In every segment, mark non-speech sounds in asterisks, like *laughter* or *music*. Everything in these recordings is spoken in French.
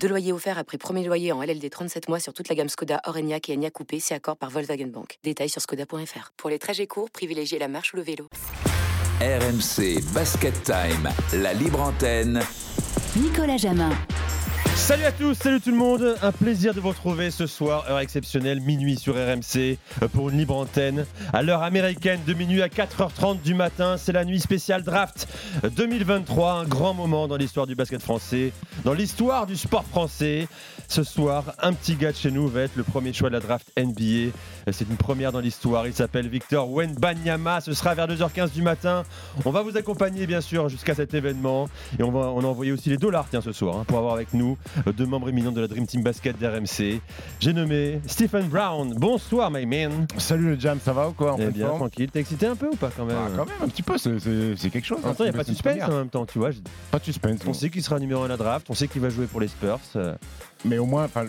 Deux loyers offerts après premier loyer en LLD 37 mois sur toute la gamme Skoda, Orenia et Enya Coupé, c'est accord par Volkswagen Bank. Détails sur skoda.fr. Pour les trajets courts, privilégiez la marche ou le vélo. RMC Basket Time, la libre antenne. Nicolas Jamin. Salut à tous, salut tout le monde, un plaisir de vous retrouver ce soir, heure exceptionnelle, minuit sur RMC, euh, pour une libre antenne. À l'heure américaine, de minuit à 4h30 du matin, c'est la nuit spéciale draft 2023, un grand moment dans l'histoire du basket français, dans l'histoire du sport français. Ce soir, un petit gars de chez nous va être le premier choix de la draft NBA. C'est une première dans l'histoire, il s'appelle Victor Wenbanyama, ce sera vers 2h15 du matin. On va vous accompagner bien sûr jusqu'à cet événement et on, va, on a envoyé aussi les dollars ce soir hein, pour avoir avec nous deux membres éminents de la Dream Team Basket d'RMC. J'ai nommé Stephen Brown. Bonsoir, my man. Salut le Jam, ça va ou quoi en Eh bien, forme tranquille. T'es excité un peu ou pas quand même Ah, quand même, un petit peu, c'est- quelque chose. En même temps, il n'y a pas de suspense en même temps, tu vois. Pas de suspense. On sait qu'il sera numéro 1 à la draft, on sait qu'il va jouer pour les Spurs. euh, Mais au moins, enfin,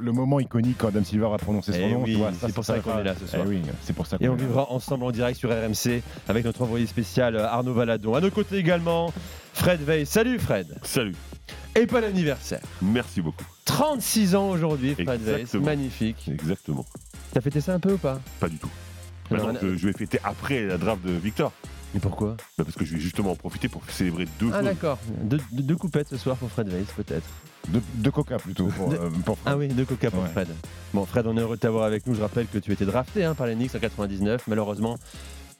le moment iconique quand Adam Silver a prononcé son Eh nom, oui, tu vois, c'est pour ça qu'on sera- est là ce soir. Eh oui, c'est pour ça Et qu'on on vivra ensemble en direct sur RMC avec notre envoyé spécial euh, Arnaud Valadon. À nos côtés également, Fred Veil. Salut Fred. Salut, Et pas l'anniversaire. merci beaucoup. 36 ans aujourd'hui, Fred Exactement. magnifique. Exactement. T'as fêté ça un peu ou pas? Pas du tout. Maintenant on a- que je vais fêter après la draft de Victor. Mais pourquoi? Bah, parce que je vais justement en profiter pour célébrer deux Ah d'accord. Deux, deux- deux coupettes ce soir pour Fred Weiss peut-être. De, de coca plutôt pour, De- euh, pour Fred. Ah oui, deux coca pour Ouais. Fred. Bon Fred, on est heureux de t'avoir avec nous. Je rappelle que tu étais drafté hein, par les Knicks en 99. Malheureusement,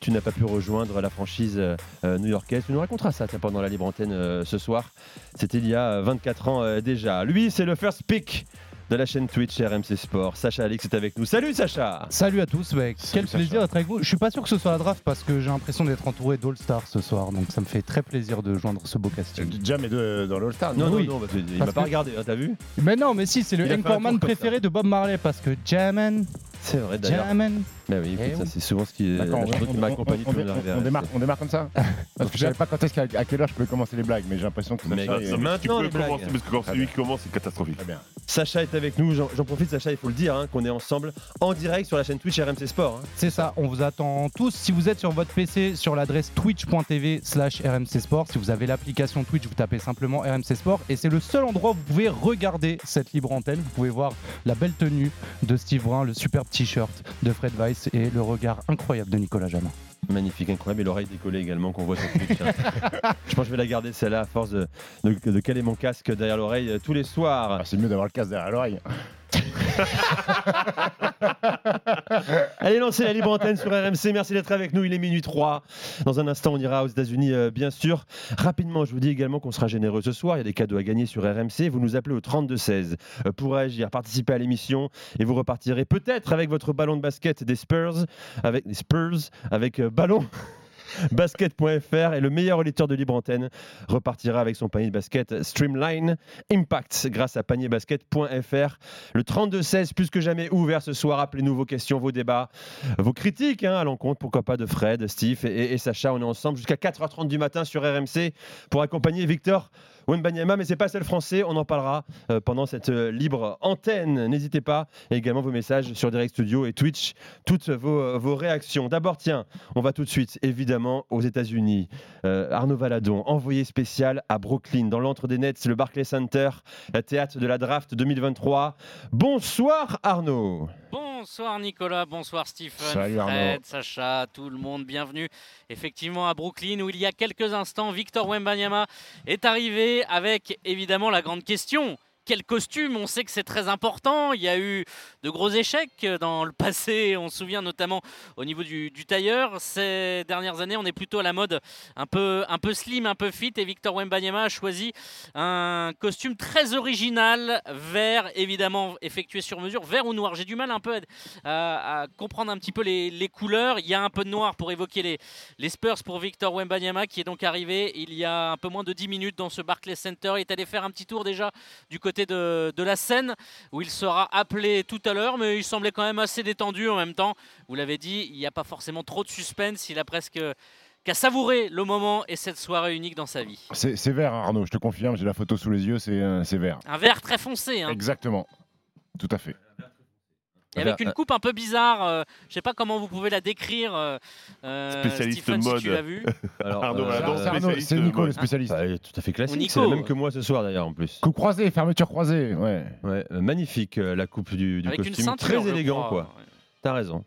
tu n'as pas pu rejoindre la franchise euh, euh, new-yorkaise. Tu nous raconteras ça pendant la libre antenne euh, ce soir. C'était il y a euh, 24 ans euh, déjà. Lui, c'est le first pick de la chaîne Twitch RMC Sport. Sacha Alix est avec nous. Salut Sacha Salut à tous, mec. Quel Sacha. plaisir d'être avec vous. Je suis pas sûr que ce soit la draft parce que j'ai l'impression d'être entouré d'All-Star ce soir, donc ça me fait très plaisir de joindre ce beau casting. Jam est de- dans l'All-Star. Non, non, Oui. non, il m'a pas que- regardé, hein, t'as vu Mais non, mais si, c'est le comme préféré de Bob Marley parce que Jammin, C'est vrai d'ailleurs. Jammin. Bah oui, écoute, Eh ça c'est souvent ce qui est la on, chanson qui m'a accompagné démarre, on démarre comme ça *laughs* Parce que je savais pas quand est-ce qu'à à quelle heure je peux commencer les blagues, mais j'ai l'impression que Sacha est- mais tu Maintenant, peux les blagues. commencer parce que quand c'est lui qui commence, c'est catastrophique. Très bien. Sacha est avec nous, j'en j'en profite Sacha, il faut le dire, hein, qu'on est ensemble en direct sur la chaîne Twitch RMC Sport. hein. C'est ça, on vous attend tous. Si vous êtes sur votre PC, sur l'adresse twitch.tv slash RMC Sport, si vous avez l'application Twitch, vous tapez simplement RMC Sport et c'est le seul endroit où vous pouvez regarder cette libre antenne. Vous pouvez voir la belle tenue de Steve Brun, le superbe t-shirt de Fred Weiss et le regard incroyable de Nicolas Jamin. Magnifique, incroyable, et l'oreille décollée également qu'on voit sur Twitch. *laughs* hein. je pense que je vais la garder celle-là à force de, de- de caler mon casque derrière l'oreille euh, tous les soirs. Ah, c'est mieux d'avoir le casque derrière l'oreille. *laughs* Allez, lancez la libre antenne sur RMC. Merci d'être avec nous. Il est minuit 3. Dans un instant, on ira aux États-Unis, euh, bien sûr. Rapidement, je vous dis également qu'on sera généreux ce soir. Il y a des cadeaux à gagner sur RMC. Vous nous appelez au 32-16 euh, pour réagir, participer à l'émission et vous repartirez peut-être avec votre ballon de basket des Spurs, avec des Spurs, avec euh, ballon. *laughs* Basket.fr et le meilleur auditeur de Libre Antenne repartira avec son panier de basket Streamline Impact grâce à panierbasket.fr. Le 32-16 plus que jamais ouvert ce soir. Appelez-nous vos questions, vos débats, vos critiques hein, à l'encontre, pourquoi pas, de Fred, Steve et, et Sacha. On est ensemble jusqu'à 4h30 du matin sur RMC pour accompagner Victor Wenbanyama, mais c'est pas seul français, on en parlera euh, pendant cette euh, libre antenne. N'hésitez pas, et également vos messages sur Direct Studio et Twitch, toutes vos, euh, vos réactions. D'abord, tiens, on va tout de suite, évidemment, aux États-Unis. Euh, Arnaud Valadon, envoyé spécial à Brooklyn, dans l'antre des Nets, le Barclays Center, théâtre de la draft 2023. Bonsoir Arnaud. Bonsoir Nicolas, bonsoir Stephen, Salut Arnaud. Fred, Sacha, tout le monde, bienvenue effectivement à Brooklyn où il y a quelques instants Victor Wembanyama est arrivé avec évidemment la grande question. Quel costume On sait que c'est très important. Il y a eu de gros échecs dans le *laughs* passé. On se souvient notamment au niveau du, tailleur. Ces dernières années, on est plutôt à la mode un peu, un peu slim, un peu fit. Et Victor Wembanyama a choisi un costume très original, vert, évidemment effectué sur mesure, vert ou noir. J'ai du mal un peu à, à comprendre un petit peu les, les couleurs. Il y a un peu de noir pour évoquer les, les Spurs pour Victor Wembanyama qui est donc arrivé il y a un peu moins de 10 minutes dans ce Barclays Center. Il est allé faire un petit tour déjà du côté côté de, de la scène où il sera appelé tout à l'heure, mais il semblait quand même assez détendu en même temps. Vous l'avez dit, il n'y a pas forcément trop de suspense. Il a presque qu'à savourer le moment et cette soirée unique dans sa vie. C'est vert, hein, Arnaud, je te confirme, j'ai la photo sous les yeux, c'est euh, c'est vert. Un vert très foncé. hein. Exactement. Tout à fait. Et avec une coupe un peu bizarre, euh, je sais pas comment vous pouvez la décrire. euh, euh, Spécialiste Stephen, si mode. tu l'as vu. *laughs* Alors, Arnaud euh, C'est Arnaud, spécialiste c'est Nico mode. le spécialiste. bah, tout à fait classique, c'est la même que moi ce soir d'ailleurs en plus. Coupe croisée, fermeture croisée, ouais. Ouais, euh, magnifique euh, la coupe du, du avec une costume, ceinture. très élégant crois. quoi. Ouais. T'as raison.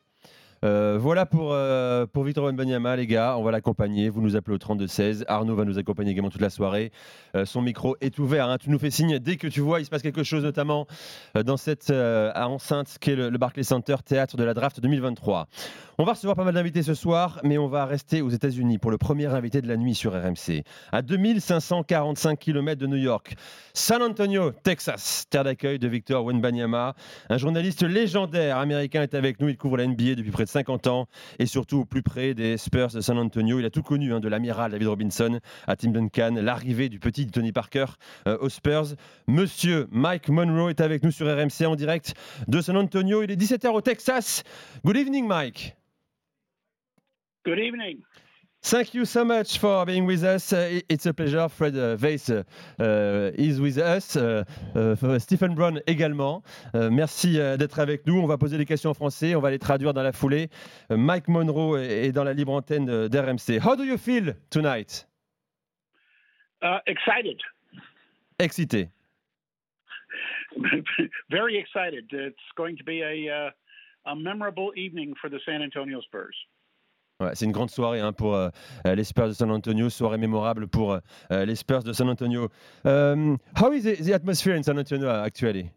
Euh, voilà pour, euh, pour Victor les gars. On va l'accompagner. Vous nous appelez au 32-16. Arnaud va nous accompagner également toute la soirée. Euh, son micro est ouvert. hein. Tu nous fais signe dès que tu vois, il se passe quelque chose, notamment euh, dans cette enceinte qu'est le, le Barclays Center, théâtre de la draft 2023. On va recevoir pas mal d'invités ce soir, mais on va rester aux États-Unis pour le premier invité de la nuit sur RMC. À 2545 km de New York, San Antonio, Texas, terre d'accueil de Victor Wembanyama. Un journaliste légendaire américain est avec nous. Il couvre la NBA depuis près de 50 ans et surtout au plus près des Spurs de San Antonio. Il a tout connu hein, de l'amiral David Robinson à Tim Duncan, l'arrivée du petit Tony Parker euh, aux Spurs. Monsieur Mike Monroe est avec nous sur RMC en direct de San Antonio. Il est 17h au Texas. Good evening, Mike. Good evening. Thank you so much for being with us. Uh, it's a pleasure. Fred uh, Weiss uh, is with us. Stephen Brown également. Merci d'être avec nous. On va poser des questions en français. On va les traduire dans la foulée. Mike Monroe est, est dans la libre antenne d'RMC. How do you feel tonight? Excited. Excité. *laughs* Very excited. It's going to be a, uh, a memorable evening for the San Antonio Spurs. Ouais, c'est une grande soirée hein, pour euh, euh, les Spurs de San Antonio, soirée mémorable pour euh, euh, les Spurs de San Antonio. Um, how is the, the atmosphere in San Antonio uh, actually?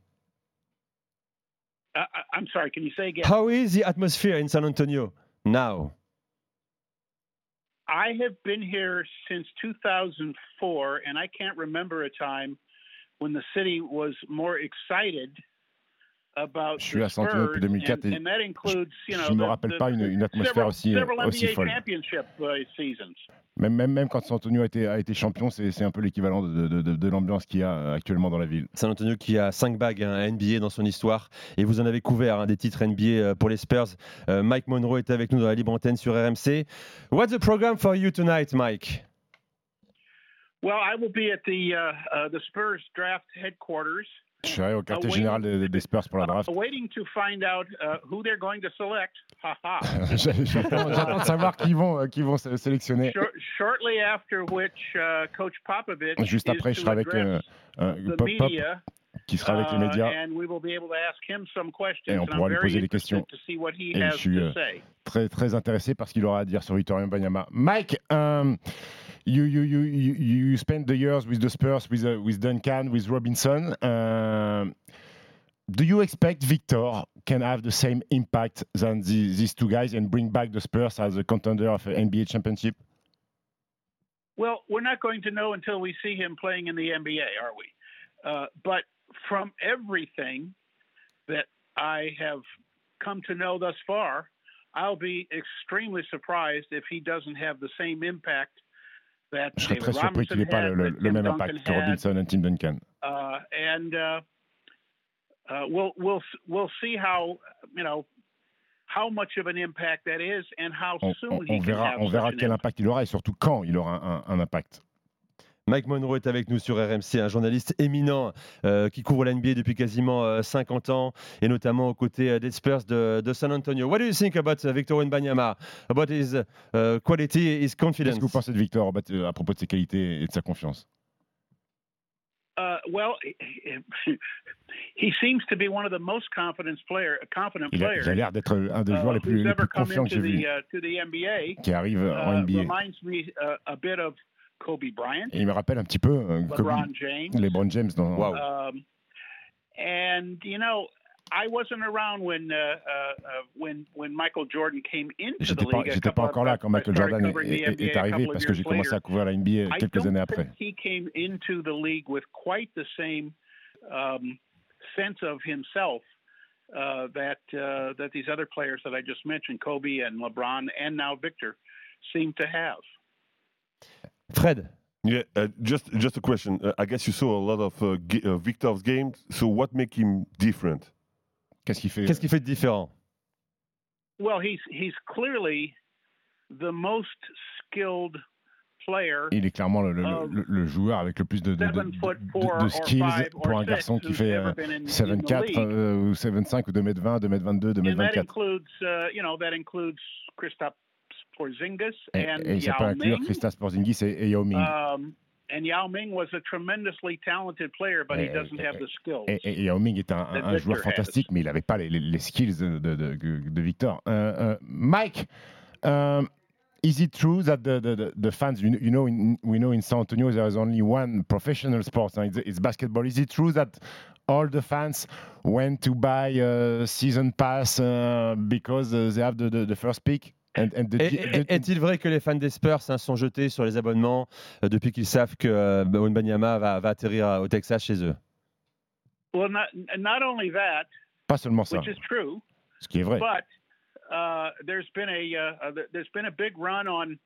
Uh, I- I'm sorry, can you say again? How is the atmosphere in San Antonio now? I have been here since 2004, and I can't remember a time when the city was more excited Je suis the à San Antonio depuis Spurs, 2004 and, et and that includes, you know, je me the- rappelle the- pas une, une atmosphère several, aussi, euh, several aussi NBA folle. championship uh, seasons. Même, même, même quand San Antonio a été, a été champion, c'est un peu l'équivalent de, de- de- de l'ambiance qu'il y a euh, actuellement dans la ville. San Antonio qui a 5 bagues hein, NBA dans son histoire et vous en avez couvert hein, des titres NBA euh, pour les Spurs. Euh, Mike Monroe est avec nous dans la libre antenne sur RMC. What's the program for you tonight, Mike? Well, I will be at the uh, uh, the Spurs draft headquarters, Je serai au quartier Ah, oui. général des, des Spurs pour la draft. uh, waiting to find out uh, who they're going to select. Ha ha. *laughs* J'attends de savoir qui vont, euh, qui vont sé- sélectionner. Shor- shortly after which, uh, Coach Popovich Juste après, je serai avec euh, Pop Pop qui sera avec les uh, médias. and we will be able to ask him some questions. Et on pourra lui poser des questions. Et je suis, euh, très très intéressé par ce qu'il aura à dire sur Victor Wembanyama. Mike, um, you, you, you, you, spent the years with the Spurs, with, uh, with Duncan, with Robinson. Um, do you expect Victor can have the same impact than the, these two guys and bring back the Spurs as a contender of an NBA championship? Well, we're not going to know until we see him playing in the NBA, are we? Uh, but from everything that I have come to know thus far, I'll be extremely surprised if he doesn't have the same impact that Je serais très surpris qu'il Robinson n'ait pas le, le- le même Duncan impact que. Robinson et Tim Duncan. uh, and uh, uh, we'll we'll we'll see how you know how much of an impact that is and how On, soon on- he on can verra, have on verra quel impact il aura et surtout quand il aura un, un- un impact. Mike Monroe est avec nous sur RMC, un journaliste éminent euh, qui couvre la NBA depuis quasiment euh, 50 ans et notamment aux côtés euh, des Spurs de, de San Antonio. What do you think about uh, Victor Wembanyama, about his uh, quality, his confidence? Qu'est-ce que vous pensez de Victor à propos de ses qualités et de sa confiance? Uh, well, he seems to be one of the most confident player, confident Il a, players il a l'air d'être un des uh, joueurs les plus, les ever plus come confiants que j'ai the uh, to the NBA. qui arrive en Uh, NBA. reminds me uh, a bit of Kobe Bryant, Et il me rappelle un petit peu euh, Kobe, LeBron James. LeBron James dans, Wow. Um, and you know, I wasn't around when uh, uh, uh, when when Michael Jordan came into the league. j'étais pas encore là quand Michael Jordan est, est- est arrivé parce que j'ai commencé à couvrir la NBA quelques années après. think he came into the league with quite the same um, sense of himself uh, that uh, that these other players that I just mentioned, Kobe and LeBron, and now Victor, seem to have. Fred, Yeah, uh, just just a question. Uh, I guess you saw a lot of uh, uh, Victor's games. So what make him different? Qu'est-ce qu'il fait Qu'est-ce qui fait de différent? Well, he's he's clearly the most skilled player. Il est clairement le, le- le- le joueur avec le plus de, de, de- seven foot de- four de or skills five pour or un garçon qui fait ever euh, been in- in the 7'4 league. euh, ou 7'5 ou 2m20, 2m22, And that 2m24. includes, uh, you know, that includes Kristaps Porzingis Et, and et ça peut Yao inclure Ming. Christas Porzingis et, et Yao Ming. Um, and Yao Ming was a tremendously talented player, but he doesn't have the skills. Et, et Yao Ming est un, un joueur Victor has. fantastique, mais il n'avait pas les, les- les skills de, de- de- Victor. Euh, euh, Mike, um, is it true that the, the, the- fans, you know, you know in, we know in San Antonio there is only one professional sport, and it's, it's basketball? Is it true that all the fans went to buy a season pass uh, because uh, they have the, the, the first pick? Est-il vrai que les fans des Spurs hein, sont jetés sur les abonnements euh, depuis qu'ils savent que euh, Wembanyama va, va atterrir à- au Texas chez eux? Well, not not only that, pas seulement ça, which is true, ce qui est vrai. but uh, there's been a uh, there's been a big run on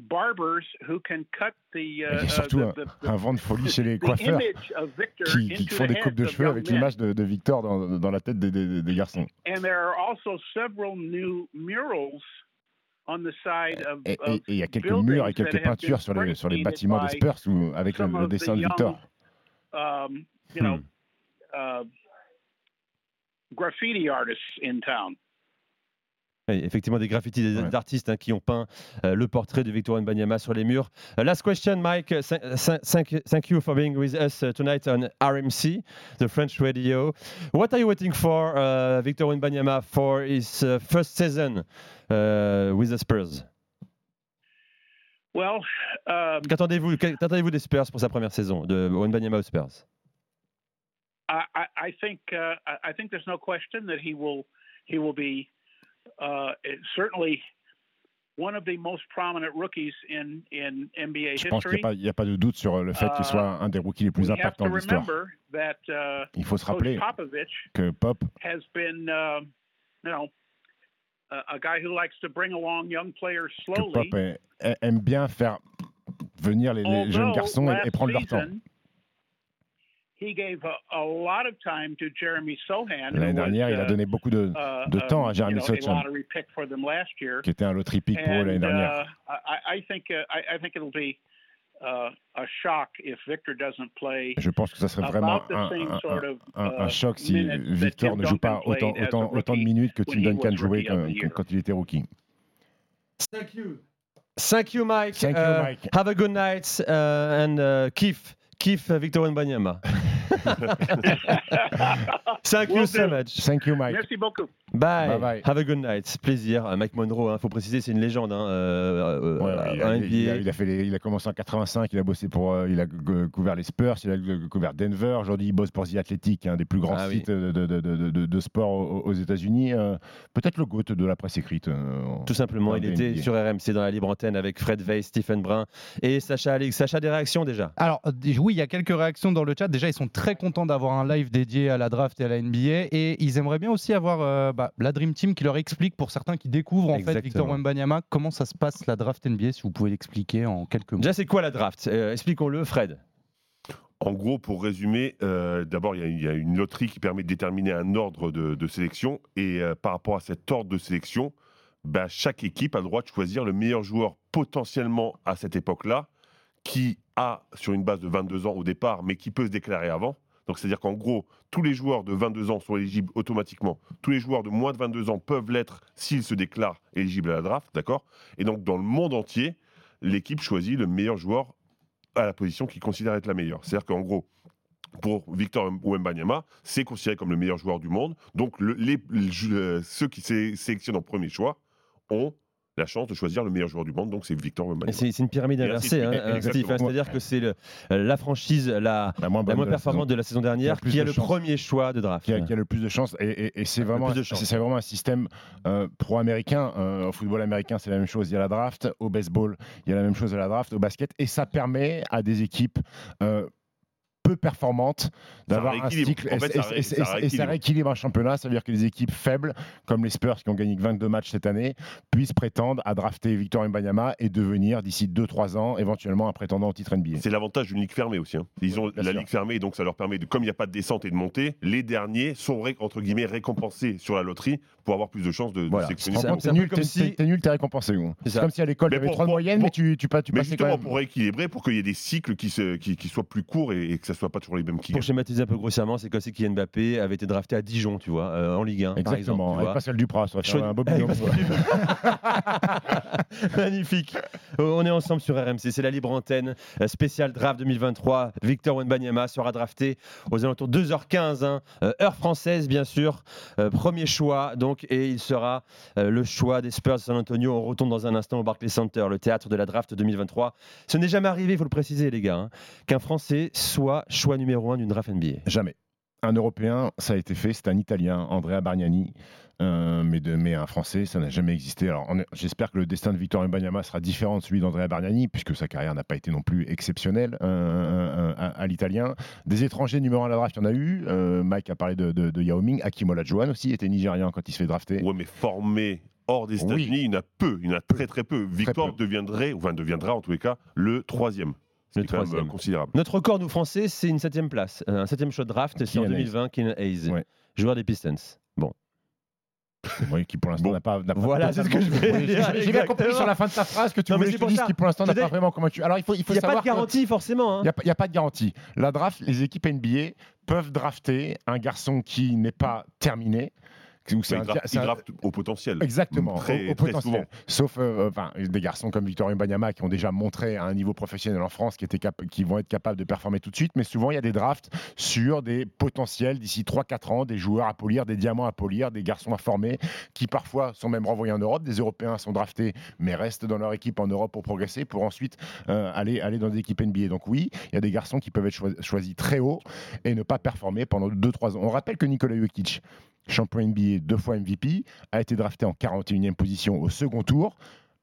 barbers who can cut the Il y uh, a uh, surtout the, un, the, un vent de folie chez les coiffeurs image of Victor qui, font des coupes de cheveux avec l'image de, de Victor dans, dans la tête des, des- des garçons. And there are also several new murals Et il y a quelques murs et quelques peintures sur les, sur les spray bâtiments des Spurs où- avec le, dessin de Victor. um, Hmm. uh, graffiti artists in town. Oui, effectivement, des graffitis Ouais. d'artistes hein, qui ont peint euh, le portrait de Victor Wembanyama sur les murs. Uh, last question, Mike. Uh, thank- thank- you- for being with us uh, tonight on RMC, the French radio. What are you waiting for, uh, Victor Wembanyama, for his uh, first season uh, with the Spurs? Well, um, Qu'attendez-vous qu'attendez-vous des Spurs pour sa première saison, de Wembanyama aux Spurs? I, I, think uh, I think there's no question that he will he will be uh, certainly one of the most prominent rookies in in NBA Je pense qu'il n'y a, pas- a de doute sur le fait qu'il Euh, soit un des rookies les plus have impactants de l'histoire. uh, Il faut se rappeler que Pop, has been, uh, you know, a, a guy who likes to bring along young players que slowly. Pop est- a- aime bien faire venir les, les jeunes garçons et, prendre leur temps. season, L'année was, dernière, il a uh, donné beaucoup de, uh, de temps à um, Jeremy you know, Sochan, a lottery pick for them last year. qui était un lottery pick pour eux l'année And, dernière. uh, I, I think uh, I, I think it'll be uh, a shock if Victor doesn't play Je pense que ça serait vraiment un, same un- sort of un- un uh, choc si Victor ne joue pas autant, de minutes que Tim Duncan jouait quand, quand il était rookie. Thank you. Thank you, Mike. Thank you, Uh, Mike. Have a good night uh, and uh, keep, keep uh, Victor Wembanyama. *laughs* Thank you so much. Thank you, Mike. Merci beaucoup. Bye. Bye bye. Have a good night. Plaisir. Euh, Mike Monroe, il faut préciser, c'est une légende hein, euh, Ouais, il, a, en il a- NBA. il a fait les- il a commencé en 85, il a bossé pour, euh, il a cou- couvert les Spurs, il a cou- couvert Denver. Aujourd'hui, il bosse pour The Athletic, un des plus grands Ah sites de, de- de- de- de- de sport aux, aux États-Unis. Euh, Peut-être le GOAT de la presse écrite. euh, Tout simplement, il était NBA. sur RMC dans la libre antenne avec Fred Weiss, Stephen Brun et Sacha Alix. Sacha, des réactions déjà? Alors, oui, il y a quelques réactions dans le chat. Déjà, ils sont très contents d'avoir un live dédié à la draft et à la NBA. Et ils aimeraient bien aussi avoir euh, bah, la Dream Team qui leur explique, pour certains qui découvrent en fait Victor. Wembanyama, comment ça se passe la draft NBA, si vous pouvez l'expliquer en quelques mots. Déjà, c'est quoi la draft? Euh, Expliquons-le, Fred. En gros, pour résumer, euh, d'abord, il y a- il y, a une loterie qui permet de déterminer un ordre de, de sélection. Et euh, par rapport à cet ordre de sélection, bah, chaque équipe a le droit de choisir le meilleur joueur potentiellement à cette époque-là, qui a, sur une base de 22 ans au départ, mais qui peut se déclarer avant. Donc, c'est-à-dire qu'en gros, tous les joueurs de 22 ans sont éligibles automatiquement. Tous les joueurs de moins de 22 ans peuvent l'être s'ils se déclarent éligibles à la draft, d'accord? Et donc, dans le monde entier, l'équipe choisit le meilleur joueur à la position qu'il considère être la meilleure. C'est-à-dire qu'en gros, pour Victor Wembanyama, c'est considéré comme le meilleur joueur du monde. Donc, ceux qui sé- sélectionnent en premier choix ont la chance de choisir le meilleur joueur du monde. Donc, c'est Victor Wembanyama. C'est une pyramide inversée, hein, c'est-à-dire que c'est la franchise la, La moins, la de la performante saison. de la saison dernière qui a de le chance. premier choix de draft. qui a, qui a le plus de chance. Et, vraiment, c'est vraiment un système euh, pro-américain. Euh, au football américain, c'est la même chose. Il y a la draft. Au baseball, il y a la même chose à la draft. Au basket. Et ça permet à des équipes. euh, peu performante d'avoir un cycle En fait, et, ça ré- et- ça et- et ça rééquilibre. un championnat. Ça veut dire que les équipes faibles, comme les Spurs qui ont gagné que 22 matchs cette année, puissent prétendre à drafter Victor Mbanyama et devenir d'ici 2-3 ans éventuellement un prétendant au titre NBA. C'est l'avantage d'une ligue fermée aussi. hein. Ils ont Bien la sûr. ligue fermée, donc ça leur permet, de, comme il n'y a pas de descente et de montée, les derniers sont ré- entre guillemets récompensés sur la loterie pour avoir plus de chances de, de Voilà. gros, c'est T'es nul, comme t'es- si- t'es- t'es nul, t'es récompensé. C'est comme si à l'école, Mais tu avais pour- 3 de pour- moyenne, mais tu, tu, pas- tu Mais quand justement, même. pour rééquilibrer, pour qu'il y ait des cycles qui, se, qui, qui soient plus courts et, et que ça soit pas toujours les mêmes qui Pour schématiser un peu grossièrement, c'est comme si Kylian Mbappé avait été drafté à Dijon, tu vois, euh, en Ligue 1. par exemple, Exactement, tu avec vois. Pascal Duprat, ça va un beau bilan. *laughs* *laughs* Magnifique. Oh, On est ensemble sur RMC. C'est la libre antenne euh, spéciale draft 2023. Victor Wenbanyama sera drafté aux alentours de 2h15, hein, euh, heure française bien sûr. Euh, premier choix donc et il sera euh, le choix des Spurs de San Antonio. On retourne dans un instant au Barclays Center, le théâtre de la draft 2023. Ce n'est jamais arrivé, il faut le préciser les gars, hein, qu'un Français soit choix numéro 1 d'une draft NBA. Jamais. Un Européen, ça a été fait, c'est un Italien, Andrea Bargnani. Euh, mais, de, mais un Français, ça n'a jamais existé. Alors, j'espère que le destin de Victor Mbanyama sera différent de celui d'Andrea Bargnani, puisque sa carrière n'a pas été non plus exceptionnelle euh, euh, à, à l'italien. Des étrangers numéro 1 à la draft, il y en a eu. Euh, Mike a parlé de, de, de Yao Ming. Hakim Olajuwon aussi était nigérian quand il se fait drafter. Ouais, mais formé hors des Oui. États-Unis, il y en a peu, il y en a très très peu. Victor peu. deviendrait, enfin deviendra en tous les cas, le troisième. C'est quand même euh, considérable. Notre record, nous Français, c'est une septième place, euh, un septième de draft, c'est en Keenan Hayes. 2020, Keenan Hayes, Ouais. joueur des Pistons. Bon, *laughs* Oui, qui pour l'instant Bon. n'a pas, n'a pas Voilà, c'est ce que je voulais dire, J'ai j'ai bien compris exactement. sur la fin de ta phrase que tu Non, mais voulais c'est que je pour te dise ça. qui pour l'instant n'a pas dis- vraiment convaincu. Alors il faut, il faut il n'y a pas savoir de que- garantie forcément. hein. Il n'y a, pas de garantie. La draft, les équipes NBA peuvent drafter un garçon qui n'est pas terminé. C'est un- draft au potentiel. Exactement, Très- au, au très potentiel. souvent. Sauf euh, enfin, des garçons comme Victor Mbanyama qui ont déjà montré à un niveau professionnel en France qui, étaient qui vont être capables de performer tout de suite. Mais souvent, il y a des drafts sur des potentiels d'ici 3-4 ans, des joueurs à polir, des diamants à polir, des garçons à former qui parfois sont même renvoyés en Europe. Des Européens sont draftés mais restent dans leur équipe en Europe pour progresser, pour ensuite euh, aller, aller dans des équipes NBA. Donc oui, il y a des garçons qui peuvent être choi- choisis très haut et ne pas performer pendant 2-3 ans. On rappelle que Nikola Jokic, champion NBA, deux fois MVP, a été drafté en 41e position au second tour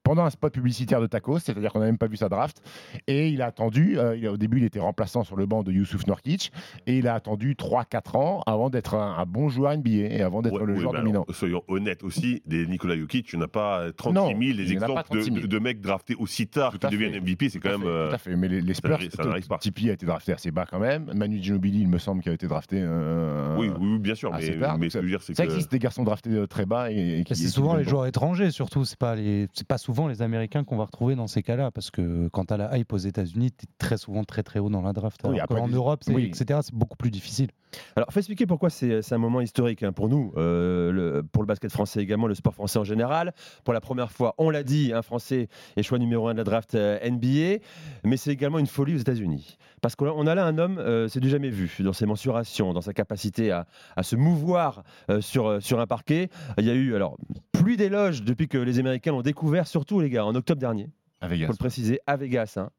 pendant un spot publicitaire de Tacos, c'est-à-dire qu'on n'a même pas vu sa draft. Et il a attendu, euh, il a- au début il était remplaçant sur le banc de Youssouf Nurkic, et il a attendu 3-4 ans avant d'être un, un bon joueur NBA et avant d'être Ouais, le oui, joueur mais dominant. alors, soyons honnêtes aussi, des Nikola Jokic, tu n'as pas 36 Non, 000 il des n'y en a pas exemples de, 36 000. de- de mecs draftés aussi tard qui deviennent MVP, c'est quand même. fait, euh, tout à fait. Mais les, les Spurs, ça. Tipeee a été drafté assez bas quand même. Manu Ginobili, il me semble, qui a été drafté. euh, Oui, oui, oui, bien sûr, mais, tard. mais ce que je veux dire, c'est Ça que. existe des garçons draftés euh, très bas et, et qui- Et c'est souvent les joueurs étrangers, surtout. C'est pas les, c'est pas souvent les Américains qu'on va retrouver dans ces cas-là, parce que quand t'as la hype aux États-Unis, t'es très souvent très très haut dans la draft. Oui, Alors des- Europe, oui. etc., c'est beaucoup plus difficile. Alors, faut expliquer pourquoi c'est un moment historique hein, pour nous, euh, le- pour le basket français également, le sport français en général. Pour la première fois, on l'a dit, un Français est choix numéro un de la draft euh, NBA, mais c'est également une folie aux États-Unis. Parce qu'on a- là un homme, euh, c'est du jamais vu, dans ses mensurations, dans sa capacité à, à se mouvoir euh, sur, euh, sur un parquet. Il y a eu alors plus d'éloges depuis que les Américains l'ont découvert, surtout les gars, en octobre dernier. à Il Vegas. faut le préciser, à Vegas. hein.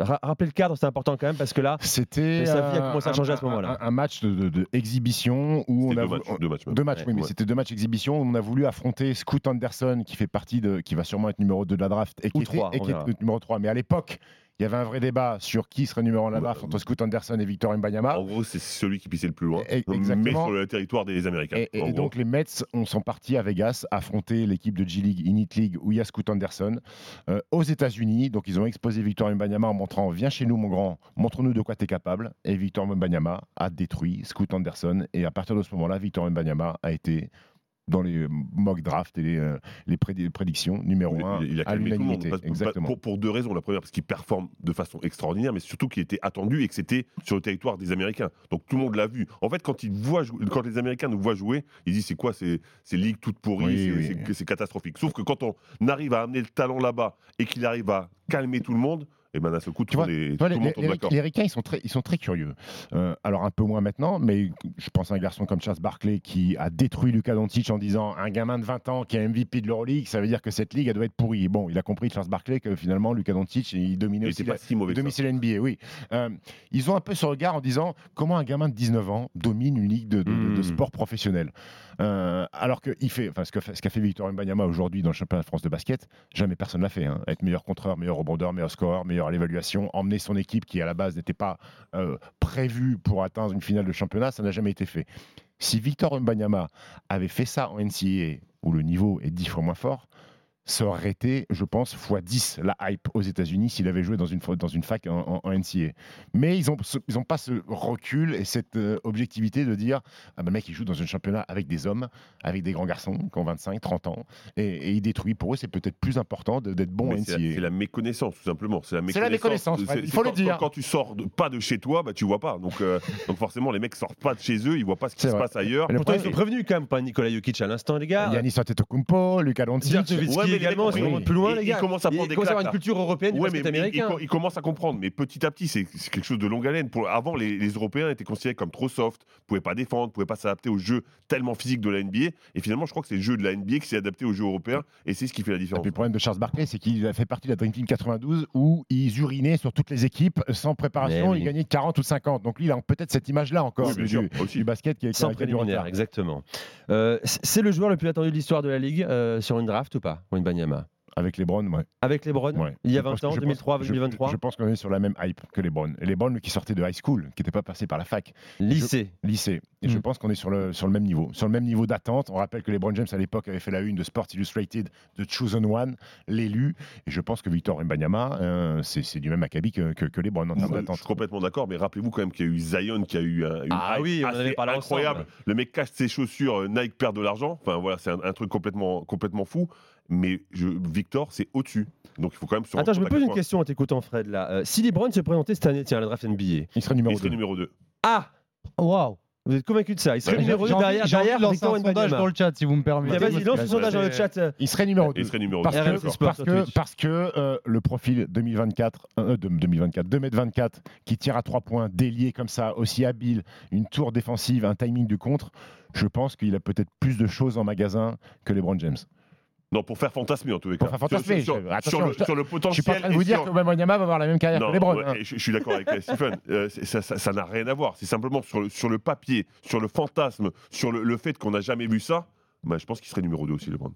Ra- rappelez le cadre, c'est important quand même, parce que là, C'était sa vie a commencé à un- changer à ce un- moment-là. Un, un match de, de- de exhibition où on a deux matchs, deux matchs. Deux matchs, Ouais, oui, mais ouais. c'était deux matchs exhibition où on a voulu affronter Scoot Anderson qui fait partie de, qui va sûrement être numéro 2 de la draft et qui, Ou était- trois, et qui est numéro 3. Mais à l'époque, il y avait un vrai débat sur qui serait numéro 1 de la draft entre Scoot Anderson et Victor Mbanyama. En gros, c'est celui qui pissait le plus loin, Et- mais sur le territoire des Américains. Et, donc les Mets on sont partis à Vegas affronter l'équipe de G-League, Init League, où il y a Scoot Anderson, euh, aux États-Unis. Donc ils ont exposé Victor Mbanyama en montrant Viens chez nous, mon grand, montre-nous de quoi tu es capable. Et Victor Mbanyama a détruit Scoot Anderson. Et à partir de ce moment-là, Victor Mbanyama a été dans les mock drafts et les, euh, les prédi- prédictions numéro Il- 1 il, il a à l'unanimité. Pour, pour deux raisons. La première, parce qu'il performe de façon extraordinaire, mais surtout qu'il était attendu et que c'était sur le territoire des Américains. Donc tout le monde l'a vu. En fait, quand, ils voient quand les Américains nous voient jouer, ils disent c'est quoi ces, ces ligues toutes pourries, Oui, c'est- oui. c'est que c'est catastrophique. Sauf que quand on arrive à amener le talent là-bas et qu'il arrive à calmer tout le monde, et ben d'un seul coup, tout, Tu vois, tout les, le monde tombe d'accord. les Ricains, ils sont très, ils sont très curieux. Euh, alors un peu moins maintenant, mais je pense à un garçon comme Charles Barkley qui a détruit Luka Doncic en disant un gamin de 20 ans qui est MVP de l'Euroleague, ça veut dire que cette ligue elle doit être pourrie. Bon, il a compris Charles Barkley que finalement Luka Doncic il dominait Il aussi était la, pas si mauvais dominait la NBA. Oui, Euh, ils ont un peu ce regard en disant comment un gamin de 19 ans domine une ligue de, de- de- de Mm. sport professionnel? Euh, alors que il fait, enfin ce que fait- qu'a fait Victor Mbanyama aujourd'hui dans le championnat de France de basket, jamais personne l'a fait. hein. Être meilleur contreur, meilleur rebondeur, meilleur scoreur, meilleur l'évaluation, emmener son équipe qui à la base n'était pas euh, prévue pour atteindre une finale de championnat, ça n'a jamais été fait. Si Victor Mbanyama avait fait ça en NCAA, où le niveau est dix fois moins fort, ça aurait été, je pense, x 10 la hype aux États-Unis s'il avait joué dans une, dans une fac en, en- en NCAA. Mais ils n'ont ils ont pas ce recul et cette euh, objectivité de dire ah ben, le mec, il joue dans un championnat avec des hommes, avec des grands garçons qui ont 25, 30 ans, et, et il détruit. Pour eux, c'est peut-être plus important de- d'être bon en Mais c'est la- NCAA. c'est la méconnaissance, tout simplement. C'est la méconnaissance, il faut le quand- dire. Quand, quand tu sors de- pas de chez toi, bah, tu vois pas. Donc, euh, *laughs* donc forcément, les mecs sortent pas de chez eux, ils voient pas ce qui se vrai. passe ailleurs. Pourtant, ils sont prévenus quand même, pas Nicolas Jokic à l'instant, les gars. Yanis Antetokounmpo, Luka Doncic. Les également, si on remonte plus loin, Ils- les ils gars. commencent à prendre des à avoir claques, une culture européenne du Ouais, basket mais ils, américain. ils commencent à comprendre, mais petit à petit, c'est quelque chose de longue haleine. Pour, avant, les, les Européens étaient considérés comme trop soft, pouvaient pas défendre, pouvaient pas s'adapter au jeu tellement physique de la NBA. Et finalement, je crois que c'est le jeu de la NBA qui s'est adapté au jeu européen, et c'est ce qui fait la Et différence. puis le problème de Charles Barkley, c'est qu'il a fait partie de la Dream Team 92 où ils urinaient sur toutes les équipes sans préparation, ils gagnaient 40 ou 50. Donc lui, il a peut-être cette image-là encore du, basket qui est Sans préliminaire, exactement. Euh, c'est le joueur le plus attendu de l'histoire de la Ligue euh, sur une draft ou pas Wembanyama Avec les Browns, ouais. Avec les Browns Ouais. Il y a Je pense 20 ans, que- je 2003, pense- je- 2023 Je pense qu'on est sur la même hype que les Browns. Les Browns qui sortaient de high school, qui n'étaient pas passés par la fac, Lycée. lycée. Et je Mm. pense qu'on est sur le, sur le même niveau. Sur le même niveau d'attente. On rappelle que les Brown James, à l'époque, avaient fait la une de Sports Illustrated de Chosen One, l'élu. Et je pense que Victor Mbanyama, euh, c'est du même acabit que, que, que les Browns en termes Je d'attente. suis complètement d'accord, mais rappelez-vous quand même qu'il y a eu Zion qui a eu un, une Ah hype oui, assez incroyable. ensemble. Le mec cache ses chaussures, euh, Nike perd de l'argent. Enfin voilà, c'est un, un truc complètement, complètement fou. Mais je, Victor, c'est au-dessus. Donc il faut quand même se rendre Attends, je me pose une point question en t'écoutant, Fred. Là. Euh, si les Browns se présentaient cette année, tiens, à la draft NBA. Il serait numéro Il serait 2. numéro 2. Ah Waouh Vous êtes convaincu de ça Il serait numéro J'ai 2 envie, derrière, derrière un sondage dans le chat si vous me permettez. Vas-y, lance le sondage dans le chat. euh, Il serait numéro 2. Il serait numéro Parce 2. Que, parce que, parce que euh, le profil 2024, euh, de- 2024, 2m24, qui tire à 3 points, délié comme ça, aussi habile, une tour défensive, un timing du contre, je pense qu'il a peut-être plus de choses en magasin que les Brown James. Non, pour faire fantasmer en tous les Pour cas. faire fantasmer, Sur, je- sur- attention, sur le, sur le Je potentiel. suis pas en train de vous dire que Wembanyama va avoir la même carrière Non, que les Browns. ouais, hein. je, je suis d'accord avec Stephen. *laughs* Euh, ça- n'a rien à voir. C'est simplement sur le, sur le papier, sur le fantasme, sur le, le fait qu'on n'a jamais vu ça. Bah, je pense qu'il serait numéro 2 aussi, LeBron.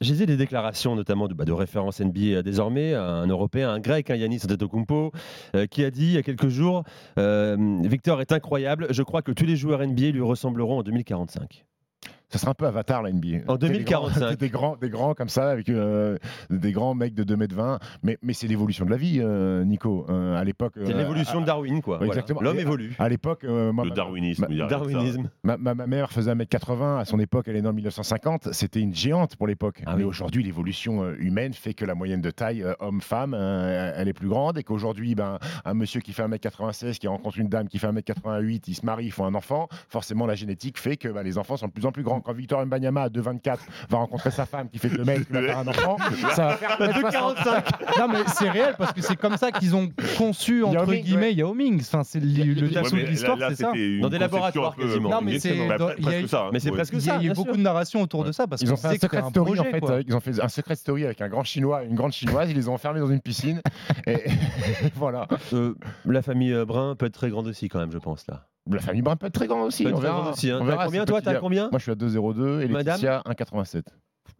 J'ai vu des déclarations, notamment de, bah, de référence NBA désormais, un Européen, un Grec, un Yanis Antetokounmpo, euh, qui a dit il y a quelques jours euh, Victor est incroyable, je crois que tous les joueurs NBA lui ressembleront en 2045. Ça sera un peu Avatar la NBA. En C'est des grands- 2045. *laughs* Des grands, des grands comme ça, avec euh, des grands mecs de 2m20. Mais, mais c'est l'évolution de la vie, euh, Nico. Euh, à l'époque. C'est l'évolution de Darwin, quoi. Voilà. exactement. L'homme évolue. À l'époque, euh, Le darwinisme. ma-. Darwinisme. Ma, ma- ma mère faisait 1m80, à son époque, elle est née en 1950, c'était une géante pour l'époque. Ah Mais oui. aujourd'hui, l'évolution humaine fait que la moyenne de taille euh, homme-femme, euh, elle est plus grande et qu'aujourd'hui, ben, un monsieur qui fait 1m96, qui rencontre une dame qui fait 1m88, ils se marient, ils font un enfant, forcément la génétique fait que ben, les enfants sont de plus en plus grands. Quand Victor Mbanyama, à 2,24, va rencontrer sa femme qui fait 2 mètres, qui va faire un enfant, *laughs* ça va faire 2,45. Non mais c'est réel parce que c'est comme ça qu'ils ont conçu Yao entre Ming, guillemets ouais. Yao Ming. Enfin c'est le, dessous de l'histoire, c'est ça. Dans des laboratoires, quasiment. Non, mais c'est Bah, presque il y a eu- ça. hein. Mais c'est Ouais. presque Il y a, ça. il y a eu bien beaucoup de narrations autour de ça parce Ils qu'on ont fait un secret story en fait. euh, Ils ont fait un secret story avec un grand chinois, une grande chinoise. Ils les ont enfermés dans une piscine. Et *laughs* voilà. Euh, la famille euh, Brun peut être très grande aussi, quand même, je pense, là. La famille Brun peut être très grande aussi. Peut être on très verra. grande aussi, hein. On T'as verra, combien, c'est toi petit. T'as combien Moi, je suis à 2,02 et Madame Laetitia 1,87.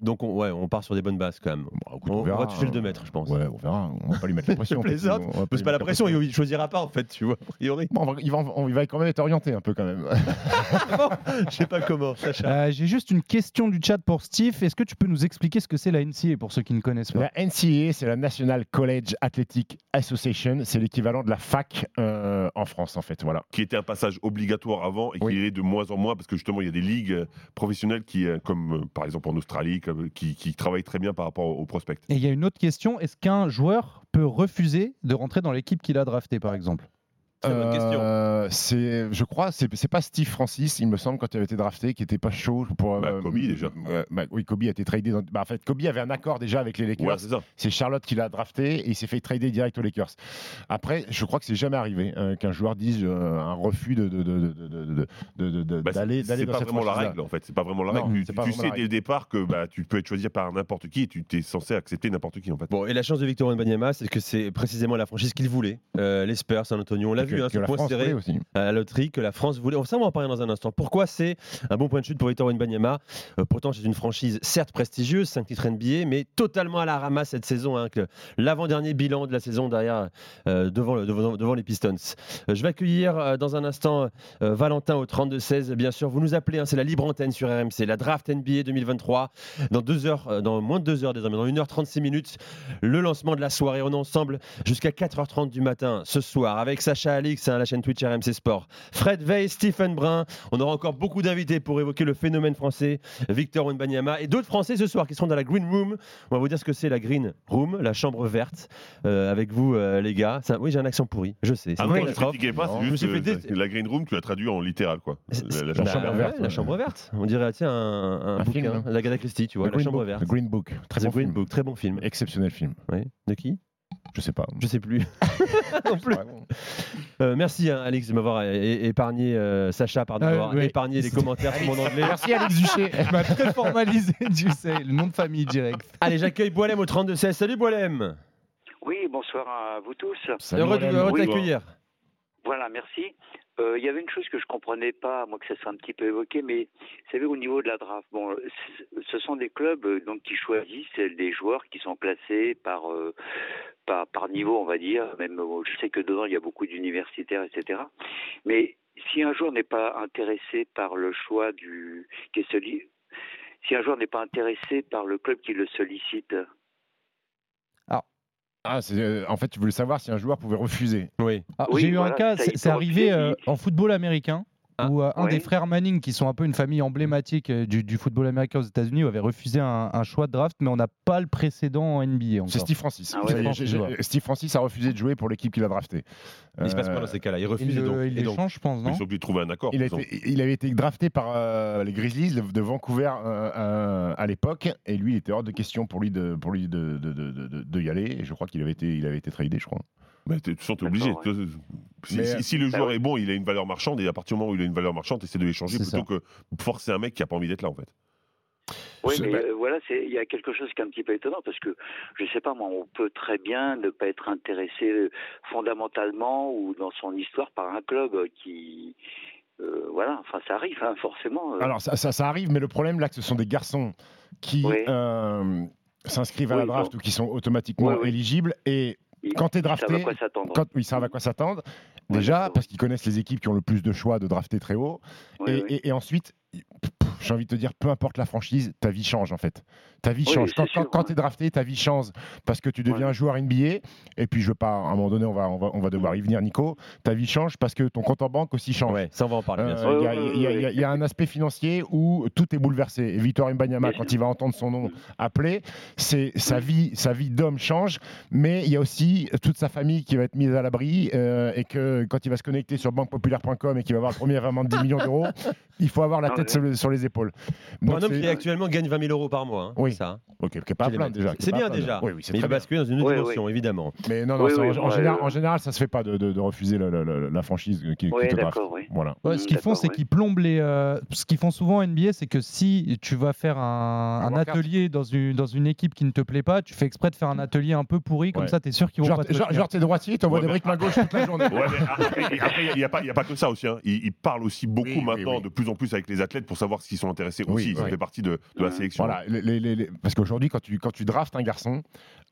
Donc, on, ouais, on part sur des bonnes bases, quand même. Bon, écoute, On, on verra. va toucher le 2 mètres, je pense. Ouais, on verra. On va pas lui mettre la *laughs* pression. Plaisante. On va lui pas la pression, il choisira pas, en fait, tu vois, a priori. Bon, on va- il, va, on- il va quand même être orienté un peu quand même. *laughs* Je sais pas comment, Sacha. Euh, J'ai juste une question du chat pour Steve. Est-ce que tu peux nous expliquer ce que c'est la NCA pour ceux qui ne connaissent pas? La NCAA, c'est la National College Athletic Association. C'est l'équivalent de la fac euh, en France, en fait. Voilà. qui était un passage obligatoire avant et Oui. qui est de moins en moins parce que justement il y a des ligues euh, professionnelles qui, comme par exemple en Australie, qui, travaillent très bien par rapport aux prospects. Et il y a une autre question. Est-ce qu'un joueur peut refuser de rentrer dans l'équipe qu'il a drafté par exemple? Euh, c'est, je crois, c'est, c'est pas Steve Francis, il me semble, quand il avait été drafté, qui était pas chaud pour. Bah, euh, Kobe, déjà. euh, bah, oui, Kobe a été tradé. Dans... bah, en fait, Kobe avait un accord déjà avec les Lakers. Ouais, c'est ça. c'est Charlotte qui l'a drafté et il s'est fait trader direct aux Lakers. Après, je crois que c'est jamais arrivé euh, qu'un joueur dise euh, un refus de, de, de, de, Bah, c'est- d'aller, c'est dans pas cette vraiment la règle en fait, c'est pas vraiment la règle. Tu, c'est sais dès le départ que bah, tu peux être choisi par n'importe qui et tu es censé accepter n'importe qui en fait. Bon, et la chance de Victor Wembanyama, c'est que c'est précisément la franchise qu'il voulait. Euh, les Spurs, San Antonio, on l'a vu hein, que ce la point France serré aussi. à la loterie que la France voulait. On va en parler dans un instant. Pourquoi c'est un bon point de chute pour Victor Wembanyama? Euh, Pourtant, c'est une franchise certes prestigieuse, 5 titres NBA, mais totalement à la ramasse cette saison. hein, que L'avant-dernier bilan de la saison derrière, euh, devant, le- devant, devant les Pistons. Euh, je vais accueillir euh, dans un instant euh, Valentin au 32-16. Bien sûr, vous nous appelez, hein, c'est la libre antenne sur RMC, la draft NBA 2023. Dans deux heures, euh, dans moins de deux heures désormais, dans 1h36 minutes, le lancement de la soirée. On est ensemble jusqu'à 4h30 du matin ce soir avec Sacha Alix, hein, la chaîne Twitch RMC Sport. Fred Veil, Stephen Brun. On aura encore beaucoup d'invités pour évoquer le phénomène français, Victor Wembanyama et d'autres Français ce soir qui seront dans la Green Room. On va vous dire ce que c'est la Green Room, la chambre verte. Euh, avec vous, euh, les gars. Ça- oui, j'ai un accent pourri, je sais. Ah non, critiquez pas, Je c'est juste dé- la green room, tu l'as traduit en littéral, quoi. La, la Bah, chambre ouais, verte. la chambre verte. On dirait tiens un, un Un bouquin, film. l'Agatha Christie, tu vois, The la Green chambre Book, verte. The Green Book, très The bon Green film. Book, très bon film. Exceptionnel film. Oui. De qui? Je sais pas. Je sais plus. *laughs* *laughs* non plus. Euh, merci hein, Alex de m'avoir é- épargné euh, Sacha pardon, Ah, oui. épargné les commentaires sur mon anglais. Merci Alex Duché. Elle m'a très formalisé, *laughs* tu sais, le nom de famille direct. Allez, j'accueille Boilem au 32 16. Salut Boilem. Oui, bonsoir à vous tous. Salut, Heureux de Boilem. heureux de Oui. t'accueillir. Voilà, merci. Euh, Il y avait une chose que je comprenais pas, moi que ça soit un petit peu évoqué, mais vous savez au niveau de la draft, bon, ce sont des clubs euh, donc qui choisissent des joueurs qui sont classés par euh, par, par niveau, on va dire. Même euh, je sais que dedans il y a beaucoup d'universitaires, etc. Mais si un joueur n'est pas intéressé par le choix du qui est celui, si un joueur n'est pas intéressé par le club qui le sollicite, Ah, c'est, euh, en fait, tu voulais savoir si un joueur pouvait refuser. Oui. Ah, Oui, J'ai eu voilà, un cas, c'est arrivé refuser, euh, en football américain. Ah. Où euh, un des frères Manning, qui sont un peu une famille emblématique euh, du, du football américain aux États-Unis, avait refusé un, un choix de draft, mais on n'a pas le précédent en NBA. C'est Steve Francis. Ah ouais. Steve Francis a refusé de jouer pour l'équipe qu'il a drafté. Il se passe quoi Euh, dans ces cas-là Il Il, refuse donc. il et donc- l'échange, je pense, Il non faut qu'il trouve un accord. Il, a disons. été, il avait été drafté par euh, les Grizzlies de, de Vancouver euh, euh, à l'époque, et lui, il était hors de question pour lui de, pour lui de, de, de, de- de y aller. Et je crois qu'il avait été, il avait été tradé, je crois. Bah, façon, t'es obligé. D'accord, Si, Mais, si- si le bah joueur ouais. est bon, il a une valeur marchande, et à partir du moment où il a une valeur marchande, t'essaies de l'échanger plutôt que forcer un mec qui a pas envie d'être là, en fait. Oui, mais bah- euh, voilà, il y a quelque chose qui est un petit peu étonnant parce que je sais pas moi, on peut très bien ne pas être intéressé euh, fondamentalement ou dans son histoire par un club euh, qui, euh, voilà, enfin ça arrive hein, forcément. euh. Alors, ça, ça, ça arrive, mais le problème là, que ce sont des garçons qui Oui. euh, s'inscrivent à la draft bon. ou qui sont automatiquement Oui, oui. éligibles. Et quand tu es savent drafté, à quoi s'attendre. quand, ils savent à quoi s'attendre. Déjà, parce qu'ils connaissent les équipes qui ont le plus de choix de drafter très haut. Oui, et, oui. et- et ensuite, j'ai envie de te dire, peu importe la franchise, ta vie change en fait. Ta vie Oui, change. Quand, quand, tu es drafté, ta vie change parce que tu deviens Ouais. joueur NBA. Et puis, je veux pas, à un moment donné, on va, on va, on va devoir y venir, Nico. Ta vie change parce que ton compte en banque aussi change. Ouais, ça on va en parler Euh. Il y, a- Ouais, ouais, il y a- ouais, il y a- il y a un aspect financier où tout est bouleversé. Et Victor Mbanyama, quand il va entendre son nom appelé, c'est sa vie, sa vie d'homme change, mais il y a aussi toute sa famille qui va être mise à l'abri euh, et que quand il va se connecter sur banquepopulaire.com et qu'il va avoir le premier virement de 10 millions d'euros, il faut avoir la Ah tête sur les épaules. Pour Donc un homme qui actuellement gagne 20 000 euros par mois. hein, Oui. ça. Ok, qui pas déjà. C'est bien déjà. Oui, oui, c'est très basculer dans une autre dimension, évidemment. Mais non, non, en, général, euh, en général, ça se fait pas de, refuser la franchise qui, te draft. d'accord, oui. Voilà. Ce qu'ils font, c'est qu'ils plombent les. euh, ce qu'ils font souvent en NBA, c'est que si tu vas faire un, atelier dans une, dans une équipe qui ne te plaît pas, tu fais exprès de faire un atelier un peu pourri, comme ça, tu es sûr qu'ils vont Genre, pas te genre, t'es droitier, t'envoies des briques main gauche toute la *laughs* journée. Après, il n'y a, pas- il y a pas que ça aussi. hein. Il, il parle aussi beaucoup maintenant, de plus en plus avec les athlètes pour savoir sont intéressés Oui, aussi. Ça oui. fait partie de, de la sélection. Voilà, les- les- les- les- parce qu'aujourd'hui, quand tu, quand tu draftes un garçon,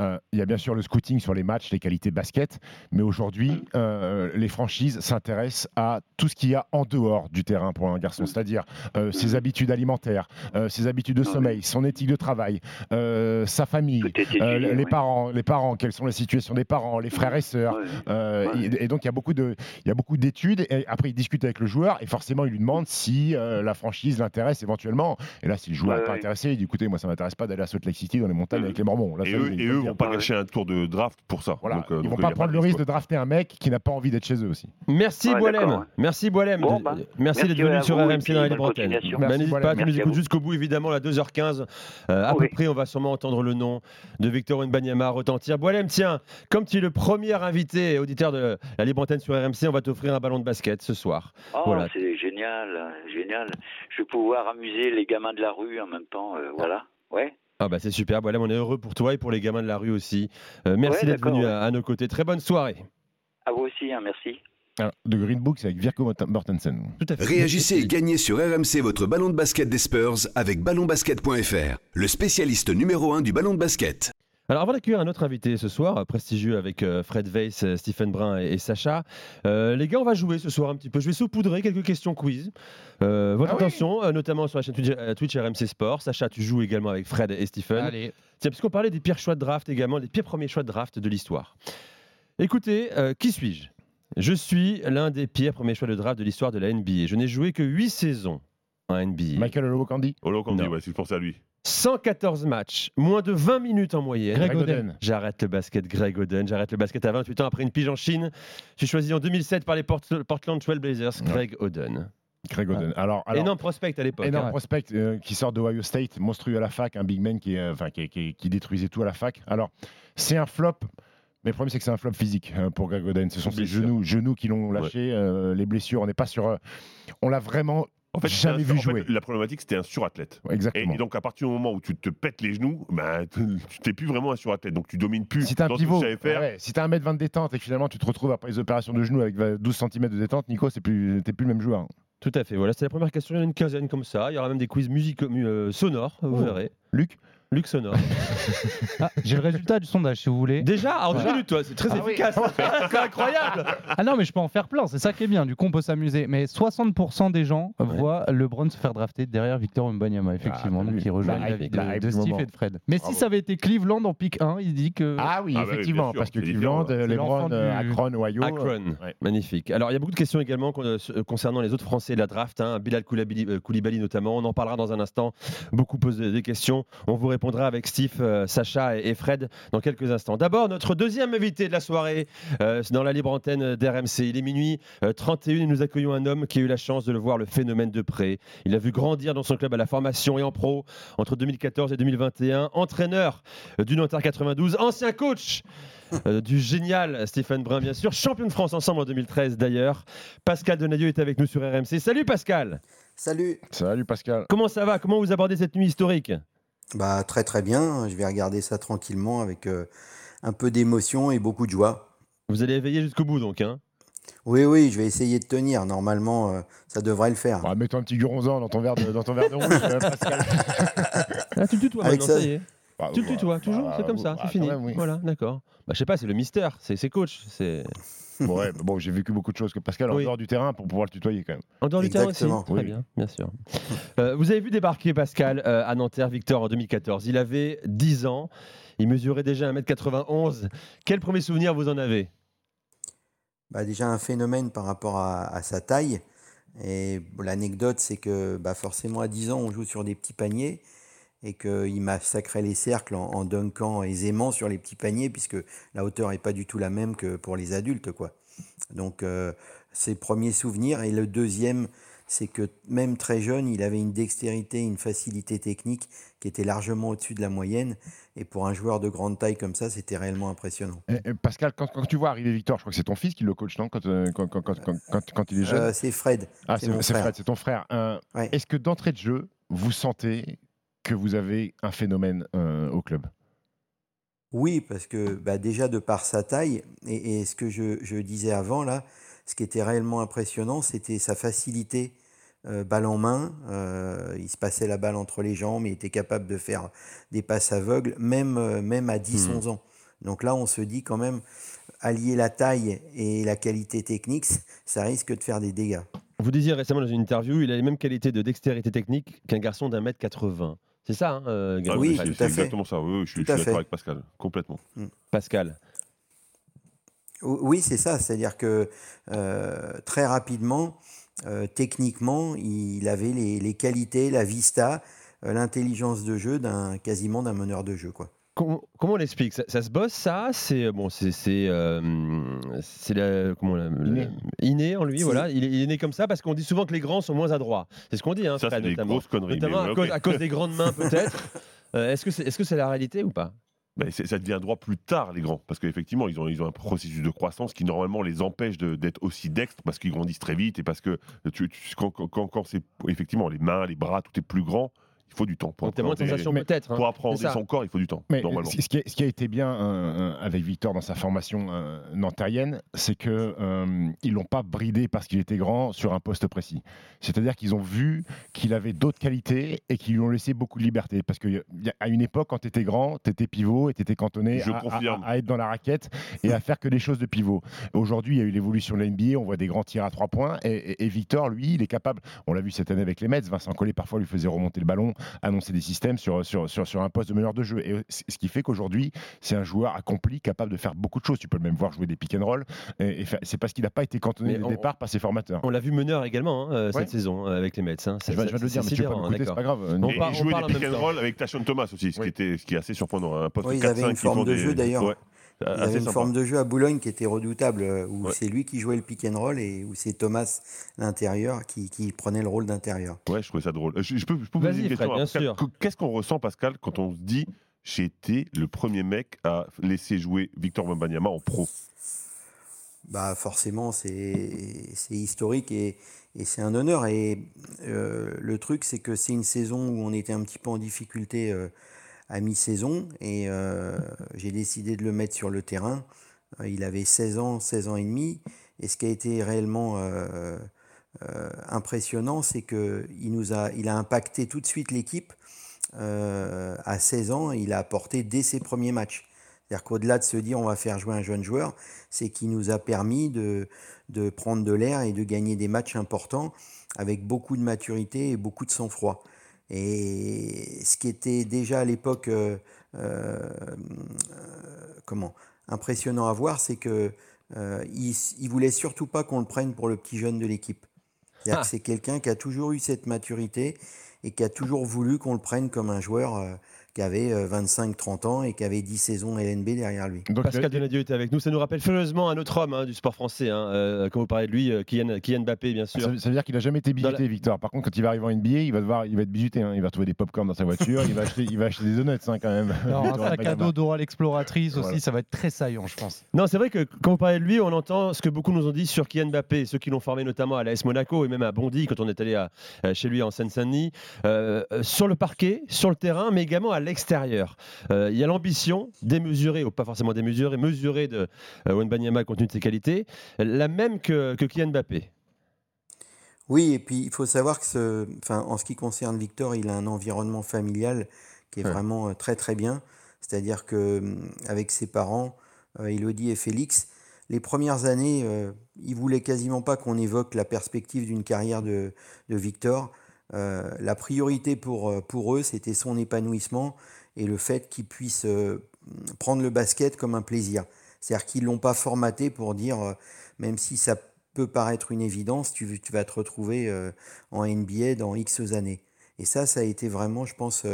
euh, il y a bien sûr le scouting sur les matchs, les qualités basket, mais aujourd'hui, euh, les franchises s'intéressent à tout ce qu'il y a en dehors du terrain pour un garçon, c'est-à-dire euh, ses habitudes alimentaires, euh, ses habitudes de sommeil, son éthique de travail, euh, sa famille, euh, les parents, les parents, quelles sont les situations des parents, les frères et sœurs. Ouais. Euh, Ouais. et, et donc il y a beaucoup de, il y a beaucoup d'études. Et après il discute avec le joueur et forcément il lui demande si euh, la franchise l'intéresse éventuellement. Et là si le joueur Ouais, n'est pas ouais. intéressé, il dit écoutez moi ça m'intéresse pas d'aller à Salt Lake City dans les montagnes avec les Mormons. Là, Et ça, eux, et eux vont pas gâcher un tour de draft pour ça. Voilà, Donc, euh, ils vont euh, pas prendre le risque de drafter un mec qui n'a pas envie d'être chez eux aussi. Merci Ouais, Boilem. Merci Boilem. Bon, bah, merci d'être venu sur RMC dans antenne. continuation. Bah, N'hésite pas, tu nous écoutes jusqu'au bout évidemment à 2h15. Euh, à peu près, on va sûrement entendre le nom de Victor Mbanyama retentir. Boilem, tiens, comme tu es le premier invité auditeur de la libre antenne sur RMC, on va t'offrir un ballon de basket ce soir. Oh, Voilà. c'est génial, euh, génial. Je vais pouvoir amuser les gamins de la rue en même temps, euh, voilà. Ouais. Ah bah c'est super, Boilem, on est heureux pour toi et pour les gamins de la rue aussi. Euh, merci Ouais, d'être venu ouais. à, à nos côtés. Très bonne soirée. À vous aussi, hein, merci. Alors, The Green Book, c'est avec Virko Morten- Mortensen. Tout à fait. Réagissez et gagnez sur RMC votre ballon de basket des Spurs avec ballonbasket.fr, le spécialiste numéro 1 du ballon de basket. Alors avant d'accueillir un autre invité ce soir, euh, prestigieux avec euh, Fred Weiss, euh, Stephen Brun et, Sacha, euh, les gars, on va jouer ce soir un petit peu. Je vais saupoudrer quelques questions quiz. Euh, votre Ah oui attention, euh, notamment sur la chaîne Twitch, Twitch RMC Sport. Sacha, tu joues également avec Fred et Stephen. Allez. Tiens, puisqu'on parlait des pires choix de draft également, des pires premiers choix de draft de l'histoire. Écoutez, euh, qui suis-je? Je suis l'un des pires premiers choix de draft de l'histoire de la NBA. Je n'ai joué que 8 saisons en NBA. Michael Olowokandi Olo Candy, Non. ouais, si je pensais à lui. 114 matchs, moins de 20 minutes en moyenne. Greg Greg Oden. Oden. J'arrête le basket, Greg Oden. J'arrête le basket à 28 ans après une pige en Chine. Je suis choisi en 2007 par les Port- Portland Trail Blazers, Ouais. Greg Oden. Greg Oden. Alors, alors Énorme prospect à l'époque. énorme hein. prospect euh, qui sort de Ohio State, monstrueux à la fac, un big man qui, euh, enfin, qui, qui- qui détruisait tout à la fac. Alors, c'est un flop. Mais le problème, c'est que c'est un flop physique euh, pour Greg Oden. Ce sont ses genoux, genoux qui l'ont lâché, euh, les blessures. On n'est pas sur. on l'a vraiment En fait, jamais vu fait, jouer. la problématique, c'était un surathlète. Et, Exactement. et donc, à partir du moment où tu te pètes les genoux, bah, *laughs* tu t'es plus vraiment un surathlète. Donc, tu domines plus si t'as un dans ce que pivot, tu savais faire. ouais, si t'as un mètre 20 de détente et que finalement tu te retrouves après les opérations de genoux avec 12 cm de détente, Nico, c'est plus, t'es plus le même joueur. Tout à fait. Voilà, c'est la première question. Il y en a une quinzaine comme ça. Il y aura même des quiz musicaux euh, sonores, vous Oh. verrez. Luc Luc sonore. *laughs* Ah, J'ai le résultat du sondage si vous voulez. Déjà, en deux minutes, toi, c'est très Ah oui. efficace. *laughs* c'est incroyable. Ah non, mais je peux en faire plein, c'est ça qui est bien. Du coup, on peut s'amuser. Mais 60% des gens Ouais. voient LeBron se faire drafter derrière Victor Wembanyama, effectivement. donc vu. il rejoint La la hype, vie la de, hype de du Steve moment. et de Fred. Mais Bravo. si ça avait été Cleveland en pick 1, il dit que. Ah oui, Ah bah oui, effectivement, bien sûr, parce que c'est Cleveland, différent. euh, l'enfant euh, du- Akron, Ohio. Akron. Ouais. Magnifique. Alors, il y a beaucoup de questions également con- euh, concernant les autres Français de la draft. hein. Bilal Koulibaly, euh, Koulibaly notamment. On en parlera dans un instant. Beaucoup posent des questions. On vous répondra avec Steve, euh, Sacha et, et Fred dans quelques instants. D'abord, notre deuxième invité de la soirée euh, dans la libre antenne d'RMC. Il est minuit euh, 31 et nous accueillons un homme qui a eu la chance de le voir le phénomène de près. Il a vu grandir dans son club à la formation et en pro entre 2014 et 2021. Entraîneur euh, du Nanterre 92, ancien coach euh, du génial Stéphane Brun, bien sûr. Champion de France ensemble en 2013 d'ailleurs. Pascal Donadieu est avec nous sur RMC. Salut Pascal Salut. Salut Pascal. Comment ça va? Comment vous abordez cette nuit historique? Bah très très bien. Je vais regarder ça tranquillement avec euh, un peu d'émotion et beaucoup de joie. Vous allez éveiller jusqu'au bout donc. Hein? Oui oui, je vais essayer de tenir. Normalement, euh, ça devrait le faire. Bah, Mets-toi un petit guronzan dans ton verre de, dans ton verre de rouge, *laughs* euh, Pascal. ah, tu le tutoies Avec maintenant, ça- ça y est. Bah, Tu le bah, tutoies, toujours bah, C'est comme ça, bah, c'est fini. quand même, oui. Voilà, d'accord. Bah, je sais pas, c'est le mystère, c'est c'est coach. C'est *laughs* ouais, mais *laughs* bon, j'ai vécu beaucoup de choses que Pascal en Oui. dehors du terrain pour pouvoir le tutoyer quand même. En dehors du terrain aussi. Très Oui. bien, bien sûr. *laughs* Euh, vous avez vu débarquer Pascal euh, à Nanterre, Victor, en 2014. Il avait 10 ans. Il mesurait déjà 1m91. Quel premier souvenir vous en avez? Bah, déjà un phénomène par rapport à, à sa taille. Et l'anecdote, c'est que bah, forcément à 10 ans, on joue sur des petits paniers et qu'il massacrait les cercles en, en dunkant aisément sur les petits paniers puisque la hauteur n'est pas du tout la même que pour les adultes. quoi. Donc, euh, c'est le premier souvenir. Et le deuxième, c'est que même très jeune, il avait une dextérité, une facilité technique qui était largement au-dessus de la moyenne. Et pour un joueur de grande taille comme ça, c'était réellement impressionnant. Et- Pascal, quand, quand tu vois arriver Victor, je crois que c'est ton fils qui le coach, non quand, euh, quand, quand, il est jeune Euh, c'est Fred. Ah, c'est. Fred, c'est ton frère. Euh, Ouais. Est-ce que d'entrée de jeu, vous sentez que vous avez un phénomène euh, au club? Oui, parce que bah, déjà de par sa taille, et, et ce que je, je disais avant, là, ce qui était réellement impressionnant, c'était sa facilité euh, balle en main. Euh, il se passait la balle entre les jambes, il était capable de faire des passes aveugles, même, euh, même à 10-11 ans. Donc là, on se dit quand même, allier la taille et la qualité technique, ça risque de faire des dégâts. Vous disiez récemment dans une interview, il a les mêmes qualités de dextérité technique qu'un garçon d'un mètre 80. C'est ça, hein, euh, Ah Oui, c'est- tout c'est à fait. exactement ça. Oui, oui, je suis, Tout je à suis fait. d'accord avec Pascal, complètement. Pascal. O- Oui, c'est ça. C'est-à-dire que euh, très rapidement, euh, techniquement, il avait les, les qualités, la vista, euh, l'intelligence de jeu d'un quasiment d'un meneur de jeu, quoi. Comment, comment on l'explique? Ça, ça se bosse, ça? C'est bon, c'est c'est euh, c'est la- comment la- la- Inné. en lui, voilà. Il est, il est né comme ça parce qu'on dit souvent que les grands sont moins adroits. C'est ce qu'on dit, hein, Ça, c'est des grosses conneries. Notamment mais à, cause, à cause des grandes mains, *laughs* peut-être. Euh, Est-ce que c'est est -ce c'est la réalité ou pas? Ben, c'est- ça devient droit plus tard, les grands, parce qu'effectivement, ils ont, ils ont un processus de croissance qui normalement les empêche de- d'être aussi dextres, parce qu'ils grandissent très vite et parce que tu, tu- quand, quand- quand c'est effectivement les mains, les bras, tout est plus grand, Il faut du temps. Pour sensations peut-être. hein. Pour son corps, il faut du temps, Mais normalement. ce qui, a, ce qui a été bien euh, euh, avec Victor dans sa formation euh, nantarienne, c'est que euh, ils l'ont pas bridé parce qu'il était grand sur un poste précis. C'est-à-dire qu'ils ont vu qu'il avait d'autres qualités et qu'ils lui ont laissé beaucoup de liberté. Parce qu'à une époque, quand tu étais grand, tu étais pivot et tu étais cantonné Je à, à- confirme. à être dans la raquette et à faire que des choses de pivot. Aujourd'hui, il y a eu l'évolution de la NBA, on voit des grands tirs à trois points et, et- et Victor, lui, il est capable. On l'a vu cette année avec les Mets. Vincent Collet parfois lui faisait remonter le ballon, annoncer des systèmes sur, sur, sur, sur un poste de meneur de jeu. Et c- ce qui fait qu'aujourd'hui, c'est un joueur accompli, capable de faire beaucoup de choses. Tu peux le même voir jouer des pick and roll. Et, et c'est parce qu'il n'a pas été cantonné on- départ par ses formateurs. On l'a vu meneur également hein, euh, Ouais. cette saison euh, avec les Mets. hein. Je viens- de le dire, mais tu peux pas sidérant, m'écouter, c'est pas grave. On Et on jouait parle en des pick même and roll avec Tashon Thomas aussi, ce, qui était, ce qui est assez surprenant. Un poste Oui, ils 4-5 avaient une qui font forme de jeu d'ailleurs. Ouais, Ils assez avaient une sympa. forme de jeu à Boulogne qui était redoutable, euh, où Ouais. c'est lui qui jouait le pick and roll et où c'est Thomas l'intérieur qui, qui prenait le rôle d'intérieur. Ouais, je trouvais ça drôle. Euh, Je, je peux, je peux vous Vas-y, poser une question Fred, bien Pascal sûr. Qu- Qu'est-ce qu'on ressent, Pascal, quand on se dit j'ai été le premier mec à laisser jouer Victor Wembanyama en pro? Bah forcément, c'est c'est historique et, et c'est un honneur. Et euh, le truc, c'est que c'est une saison où on était un petit peu en difficulté euh, à mi-saison et euh, j'ai décidé de le mettre sur le terrain. Euh, Il avait 16 ans, 16 ans et demi. Et ce qui a été réellement euh, impressionnant, c'est que il nous a, a impacté tout de suite l'équipe. À 16 ans, il a apporté dès ses premiers matchs. C'est-à-dire qu'au-delà de se dire on va faire jouer un jeune joueur, c'est qu'il nous a permis de, de prendre de l'air et de gagner des matchs importants avec beaucoup de maturité et beaucoup de sang-froid. Et ce qui était déjà à l'époque euh, euh, comment impressionnant à voir, c'est que euh, il, il voulait surtout pas qu'on le prenne pour le petit jeune de l'équipe. C'est-à-dire Ah. que c'est quelqu'un qui a toujours eu cette maturité et qui a toujours voulu qu'on le prenne comme un joueur euh, qui avait 25-30 ans et qui avait 10 saisons LNB derrière lui. Donc, Pascal euh, Donadieu était avec nous. Ça nous rappelle furieusement un autre homme hein, du sport français. Hein, euh, quand vous parlez de lui, euh, Kylian, Kylian Mbappé, bien sûr. Ça, veut- ça veut dire qu'il a jamais été Dans bizuté, Victor. Par contre, quand il va arriver en NBA, il va devoir, il va être bizuté. hein. Il va trouver des popcorn dans sa voiture. il va acheter, il va acheter des donuts hein, quand même. *laughs* Alors, un sac à dos d'Oral Exploratrice aussi, Voilà. ça va être très saillant, je pense. Non, c'est vrai que quand vous parlez de lui, on entend ce que beaucoup nous ont dit sur Kylian Mbappé, ceux qui l'ont formé notamment à l'AS Monaco et même à Bondy quand on est allé à- euh, chez lui en Seine-Saint-Denis, euh, euh, sur le parquet, sur le terrain, mais également à l'extérieur. Euh, Il y a l'ambition démesurée, ou pas forcément démesurée, mesurée de euh, Wembanyama compte tenu de ses qualités, la même que, que Kylian Mbappé. Oui, et puis il faut savoir que, ce, enfin, en ce qui concerne Victor, il a un environnement familial qui est Ouais. vraiment euh, très très bien. C'est-à-dire que hum, avec ses parents, Elodie et Félix, les premières années, euh, ils voulaient quasiment pas qu'on évoque la perspective d'une carrière de, de Victor. Euh, la priorité pour, euh, pour eux, c'était son épanouissement et le fait qu'il puisse euh, prendre le basket comme un plaisir. C'est-à-dire qu'ils l'ont pas formaté pour dire, euh, même si ça peut paraître une évidence, tu, tu vas te retrouver en NBA dans X années. Et ça, ça a été vraiment, je pense,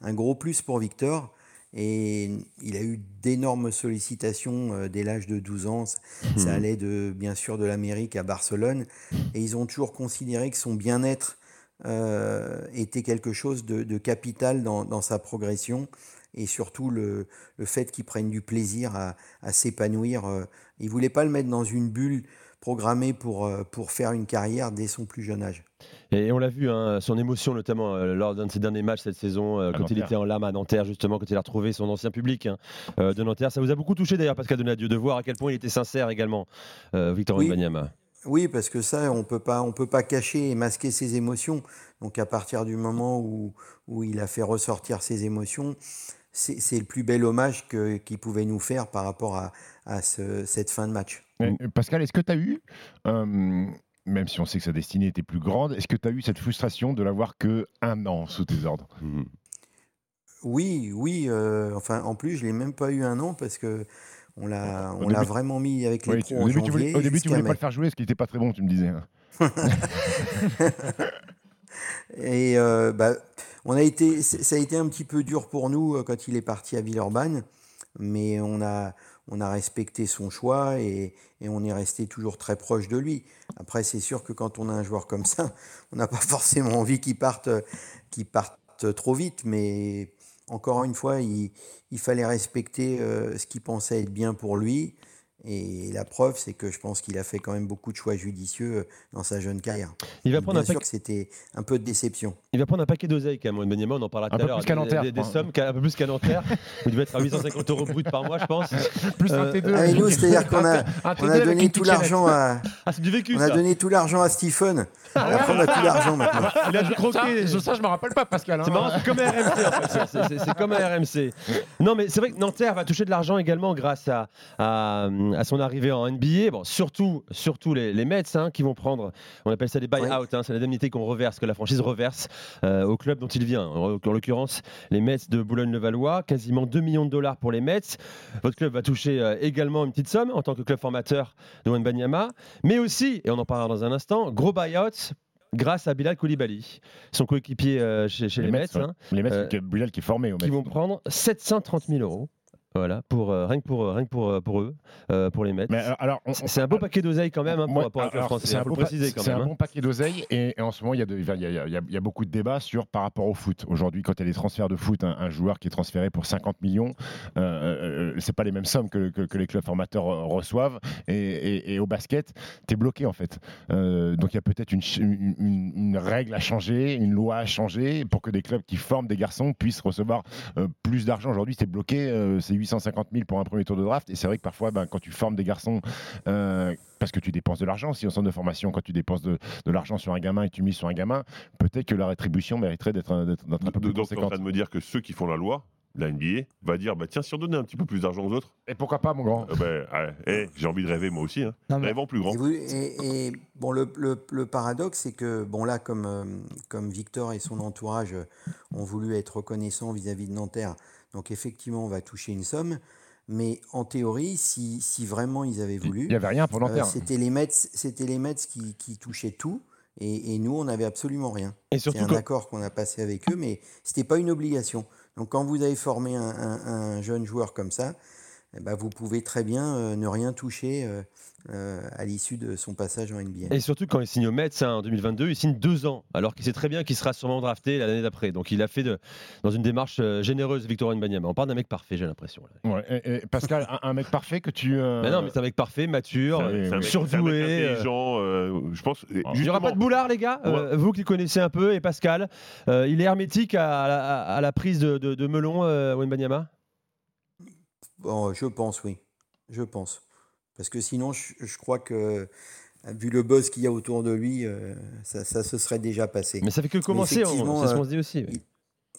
un gros plus pour Victor. Et il a eu d'énormes sollicitations dès l'âge de 12 ans. Ça, ça allait de, bien sûr de l'Amérique à Barcelone. Et ils ont toujours considéré que son bien-être euh, était quelque chose de, de capital dans, dans sa progression. Et surtout le, le fait qu'il prenne du plaisir à, à s'épanouir. euh. Il ne voulait pas le mettre dans une bulle programmée pour, euh, pour faire une carrière dès son plus jeune âge. Et on l'a vu, hein, son émotion notamment euh, lors d'un de ses derniers matchs cette saison, euh, quand il Nanterre. était en lame à Nanterre, justement, quand il a retrouvé son ancien public hein, euh, de Nanterre. Ça vous a beaucoup touché d'ailleurs, Pascal Donadieu, de voir à quel point il était sincère également, euh, Victor Oui. Oui, parce que ça, on peut pas, on peut pas cacher et masquer ses émotions. Donc à partir du moment où, où il a fait ressortir ses émotions, c'est c'est le plus bel hommage que- qu'il pouvait nous faire par rapport à, à ce- cette fin de match. Pascal, est-ce que tu as eu, euh, même si on sait que sa destinée était plus grande, est-ce que tu as eu cette frustration de l'avoir que un an sous tes ordres? Mhm. Oui, oui. euh, enfin, en plus, je l'ai même pas eu un an parce que on l'a, on l'a vraiment mis avec les pros tu- Au en début, tu voulais, au début, tu voulais pas le faire jouer parce qu'il était pas très bon, tu me disais. hein. *laughs* Et euh, bah, on a été, ça a été un petit peu dur pour nous euh, quand il est parti à Villeurbanne, mais on a, on a respecté son choix et, et on est resté toujours très proche de lui. Après, c'est sûr que quand on a un joueur comme ça, on n'a pas forcément envie qu'il parte, euh, qu'il parte trop vite, mais encore une fois, il, fallait respecter euh, ce qu'il pensait être bien pour lui. Et la preuve, c'est que je pense qu'il a fait quand même beaucoup de choix judicieux euh, dans sa jeune carrière. Il va prendre bien un sûr paquet- que c'était un peu de déception. Il va prendre un paquet d'oseille quand même, Wembanyama, on en parlera tout Un à peu l'heure. plus qu'à Des- Des, des crois. sommes, un peu plus qu'à Nanterre. Il devait être à 850 euros brut par mois, je pense. *laughs* Plus un Euh, T2. Ah, et nous, c'est-à-dire qu'on a, *laughs* Un on T2 a avec donné tout l'argent à, Ah, c'est du vécu, on ça. a donné tout l'argent à Stephen. Et après, on a tout l'argent maintenant. *laughs* Il a croqué. Ça, ça, je me rappelle pas, Pascal. hein. C'est marrant, c'est comme un RMC en fait. C'est- comme un RMC. Non, mais c'est vrai que Nanterre va toucher de l'argent également grâce à, à, à son arrivée en NBA. Bon, surtout, surtout les, les Mets hein, qui vont prendre, on appelle ça des buy-out, hein, c'est l'indemnité qu'on reverse, que la franchise reverse euh, au club dont il vient. En, en l'occurrence, les Mets de Boulogne-le-Valois, quasiment 2 millions de dollars pour les Mets. Votre club va toucher euh, également une petite somme en tant que club formateur de Wembanyama, mais aussi, et on en parlera dans un instant, gros buy-out grâce à Bilal Koulibaly, son coéquipier euh, chez, chez les, Mets. hein, Les Mets, euh, c'est Bilal qui est formé au qui Mets. vont prendre 730 000 euros. Voilà, pour, euh, rien que pour, euh, rien que pour, euh, pour eux, euh, pour les. Mais euh, alors, C'est un beau paquet d'oseille quand même hein, pour, Ouais, pour un club français. c'est un un hein. bon paquet d'oseille et, et en ce moment il y, a de- y a- y a- y a- beaucoup de débats sur par rapport au foot. Aujourd'hui, quand il y a des transferts de foot, un, un joueur qui est transféré pour 50 millions, euh, c'est pas les mêmes sommes que, que- que les clubs formateurs reçoivent. Et, et- et au basket, tu es bloqué en fait. Donc il y a peut-être une, ch- une- une- une règle à changer, une loi à changer pour que des clubs qui forment des garçons puissent recevoir plus d'argent. Aujourd'hui, c'est bloqué, c'est 850 000 pour un premier tour de draft. Et c'est vrai que parfois, ben, quand tu formes des garçons, euh, parce que tu dépenses de l'argent aussi au centre de formation, quand tu dépenses de, de l'argent sur un gamin et tu mises sur un gamin, peut-être que la rétribution mériterait d'être un peu plus Donc, tu es en train de me dire que ceux qui font la loi, la NBA, va dire bah, tiens, si on donnait un petit peu plus d'argent aux autres. Et pourquoi pas, mon grand euh, ouais, eh, J'ai envie de rêver moi aussi. Hein. Non, mais- Rêvons plus grand. Et, vous- et- et, bon, le, le- le paradoxe, c'est que, bon, là, comme, euh, comme Victor et son entourage euh, ont voulu être reconnaissants vis-à-vis de Nanterre, donc effectivement, on va toucher une somme. Mais en théorie, si, si vraiment ils avaient voulu, Il n'y avait rien pour euh, Nanterre. c'était les Mets, c'était les Mets qui, qui touchaient tout, et, et nous, on n'avait absolument rien. C'est un quand- accord qu'on a passé avec eux, mais c'était pas une obligation. Donc, quand vous avez formé un, un- un jeune joueur comme ça, eh ben, vous pouvez très bien euh, ne rien toucher euh, euh, à l'issue de son passage en NBA. Et surtout quand il signe au Mets hein, en 2022, il signe deux ans, alors qu'il sait très bien qu'il sera sûrement drafté l'année d'après. Donc il a fait de, dans une démarche généreuse Victor Wembanyama. On parle d'un mec parfait, j'ai l'impression. Ouais, et- et Pascal, un, un mec parfait que tu. euh, Mais non, mais c'est un mec parfait, mature, mec- surdoué. intelligent, euh, je pense. et Il n'y aura pas de boulard, les gars Euh, Vous qui le connaissez un peu, et Pascal, euh, il est hermétique à, la, à la prise de, de, de melon, euh, Wembanyama? Bon, je pense, oui. Je pense. Parce que sinon, je, je crois que, vu le buzz qu'il y a autour de lui, euh, ça, ça se serait déjà passé. Mais ça fait que commencer, on- effectivement, c'est ce qu'on euh, se dit aussi. oui.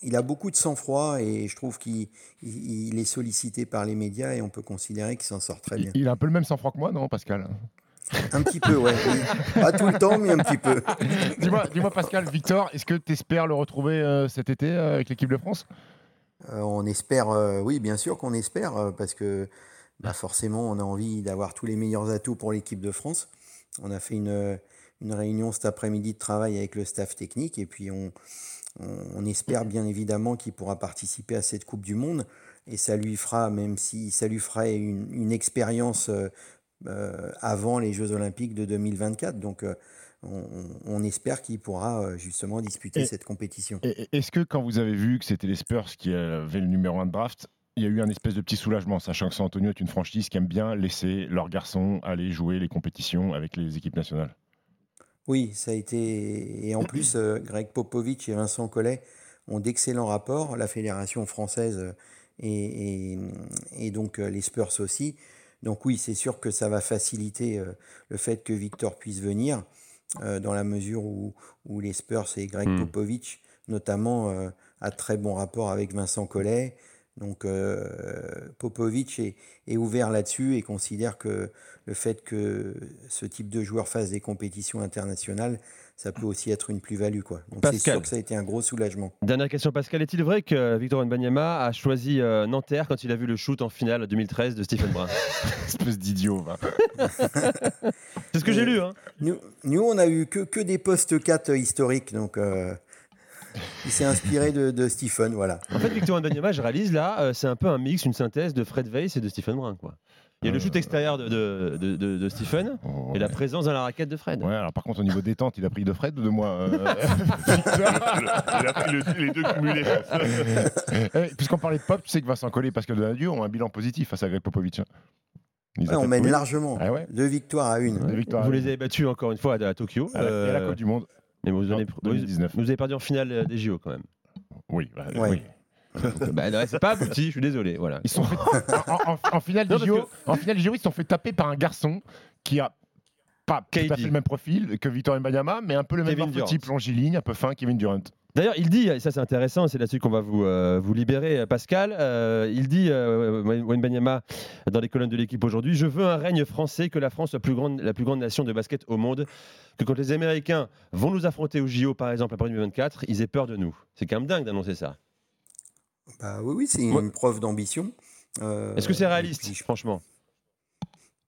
il, il a beaucoup de sang-froid et je trouve qu'il il- il est sollicité par les médias et on peut considérer qu'il s'en sort très bien. il, a un peu le même sang-froid que moi, non, Pascal? Un petit peu, ouais. oui. Pas tout le temps, mais un petit peu. *laughs* Dis-moi, dis-moi, Pascal, Victor, est-ce que tu espères le retrouver euh, cet été euh, avec l'équipe de France? Euh, on espère, euh, oui, bien sûr qu'on espère, euh, parce que bah, forcément, on a envie d'avoir tous les meilleurs atouts pour l'équipe de France. On a fait une, une réunion cet après-midi de travail avec le staff technique, et puis on, on, espère bien évidemment qu'il pourra participer à cette Coupe du Monde, et ça lui fera, même si ça lui ferait une, une expérience euh, euh, avant les Jeux Olympiques de 2024. Donc, euh, on, espère qu'il pourra euh, justement disputer Et- cette compétition. Est-ce que quand vous avez vu que c'était les Spurs qui avaient le numéro 1 de draft, il y a eu un espèce de petit soulagement, sachant que San Antonio est une franchise qui aime bien laisser leurs garçons aller jouer les compétitions avec les équipes nationales? Oui, ça a été. Et en plus, euh, Greg Popovich et Vincent Collet ont d'excellents rapports, la Fédération française euh, et, et- et donc les Spurs aussi. Donc oui, c'est sûr que ça va faciliter le fait que Victor puisse venir, euh, dans la mesure où, où les Spurs et Greg Hmm. Popovich, notamment, euh, a très bons rapports avec Vincent Collet. Donc euh, Popovic est, est ouvert là-dessus et considère que le fait que ce type de joueur fasse des compétitions internationales, ça peut aussi être une plus-value. quoi. Donc c'est Pascal. sûr que ça a été un gros soulagement. Dernière question, Pascal. Est-il vrai que Victor Wembanyama a choisi euh, Nanterre quand il a vu le shoot en finale 2013 de Stephen Brun? *laughs* Espèce d'idiot, va. *laughs* C'est ce que j'ai lu. Hein. Nous, nous, on a eu que, que des postes 4 historiques, donc euh, il s'est inspiré de, de Stephen, voilà. En fait, Victor Wembanyama, je réalise là, euh, c'est un peu un mix, une synthèse de Fred Weiss et de Stephen Brun. Quoi. Il y a le shoot extérieur de, de, de- de- de Stephen et la présence dans la raquette de Fred. Ouais, alors par contre, au niveau détente, il a pris de Fred ou de moi euh, *laughs* Il a pris le- les deux cumulés. *laughs* Eh, Puisqu'on parlait de pop, tu sais que Vincent Collet et Pascal Donadieu ont un bilan positif face à Greg Popovich. hein. Ouais, on mène oui. largement. Ah ouais. Deux victoires à une. Victoires. Vous les avez battus encore une fois à, à Tokyo. À la- à la Euh, Coupe du Monde. Mais vous, En avez, 2019. vous avez perdu en finale euh, des JO quand même. Oui, bah, Ouais. oui. Bah, ouais, c'est pas abouti, je suis désolé. Voilà. Ils sont fait- *laughs* en, en- en finale Non, du JO, en finale du JO, ils se sont fait taper par un garçon qui a pas tout à KD. fait le même profil que Victor Mbanyama, mais un peu le même Kevin Durant. type longiligne, un peu fin, Kevin Durant. D'ailleurs, il dit, et ça c'est intéressant, c'est là-dessus qu'on va vous, euh, vous libérer, euh, Pascal. euh, il dit, euh, Wayne Banyama, dans les colonnes de l'équipe aujourd'hui, je veux un règne français, que la France soit plus grande, la plus grande nation de basket au monde, que quand les Américains vont nous affronter au JO, par exemple, après 2024, ils aient peur de nous. C'est quand même dingue d'annoncer ça. Bah oui, oui, c'est une Ouais. preuve d'ambition. Euh, Est-ce que c'est réaliste, puis, franchement?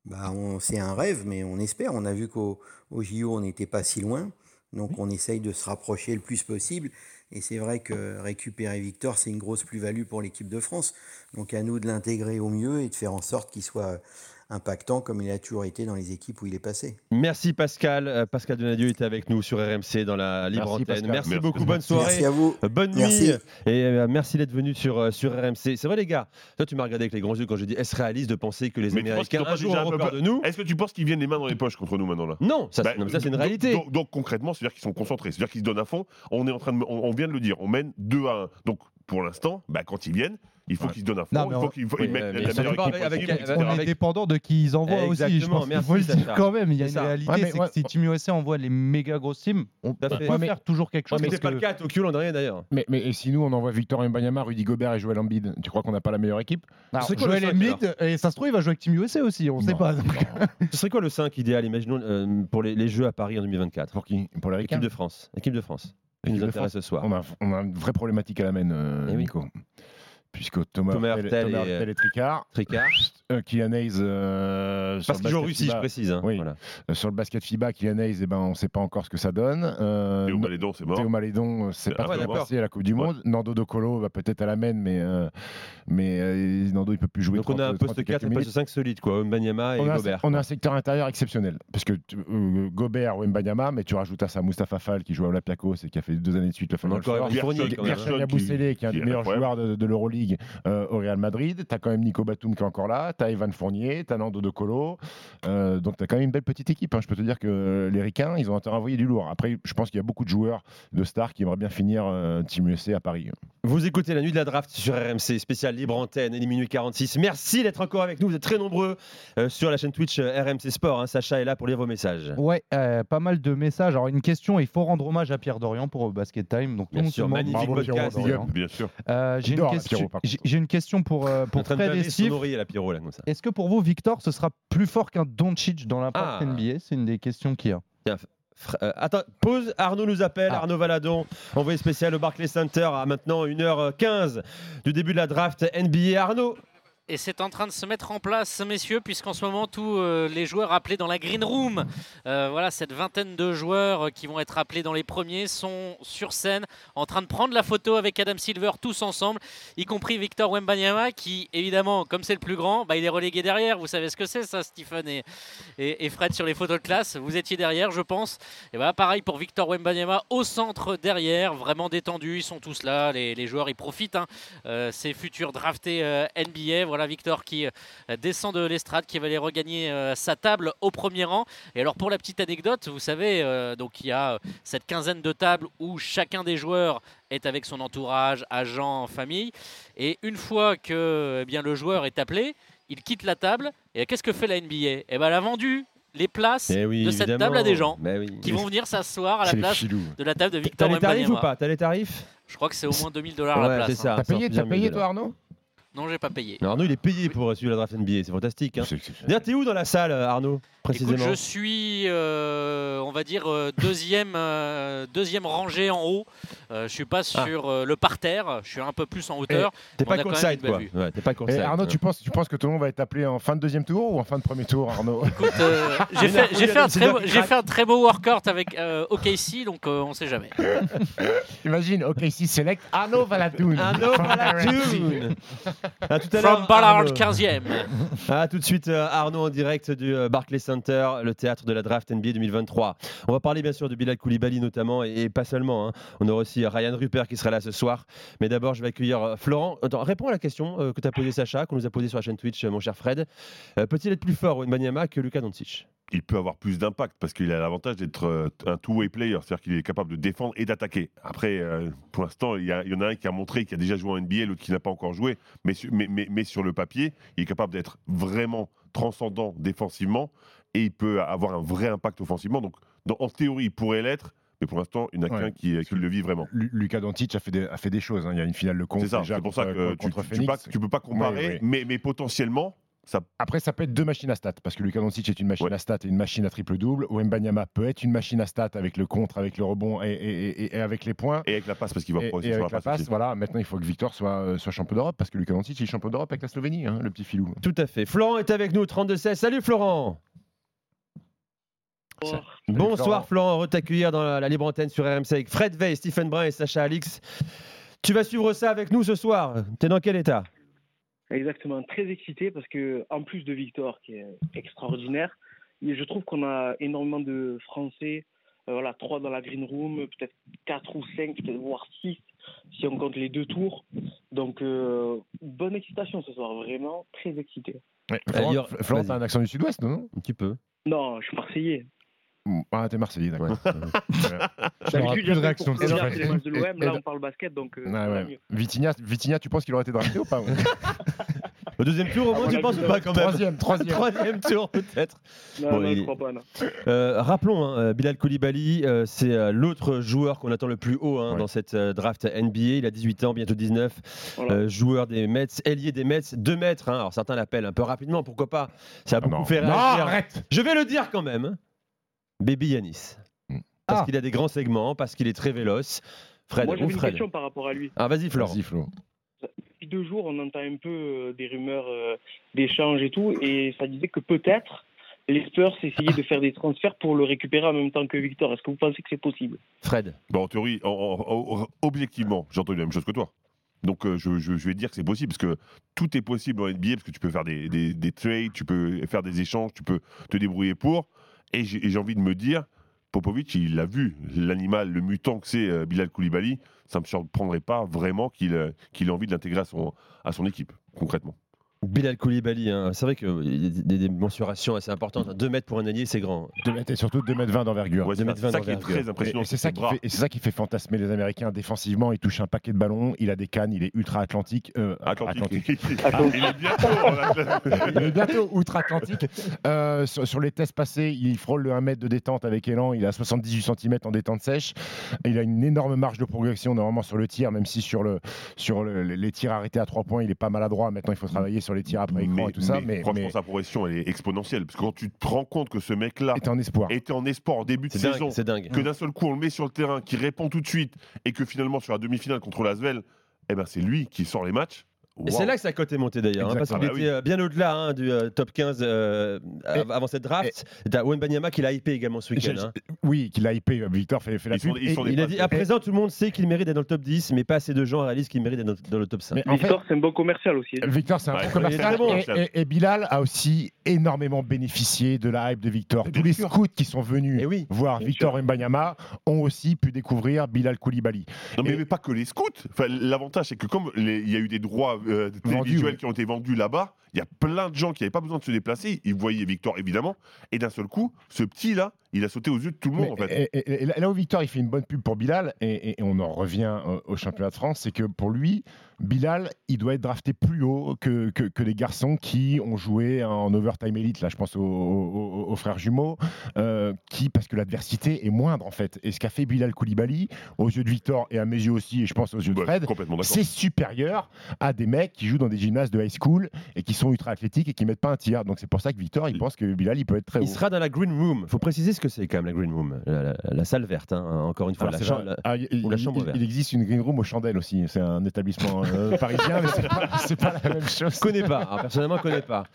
Bah, C'est un rêve, mais on espère. On a vu qu'au au JO, on n'était pas si loin. Donc on essaye de se rapprocher le plus possible. Et c'est vrai que récupérer Victor, c'est une grosse plus-value pour l'équipe de France. Donc à nous de l'intégrer au mieux et de faire en sorte qu'il soit impactant comme il a toujours été dans les équipes où il est passé. Merci Pascal. Euh, Pascal Donadieu était avec nous sur RMC dans la libre Merci, antenne. Merci, Merci, beaucoup, Pascal. bonne soirée. Merci à vous. Bonne Merci. nuit et euh, merci d'être venu sur, euh, sur RMC. C'est vrai les gars, toi tu m'as regardé avec les grands yeux quand je dis est-ce réaliste de penser que les Mais Américains un jour auront peur de nous? Est-ce que tu penses qu'ils viennent les mains dans les poches contre nous maintenant là? Non, ça, Bah, c'est- non, mais ça c'est une réalité. Donc, donc, concrètement, c'est-à-dire qu'ils sont concentrés, c'est-à-dire qu'ils se donnent à fond. On est en train de, on, on vient de le dire, on mène 2 à 1. Donc pour l'instant, bah, quand ils viennent, il faut Ouais. qu'ils se donnent à fond. Il faut on- qu'ils oui, mettent euh, la meilleure équipe avec- possible, avec-. On est dépendant de qui ils envoient aussi. Je pense merci, faut le dire quand même. Il y a C'est une ça. réalité, Ouais, mais c'est ouais, que si Team USA envoie les méga grosses teams, on peut mais- faire toujours quelque chose. Mais c'est pas le cas à Tokyo l'an dernier d'ailleurs. Mais, mais et si nous, on envoie Victor Mbanyama, Rudy Gobert et Joel Embiid, tu crois qu'on n'a pas la meilleure équipe? Alors, C'est quoi le Joel Embiid, et ça se trouve, il va jouer avec Team USA aussi, on sait Non. pas. *laughs* Ce serait quoi le 5 idéal, imaginons, euh, pour les, Jeux à Paris en 2024 Pour qui? Pour les Équipe Ricains de France. Équipe de France. Qui nous intéresse ce soir. on a, on a une vraie problématique à la main, euh, Eh oui. Nico. Puisque Thomas, Thomas Hurtel, Hurtel et, Hurtel et Tricard, Tricard. *laughs* euh, Kylian Hayes, euh, Parce le qu'ils jouent en basket Russie, je FIBA, précise. hein. Oui. Voilà. euh, sur le basket FIBA, Kylian Hayes, eh ben, on ne sait pas encore ce que ça donne. Euh, Théo Malédon, c'est mort. Théo Malédon, euh, c'est C'est pas passé à la Coupe du Monde. Nando De Colo va peut-être à la main, mais, euh, mais euh, Nando, il peut plus jouer. Donc on a 30, un 30 poste et 4 quelques et un poste 5 solide, quoi. Mbanyama et on a, un- Gobert. on a un secteur intérieur exceptionnel. Parce que tu- euh, Gobert ou Mbanyama, mais tu rajoutes à ça Mustafa Fall qui joue à Olympiakos et qui a fait deux années de suite le Final encore Four. Gerson Yabusele, qui est un des meilleurs joueurs de, de l'Euroleague au Real Madrid. Tu as quand même Nico Batum qui est encore là. Tu as Evan Fournier, tu as Nando De Colo. Euh, donc tu as quand même une belle petite équipe. hein. Je peux te dire que les Ricains, ils ont envoyé du lourd. Après, je pense qu'il y a beaucoup de joueurs de stars qui aimeraient bien finir euh, Team USA à Paris. Vous écoutez la nuit de la draft sur RMC, spécial libre antenne, est minuit 46. Merci d'être encore avec nous, vous êtes très nombreux euh, sur la chaîne Twitch euh, RMC Sport. hein. Sacha est là pour lire vos messages. Ouais, euh, pas mal de messages. Alors une question, il faut rendre hommage à Pierre Dorian pour Basket Time. Donc Bien sûr, magnifique Bravo, podcast. Dorian. Bien sûr. Euh, J'ai une, question- une question pour, euh, pour Fred et Steve. la Pierrot, là, comme ça. Est-ce que pour vous, Victor, ce sera plus fort qu'un Doncic dans l'impact Ah. NBA C'est une des questions qu'il y a. Euh, attends, pause. Arnaud nous appelle. Ah. Arnaud Valadon, envoyé spécial au Barclays Center à maintenant 1h15 du début de la draft NBA. Arnaud, Et c'est en train de se mettre en place, messieurs, puisqu'en ce moment, tous euh, les joueurs appelés dans la Green Room, euh, voilà, cette vingtaine de joueurs euh, qui vont être appelés dans les premiers, sont sur scène, en train de prendre la photo avec Adam Silver, tous ensemble, y compris Victor Wembanyama, qui, évidemment, comme c'est le plus grand, bah, il est relégué derrière. Vous savez ce que c'est, ça, Stephen et, Fred, sur les photos de classe? Vous étiez derrière, je pense. Et voilà, pareil pour Victor Wembanyama, au centre derrière, vraiment détendu. Ils sont tous là, les, joueurs, ils profitent. hein. Ces futurs draftés NBA. Voilà Victor qui euh, descend de l'estrade, qui va aller regagner euh, sa table au premier rang. Et alors pour la petite anecdote, vous savez, euh, donc il y a cette quinzaine de tables où chacun des joueurs est avec son entourage, agent, famille. Et une fois que eh bien, le joueur est appelé, il quitte la table. Et qu'est-ce que fait la NBA Eh ben, Elle a vendu les places Eh oui, de cette évidemment. table à des gens Bah oui. qui vont venir s'asseoir à la place de la table de T'as Victor les tarifs ou pas? T'as les tarifs? Je crois que c'est au moins 2000 dollars la Ouais, place. hein. T'as payé, t'as payé 1000 toi, Arnaud? Non, j'ai pas payé. Non, Arnaud, il est payé pour suivre la draft NBA. C'est fantastique. Hein. D'ailleurs, t'es où dans la salle, Arnaud? Écoute, je suis, euh, on va dire, euh, deuxième, euh, deuxième rangée en haut. Euh, je suis pas sur euh, le parterre, je suis un peu plus en hauteur. T'es on pas courtside, quoi. Ouais, t'es pas courtside. Arnaud, Ouais. tu penses, tu penses que tout le monde va être appelé en fin de deuxième tour ou en fin de premier tour, Arnaud? Écoute, euh, *laughs* j'ai fait, un très, beau- fait un très beau workout avec euh, OKC, donc euh, on sait jamais. *laughs* Imagine, ok, si select Arnaud Valatoun. Arnaud Valatoun. *laughs* À tout à l'heure. From Ballard Arnaud. 15e. Ah, tout de suite, Arnaud en direct du Barclays Le théâtre de la draft NBA 2023. On va parler bien sûr de Bilal Koulibaly notamment et, pas seulement. hein. On aura aussi Ryan Rupert qui sera là ce soir. Mais d'abord, je vais accueillir euh, Florent. Réponds à la question euh, que tu as posée Sacha, qu'on nous a posée sur la chaîne Twitch, euh, mon cher Fred. Peut-il être plus fort Wembanyama que Luka Doncic? Il peut avoir plus d'impact parce qu'il a l'avantage d'être euh, un two-way player, c'est-à-dire qu'il est capable de défendre et d'attaquer. Après, euh, pour l'instant, il y, en a un qui a montré qu'il a déjà joué en NBA, l'autre qui n'a pas encore joué, mais, su- mais, mais- mais sur le papier, il est capable d'être vraiment transcendant défensivement et il peut avoir un vrai impact offensivement. Donc, dans- en théorie, il pourrait l'être, mais pour l'instant, il n'y en a Ouais. qu'un qui, qui le vit vraiment. Lu- Lucas Doncic a fait des, a fait des choses. hein. Il y a une finale de conf C'est ça, c'est pour ça que tu, contre tu- tu Phoenix. pas- tu peux pas comparer, Ouais, ouais. Mais, mais potentiellement, ça Après, ça peut être deux machines à stats, parce que Lucas Doncic est une machine à stats et une machine à triple-double. Wembanyama peut être une machine à stats avec le contre, avec le rebond et, et- et- et avec les points. Et avec la passe, parce qu'il va et, progresser et sur avec la la passe voilà. Maintenant, il faut que Victor soit, euh, soit champion d'Europe, parce que Lucas Doncic est champion d'Europe avec la Slovénie, hein, le petit filou. Tout à fait. Florent est avec nous, 32-16. Salut Florent Bonsoir Florent, heureux de t'accueillir dans la, la libre antenne sur RMC avec Fred Veil, Stephen Brun et Sacha Alix. Tu vas suivre ça avec nous ce soir. T'es dans quel état? Exactement, très excité parce que en plus de Victor qui est extraordinaire, je trouve qu'on a énormément de Français, euh, voilà, trois dans la green room, peut-être quatre ou cinq, peut-être voire six si on compte les deux tours. Donc euh, bonne excitation ce soir, vraiment très excité. Ouais, Euh, Florent, Florent, t'as un accent du sud-ouest, non? Un petit peu. Non, je suis marseillais. Ah, t'es Marseillais, d'accord. *laughs* Pour plaisir, de matchs de l'OM, Et- là on parle basket donc euh, Ouais, ça ouais. mieux. Vitinha, Vitinha, tu penses qu'il aurait été drafté ou pas ouais? *laughs* Au deuxième tour, au moins, Ah, tu on a penses ou pas le- quand même? Troisième, troisième. *laughs* Troisième tour, peut-être. Non, Bon, non, il- je crois pas. Non. Euh, rappelons, hein, euh, Bilal Koulibaly, euh, c'est euh, l'autre joueur qu'on attend le plus haut hein, dans cette euh, draft NBA. Il a 18 ans, bientôt 19. Voilà. Euh, joueur des Mets, ailier des Mets, 2 mètres. hein. alors certains l'appellent un peu rapidement, pourquoi pas? Ça a beaucoup non. fait Non, réagir. arrête Je vais le dire quand même. Baby Yanis. Parce Ah. qu'il a des grands segments, parce qu'il est très véloce. Fred, Moi j'avais une Fred question par rapport à lui. Ah, vas-y, Florent. Vas-y, Flo. Depuis deux jours, on entend un peu euh, des rumeurs euh, d'échanges et tout, et ça disait que peut-être les Spurs essayaient de faire des transferts pour le récupérer en même temps que Victor. Est-ce que vous pensez que c'est possible? Fred. Bon, en théorie, en- en- en- objectivement, j'ai entendu la même chose que toi. Donc euh, je, je- je vais dire que c'est possible parce que tout est possible en NBA parce que tu peux faire des, des- des trades, tu peux faire des échanges, tu peux te débrouiller pour. Et j'ai envie de me dire, Popovic, il a vu l'animal, le mutant que c'est euh, Bilal Koulibaly. Ça ne me surprendrait pas vraiment qu'il euh, qu'il ait envie de l'intégrer à son équipe, concrètement. Bilal Koulibaly, hein, c'est vrai qu'il y a des, des mensurations assez importantes. 2 mètres pour un allié, c'est grand. 2 mètres et surtout 2 mètres 20 d'envergure. Ouais, c'est 2 mètres ça 20 qui est d'envergure. très impressionnant. C'est ça qui fait, et c'est ça qui fait fantasmer les Américains défensivement. Il touche un paquet de ballons, il a des cannes, il est ultra atlantique. euh, Atlantique. Atlantique. *laughs* il est bientôt. il est bientôt outre-Atlantique. Euh, sur, sur les tests passés, il frôle le 1 mètre de détente avec élan. Il a 78 cm en détente sèche. Il a une énorme marge de progression normalement sur le tir, même si sur, le, sur le- les tirs arrêtés à 3 points, il est pas maladroit. Maintenant, il faut travailler sur les tirs après écran et tout ça. Mais, franchement, mais sa progression, elle est exponentielle. Parce que quand tu te rends compte que ce mec-là était en espoir. était en espoir en début de C'est dingue, saison, c'est dingue. que d'un seul coup on le met sur le terrain, qui répond tout de suite, et que finalement sur la demi-finale contre l'Asvel, eh ben c'est lui qui sort les matchs. Et c'est là que sa cote est montée d'ailleurs, hein, parce qu'il était Ah bah euh, bien au-delà hein, du euh, top 15 euh, av- avant cette draft. T'as Wembanyama qui l'a hypé également ce week-end. Hein. Oui, qu'il a hypé. Victor fait, fait la pub. Il a dit à présent tout le monde sait qu'il mérite d'être dans le top 10, mais pas assez de gens réalisent qu'il mérite d'être dans, dans le top 5. Mais en fait, Victor, c'est un bon commercial aussi. Victor, c'est un Ouais, bon commercial. et- et Bilal a aussi énormément bénéficié de la hype de Victor. Tous les scouts qui sont venus Et oui. voir Victor Mbanyama ont aussi pu découvrir Bilal Koulibaly. Non, mais, Et- mais pas que les scouts. Enfin, L'avantage, c'est que comme il y a eu des droits euh, télévisuels oui. qui ont été vendus là-bas, il y a plein de gens qui n'avaient pas besoin de se déplacer. Ils voyaient Victor, évidemment. Et d'un seul coup, ce petit-là, il a sauté aux yeux de tout le monde, Mais- en fait. et, et- et là- où Victor il fait une bonne pub pour Bilal, et, on en revient au championnat de France, c'est que pour lui, Bilal, il doit être drafté plus haut que, que, que les garçons qui ont joué en overtime elite. Là, je pense aux, aux- aux frères jumeaux, euh, qui, parce que l'adversité est moindre en fait. Et ce qu'a fait Bilal Koulibaly, aux yeux de Victor et à mes yeux aussi, et je pense aux yeux de Ouais, Fred, c'est supérieur à des mecs qui jouent dans des gymnases de high school et qui sont ultra athlétiques et qui mettent pas un tir. Donc c'est pour ça que Victor, il pense que Bilal, il peut être très haut. Il sera dans la green room. faut préciser ce que c'est quand même la green room. La, la- la salle verte, hein, encore une fois. Alors, la c'est cha- vrai. la- Ah, il, ou la il- chambre il- verte. il existe une green room aux chandelles aussi. C'est un établissement euh, *laughs* parisien, mais c'est pas, c'est pas la même chose. Je connais pas. Alors, personnellement, je connais pas.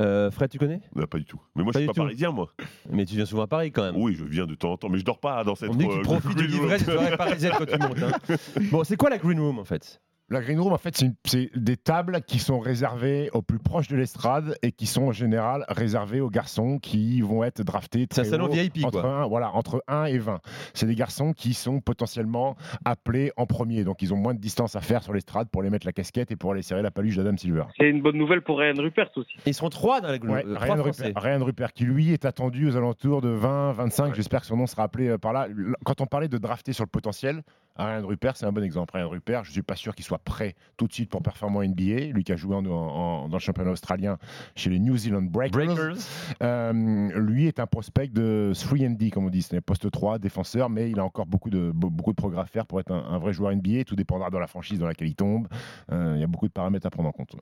Euh, Fred, tu connais? Pas du tout. Mais moi, Pas je suis pas tout. parisien, moi. Mais tu viens souvent à Paris quand même. Oui, je viens de temps en temps, mais je dors pas dans cette. On dit que tu euh, profites de green room. l'ivresse parisiennes quand tu montes. hein. *laughs* Bon, c'est quoi la green room en fait? La green room, en fait, c'est des tables qui sont réservées aux plus proches de l'estrade et qui sont en général réservées aux garçons qui vont être draftés. C'est un salon VIP, entre quoi. un- voilà, entre 1 et 20. C'est des garçons qui sont potentiellement appelés en premier. Donc, ils ont moins de distance à faire sur l'estrade pour les mettre la casquette et pour aller serrer la paluche d'Adam Silver. C'est une bonne nouvelle pour Ryan Rupert aussi. Ils seront trois dans la Ouais, euh, Ryan. Rupert, Ryan Rupert, qui lui est attendu aux alentours de 20, 25. J'espère que son nom sera appelé euh, par là. Quand on parlait de drafter sur le potentiel, Ryan Rupert, c'est un bon exemple. Ryan Rupert, je ne suis pas sûr qu'il soit prêt tout de suite pour performer en NBA. Lui qui a joué en- en- dans le championnat australien chez les New Zealand Breakers. Euh, lui est un prospect de 3D, comme on dit. C'est poste 3, défenseur, mais il a encore beaucoup de, be- beaucoup de progrès à faire pour être un, un vrai joueur NBA. Tout dépendra de la franchise dans laquelle il tombe. Euh, il y a beaucoup de paramètres à prendre en compte.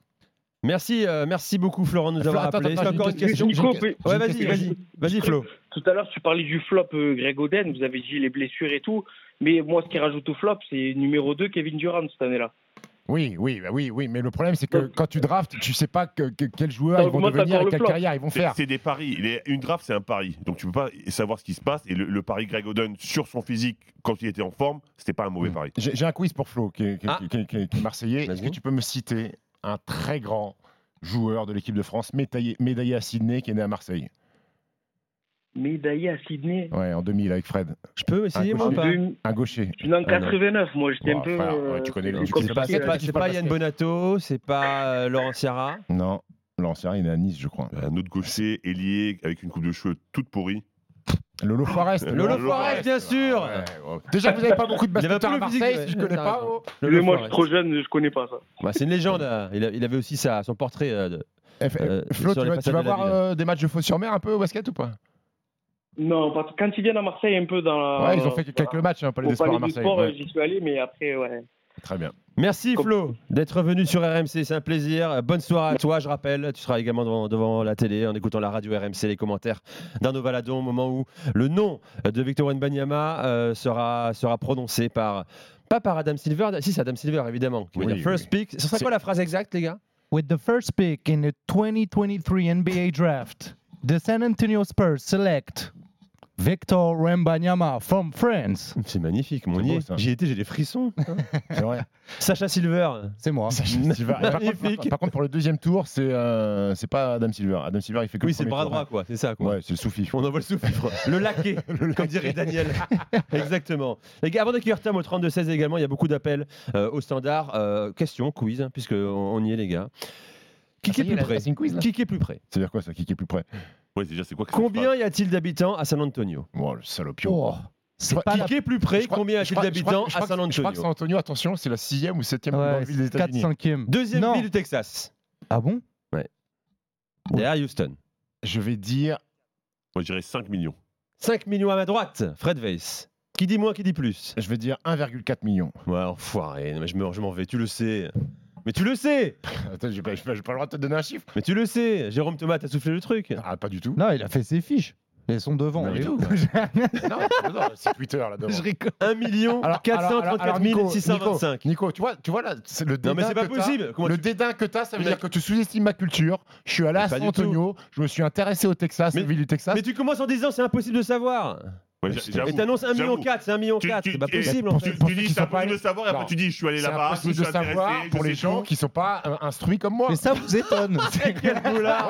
Merci, euh, merci beaucoup Florent de nous Flo, avoir appelé. j'ai qu'il y a encore une question. Nico, Ouais, vas-y, vas-y, vas-y Flo. Tout à l'heure, tu parlais du flop euh, Greg Oden, vous avez dit les blessures et tout. Mais moi, ce qui rajoute au flop, c'est numéro 2, Kevin Durant, cette année-là. Oui, oui, bah oui, oui, mais le problème c'est que quand tu draftes, tu sais pas que, que- quels joueurs ils vont devenir et le quelle flop. carrière ils vont C'est- faire. C'est des paris. Les- une draft, c'est un pari. Donc tu peux pas savoir ce qui se passe. Et le, le pari Greg Oden sur son physique quand il était en forme, c'était pas un mauvais pari. J'ai un quiz pour Flo qui est, qui est- Ah. qui est- qui est- qui est marseillais. Est-ce que tu peux me citer un très grand joueur de l'équipe de France médaillé, médaillé à Sydney qui est né à Marseille? Médaillé à Sydney. Ouais, en 2000 avec Fred. Je peux essayer Un moi pas Un gaucher. Je suis en Ah, non. 89, moi, j'étais Bon, un peu. euh, tu connais le- C'est pas, Yann. Bonato, c'est pas euh, Laurent Sierra? Non, Laurent il est à Nice, je crois. Un autre gaucher, ailier, avec une coupe de cheveux toute pourrie. Lolo Forest. Lolo Lolo Forest, bien sûr. Ouais, ouais. Déjà, vous n'avez pas beaucoup de Il avait un peu basketteurs à le physique, Marseille, ouais. si je connais pas. oh. Lolo moi, je suis trop jeune, je connais pas ça. Bah, c'est une légende. euh, Il, a- il avait aussi sa, son portrait. euh, de- f- Euh, Flo, tu vas, tu voir euh, des matchs de faux sur mer un peu au basket ou pas? Non, parce que quand ils viennent à Marseille, un peu dans la. Ouais, ils ont fait quelques matchs hein, au Palais des Sports à Marseille. sport, ouais. j'y suis allé, mais après, ouais. Très bien. Merci Flo d'être venu sur RMC, c'est un plaisir. Bonne soirée à toi, je rappelle. Tu seras également devant, devant la télé en écoutant la radio RMC, les commentaires d'Arnaud Valadon au moment où le nom de Victor Wembanyama euh, sera, sera prononcé par. Pas par Adam Silver, si c'est Adam Silver évidemment, qui Oui, first oui. pick. Ce serait C'est- quoi la phrase exacte, les gars? With the first pick in the 2023 NBA draft, the San Antonio Spurs select Victor Wembanyama from France. C'est magnifique, mon nier. ça. J'y étais, j'ai des frissons. *laughs* C'est vrai. Sacha Silver. C'est moi. *laughs* Silver. Et Par contre, Magnifique. par contre, pour le deuxième tour, c'est euh, c'est pas Adam Silver. Adam Silver, il fait que Oui, le c'est le bras tour. droit, quoi. C'est ça, quoi. Ouais, c'est le sous-fifre. On envoie le souffle. *laughs* le laqué, comme dirait Daniel. Exactement. Les gars, avant d'accueillir Tom au 32-16 également, il y a beaucoup d'appels euh, au standard. Euh, question, quiz, hein, puisqu'on on y est, les gars. Qui, est plus près quiz, Qui qui est plus près? C'est-à-dire quoi, ça, qui est plus près? Ouais, déjà, c'est quoi que Combien y a-t-il d'habitants à San Antonio? Bon, le salopio. Oh, c'est pas Qui est plus près? Crois- Combien y a-t-il d'habitants à San que- Je crois que Antonio? San Antonio, attention, c'est la sixième ou septième plus Ouais, grande ville des 4 États-Unis. 5e. Deuxième Non. ville du Texas. Ah bon? Derrière Houston. Je vais dire Moi, je dirais 5 millions. 5 millions à ma droite, Fred Weiss. Qui dit moins, qui dit plus? Je vais dire 1,4 million. Ouais, enfoiré. Mais je m'en vais, tu le sais. Mais tu le sais *laughs* Attends, j'ai pas, j'ai pas- j'ai pas le droit de te donner un chiffre. Mais tu le sais Jérôme Thomas, t'as soufflé le truc Ah, pas du tout. Non, il a fait ses fiches. Elles sont devant. Non, est tout. *laughs* non, non, c'est Twitter là devant. Je rigole. 1 million Alors, 434 alors, Nico, 625. Nico, Nico, tu vois, tu vois là, c'est le dédain Non, mais c'est pas que t'as. possible. Comment le tu- dédain que tu as, ça veut Mais- dire que tu sous-estimes ma culture. Je suis allé à Mais pas San du. Antonio, je me suis intéressé au Texas, Mais- la ville du Texas. Mais tu commences en disant c'est impossible de savoir. Ouais, Mais c'est- t'annonces 1 million j'avoue. 4, c'est 1 million Tu- 4. tu- C'est pas possible en fait. Tu, dis qui c'est impossible de savoir, et Non. après tu dis je suis allé C'est là-bas, je suis de savoir pour les gens qui sont pas euh, instruits comme moi. Mais ça vous étonne. *laughs* Quel boulard.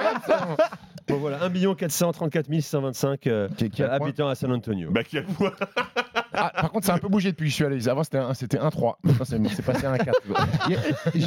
Bon voilà, 1 million 434 625 euh, Qui- qui habitants à San Antonio. Bah, qui a quoi Ah, par contre, ça a un peu bougé depuis que je suis allé. Avant, c'était un- c'était 1-3. Maintenant, c'est c'est passé à 1-4. Il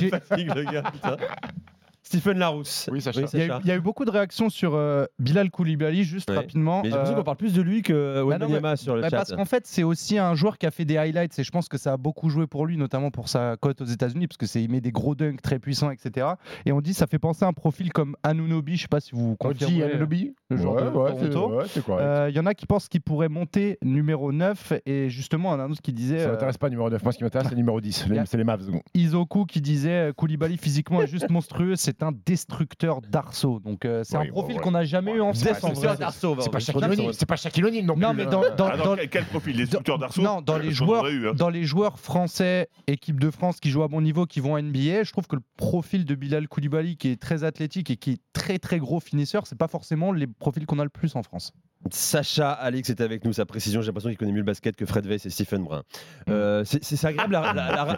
Stephen Larousse. Oui, Sacha. Il y, a eu, il y a eu beaucoup de réactions sur euh, Bilal Koulibaly, juste Ouais. rapidement. Mais j'ai l'impression Euh, qu'on parle plus de lui que bah non, mais- sur le bah chat. parce qu'en fait, c'est aussi un joueur qui a fait des highlights et je pense que ça a beaucoup joué pour lui, notamment pour sa cote aux États-Unis, parce que c'est il met des gros dunks très puissants, etc. Et on dit ça fait penser à un profil comme Anunobi, je sais pas si vous confirmez. Anunoby le joueur Ouais, de Toronto. ouais, c'est correct. Euh, Il y en a qui pensent qu'il pourrait monter numéro 9 et justement, on a un autre qui disait Ça euh, m'intéresse pas numéro 9. Moi, ce qui m'intéresse, c'est numéro 10. Les- *laughs* Y a- C'est les Mavs. Izoku qui disait Koulibaly physiquement est juste monstrueux, c'est un destructeur d'arceaux. Donc euh, c'est Oui, un bon, profil ouais. qu'on n'a jamais eu en France. Destructeur d'arceaux, va, C'est pas Shaquille C'est pas Shaquille O'Neal non plus. Non, mais dans, dans- Ah, dans dans- quel, quel profil Les structeurs d'arceaux non, dans les J'en joueurs, eu, hein. dans les joueurs français, équipe de France qui jouent à bon niveau, qui vont à NBA, je trouve que le profil de Bilal Koulibaly, qui est très athlétique et qui est très très gros finisseur, c'est pas forcément les profils qu'on a le plus en France. Sacha Alix est avec nous. Sa précision, j'ai l'impression qu'il connaît mieux le basket que Fred Weiss et Stephen Brun. Euh, c'est agréable. La, la- la-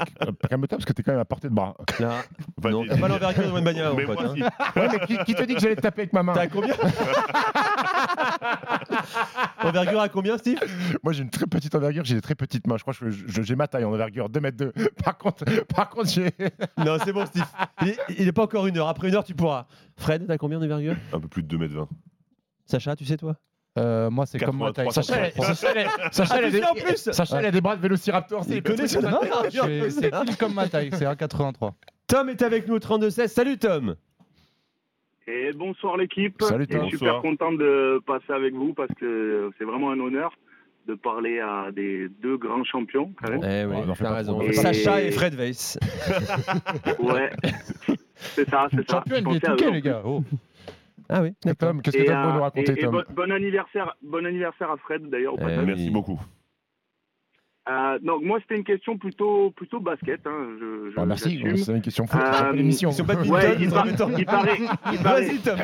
Calme-toi parce que t'es quand même à portée de bras. la- *laughs* non, t'as pas l'envergure de Wembanyama, mon Mais pote. hein. si. Ouais, mais qui, qui te dit que j'allais te taper avec ma main T'as combien *laughs* Envergure à combien, Steve Moi, j'ai une très petite envergure, j'ai des très petites mains. Je crois que j'ai ma taille en envergure, 2 mètres 2. *laughs* Par contre, par contre j'ai. Non, c'est bon, Steve. Il est, il est pas encore une heure. Après une heure, tu pourras. Fred, t'as combien d'envergure Un peu plus de 2m20. Sacha, tu sais, toi Euh, moi, c'est comme moi, taille. 83, Sacha, elle- Sacha, elle- Sacha, elle a des- sais en plus Sacha, elle a des bras de vélociraptor. c'est pile comme ma taille, c'est 1,83. Tom est avec nous au 32-16. Salut, Tom. Et bonsoir l'équipe. Salut, Et Tom. je suis super content de passer avec vous parce que c'est vraiment un honneur de parler à des deux grands champions quand même. Eh oui, raison. Et- Sacha et Fred Weiss. Ouais, c'est ça, c'est ça. Champion NBA pensais à 2K, eux. les gars. Oh. Ah oui. Tom, qu'est-ce que de beau euh, nous raconter, et- et Tom bon, bon anniversaire, bon anniversaire à Fred d'ailleurs. Eh. Merci beaucoup. Euh, donc moi c'était une question plutôt plutôt basket. Hein, je, je, Ah, Merci, c'est une question foot. Euh, l'émission. Ouais, il, par- il paraît, il *laughs* paraît- Vas-y, Tom.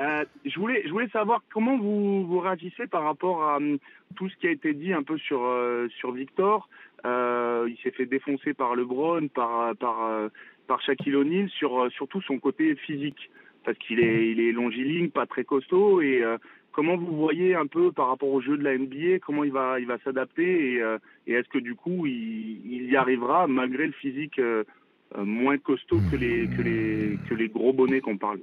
Euh, je voulais, je voulais savoir comment vous, vous réagissez par rapport à hum, tout ce qui a été dit un peu sur euh, sur Victor. Euh, il s'est fait défoncer par LeBron, par par euh, par Shaquille O'Neal sur euh, surtout son côté physique parce qu'il est il est longiligne, pas très costaud et euh, comment vous voyez un peu par rapport au jeu de la NBA, comment il va il va s'adapter et, euh, et est-ce que du coup il, il y arrivera malgré le physique euh, moins costaud que les que les que les gros bonnets qu'on parle?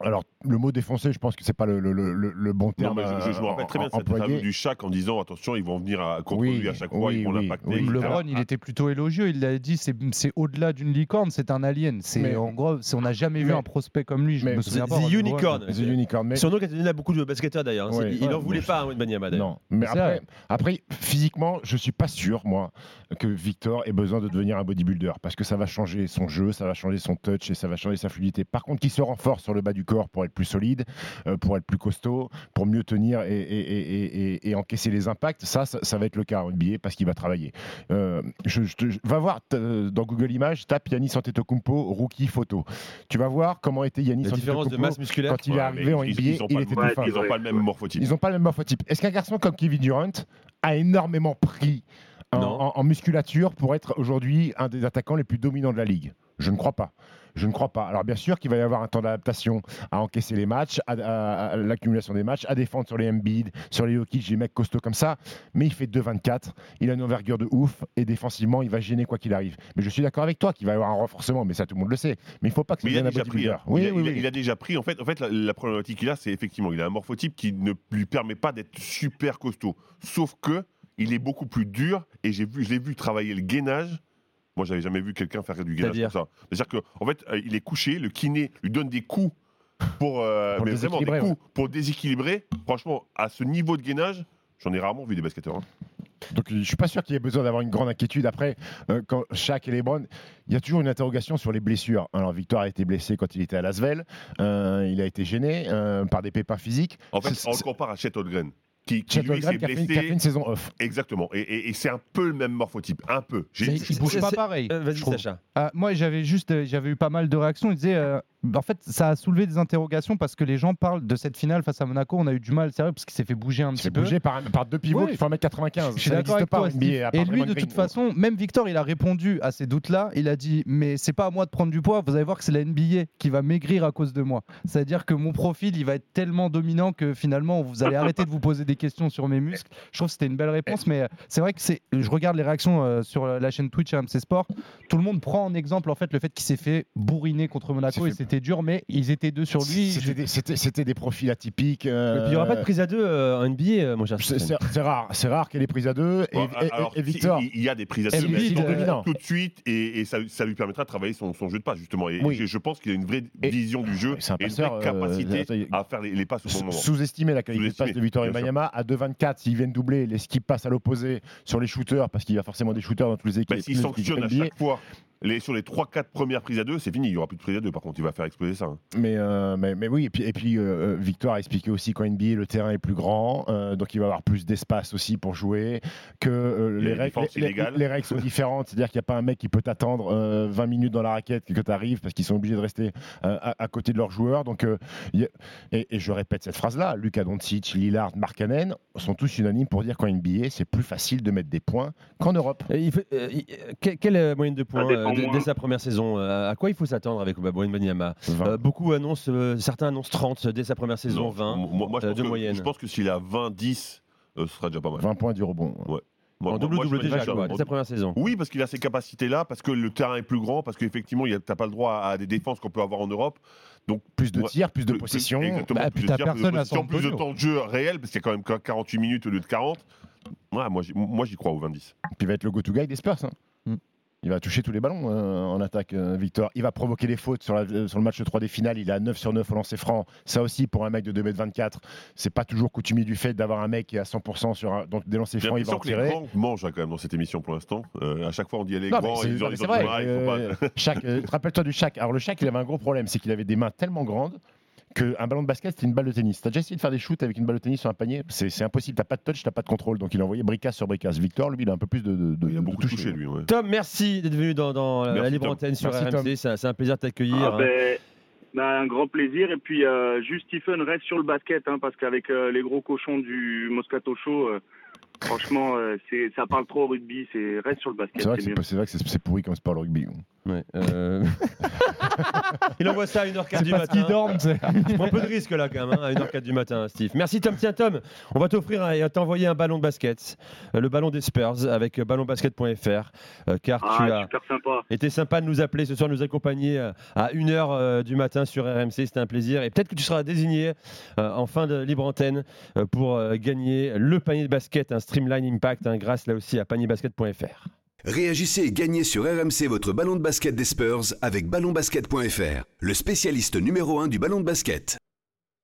Alors, le mot défoncé, je pense que c'est pas le, le- le- le- le bon Non, terme mais je, je- je me euh, rappelle très bien cette interview employé. du Shaq en disant attention, ils vont venir à, contre Oui, lui à chaque fois, oui, ils vont oui, l'impacter. LeBron, il était plutôt élogieux. Il l'a dit, c'est c'est au-delà d'une licorne, c'est un alien. C'est Mais- en gros, c'est- on n'a jamais vu un prospect comme lui. Je mais me souviens pas. the Unicorn. The Unicorn, mais Son nom qui a donné à beaucoup de basketteurs d'ailleurs. hein. Ouais. Il n'en Ouais, voulait pas, hein, Wembanyama d'ailleurs. Non, mais après, après, physiquement, je suis pas sûr, moi, que Victor ait besoin de devenir un bodybuilder parce que ça va changer son jeu, ça va changer son touch et ça va changer sa fluidité. Par contre, qu'il se renforce sur le bas du corps pour être plus solide, euh, pour être plus costaud, pour mieux tenir et, et- et- et- et- et encaisser les impacts, ça, ça, ça va être le cas en NBA parce qu'il va travailler. Euh, je, je te- je- va voir euh, dans Google Images, tape Yannis Antetokounmpo rookie photo. Tu vas voir comment était Yannis La différence de Antetokounmpo masse musculaire. quand il est arrivé en NBA, ils Ouais, n'ont pas le même morphotype. Ils n'ont pas le même morphotype. Est-ce qu'un garçon comme Kevin Durant a énormément pris en, Non. en- en musculature pour être aujourd'hui un des attaquants les plus dominants de la ligue? Je ne crois pas. Je ne crois pas. Alors bien sûr qu'il va y avoir un temps d'adaptation à encaisser les matchs, à, à- à l'accumulation des matchs, à défendre sur les Embiid, sur les Jokic, les mecs costauds comme ça. Mais il fait 2,24. Il a une envergure de ouf et défensivement, il va gêner quoi qu'il arrive. Mais je suis d'accord avec toi qu'il va y avoir un renforcement, mais ça tout le monde le sait. Mais il ne faut pas que ça devienne un bodybuilder. hein. Oui, il, a, oui, il a- oui. il a déjà pris. En fait, en fait la, la problématique qu'il a, c'est effectivement, il a un morphotype qui ne lui permet pas d'être super costaud. Sauf que il est beaucoup plus dur. Et j'ai vu, je l'ai vu travailler le gainage. Moi, j'avais jamais vu quelqu'un faire du gainage C'est-à-dire comme ça. C'est-à-dire qu'en en fait, euh, il est couché, le kiné lui donne des coups pour, euh, Pour le mais vraiment des déséquilibrer, coups pour déséquilibrer. Franchement, à ce niveau de gainage, j'en ai rarement vu des basketteurs. hein. Donc je suis pas sûr qu'il y ait besoin d'avoir une grande inquiétude. Après, euh, quand Shaq et LeBron, il y a toujours une interrogation sur les blessures. Alors Victor a été blessé quand il était à Lasvel, euh, il a été gêné euh, par des pépins physiques. En fait, on le compare à Chet Holmgren. Qui, qui lui s'est qui a fait une- blessé. qui a fait une saison off. Exactement. Et, et- et c'est un peu le même morphotype. Un peu. Il bouge pas pareil. Euh, Vas-y. Sacha. Ah, moi, j'avais juste, euh, j'avais eu pas mal de réactions. Ils disaient, euh, en fait, ça a soulevé des interrogations parce que les gens parlent de cette finale face à Monaco. On a eu du mal, sérieux, parce qu'il s'est fait bouger un petit peu. bougé par, par deux pivots Ouais. qui font 1m95. Je suis d'accord avec pas toi, NBA, Et lui, de toute façon, même Victor, il a répondu à ces doutes-là. Il a dit, mais c'est pas à moi de prendre du poids. Vous allez voir que c'est la NBA qui va maigrir à cause de moi. C'est-à-dire que mon profil, il va être tellement dominant que finalement, vous allez arrêter de vous poser des questions sur mes muscles. Je trouve que c'était une belle réponse, mais euh, c'est vrai que c'est. Je regarde les réactions euh, sur la chaîne Twitch AMC Sport. Tout le monde prend en exemple en fait le fait qu'il s'est fait bourriner contre Monaco et fait- c'était dur, mais ils étaient deux sur lui. C'était des- des profils atypiques. euh, Et puis il n'y aura pas de prise à deux euh, en NBA, euh, mon cher. C'est rare, c'est rare qu'elle ait prise à deux. Et, Bon, et- et- alors, et si, Victor, il y a des prises à deux, tout- de suite, et, et ça, ça lui permettra de travailler son, son jeu de passe, justement. Et Oui. je, je pense qu'il a une vraie Et- vision du jeu c'est un et une vraie capacité euh, à faire les, les passes au bon moment. sous-estimer la qualité de passe de Victor. Wembanyama à 2,24 s'ils viennent doubler les skips passent à l'opposé sur les shooters parce qu'il y a forcément des shooters dans tous les équipes. Bah, S'il les sanctionne à chaque fois les, sur les 3-4 premières prises à deux, c'est fini. Il y aura plus de prises à deux. Par contre, il va faire exploser ça. hein. Mais, euh, mais, mais oui, et puis, et puis euh, Victor a expliqué aussi qu'en NBA, le terrain est plus grand, euh, donc il va avoir plus d'espace aussi pour jouer, que euh, les, règles, défense les- les- illégale. les règles sont différentes, c'est-à-dire qu'il n'y a pas un mec qui peut t'attendre euh, 20 minutes dans la raquette que tu arrives parce qu'ils sont obligés de rester euh, à, à côté de leurs joueurs. Donc, euh, il y a- et, et je répète cette phrase-là, Luka Doncic, Lillard, Markkanen sont tous unanimes pour dire qu'en NBA, c'est plus facile de mettre des points qu'en Europe. Et il fait- euh, il- euh, que- quelle euh, moyenne de points euh, moins. dès sa première saison euh, À quoi il faut s'attendre avec Wembanyama Banyama Euh, Beaucoup annoncent, euh, certains annoncent 30 dès sa première saison, Non, 20 Moi, moi, je, euh, pense de que, moyenne. je pense que s'il a 20-10, euh, ce sera déjà pas mal. 20 points du rebond. Ouais. En double-double déjà, quoi, dès sa première saison. Oui, parce qu'il a ces capacités-là, parce que le terrain est plus grand, parce qu'effectivement, tu n'as pas le droit à des défenses qu'on peut avoir en Europe. Donc, plus de tirs, plus de possession. Exactement, Bah, plus de tirs, plus de possession, plus de temps de jeu réel, parce qu'il y a quand même que 48 minutes au lieu de 40. Ouais, moi, j'y- moi, j'y crois au 20-10. Puis il va être le go-to guy des Spurs. hein. Il va toucher tous les ballons euh, en attaque, euh, Victor. Il va provoquer des fautes sur, la- euh, sur le match 3 des finales. Il est à 9 sur 9 au lancer franc. Ça aussi, pour un mec de 2m24, c'est pas toujours coutumier du fait d'avoir un mec qui est à 100% sur un, donc des lancers francs, il va en que les tirer. grands mangent hein, quand même dans cette émission pour l'instant. À chaque fois, on dit elle est Non, mais grand, c'est ils ont, ont vrai. pas- euh, Rappelle-toi du Shaq. Alors le Shaq, il avait un gros problème, c'est qu'il avait des mains tellement grandes qu'un ballon de basket, c'était une balle de tennis. T'as déjà essayé de faire des shoots avec une balle de tennis sur un panier? C'est c'est impossible. T'as pas de touch, t'as pas de contrôle. Donc il a envoyé bricasse sur bricasse. Victor, lui, il a un peu plus de, de, de- Il a de beaucoup toucher. touché, lui. ouais. Tom, merci d'être venu dans, dans la libre Tom. antenne sur Merci, Tom. RMC. C'est un- c'est un plaisir de t'accueillir. Ah hein. ben, ben, un grand plaisir. Et puis, euh, juste Stephen, reste sur le basket, hein, parce qu'avec euh, les gros cochons du Moscato Show, euh, franchement, euh, c'est, ça parle trop au rugby. C'est, reste sur le basket. C'est vrai c'est c'est c'est vrai que c'est c'est pourri comme sport le rugby. Ouais, euh, *laughs* Il envoie ça à 1h04 C'est du parce matin. dorment, c'est- Je prends un peu de risque là quand même, hein, à 1h04 du matin, Steve. Merci Tom. Tiens Tom, on va t'offrir et t'envoyer un ballon de basket, euh, le ballon des Spurs avec euh, ballonbasket.fr, euh, car tu Ah, as super sympa. été sympa de nous appeler ce soir, nous accompagner à 1h du matin sur RMC. C'était un plaisir. Et peut-être que tu seras désigné euh, en fin de libre antenne pour gagner le panier de basket, un Streamline Impact, hein, grâce là aussi à panierbasket.fr. Réagissez et gagnez sur RMC votre ballon de basket des Spurs avec ballonbasket.fr, le spécialiste numéro 1 du ballon de basket.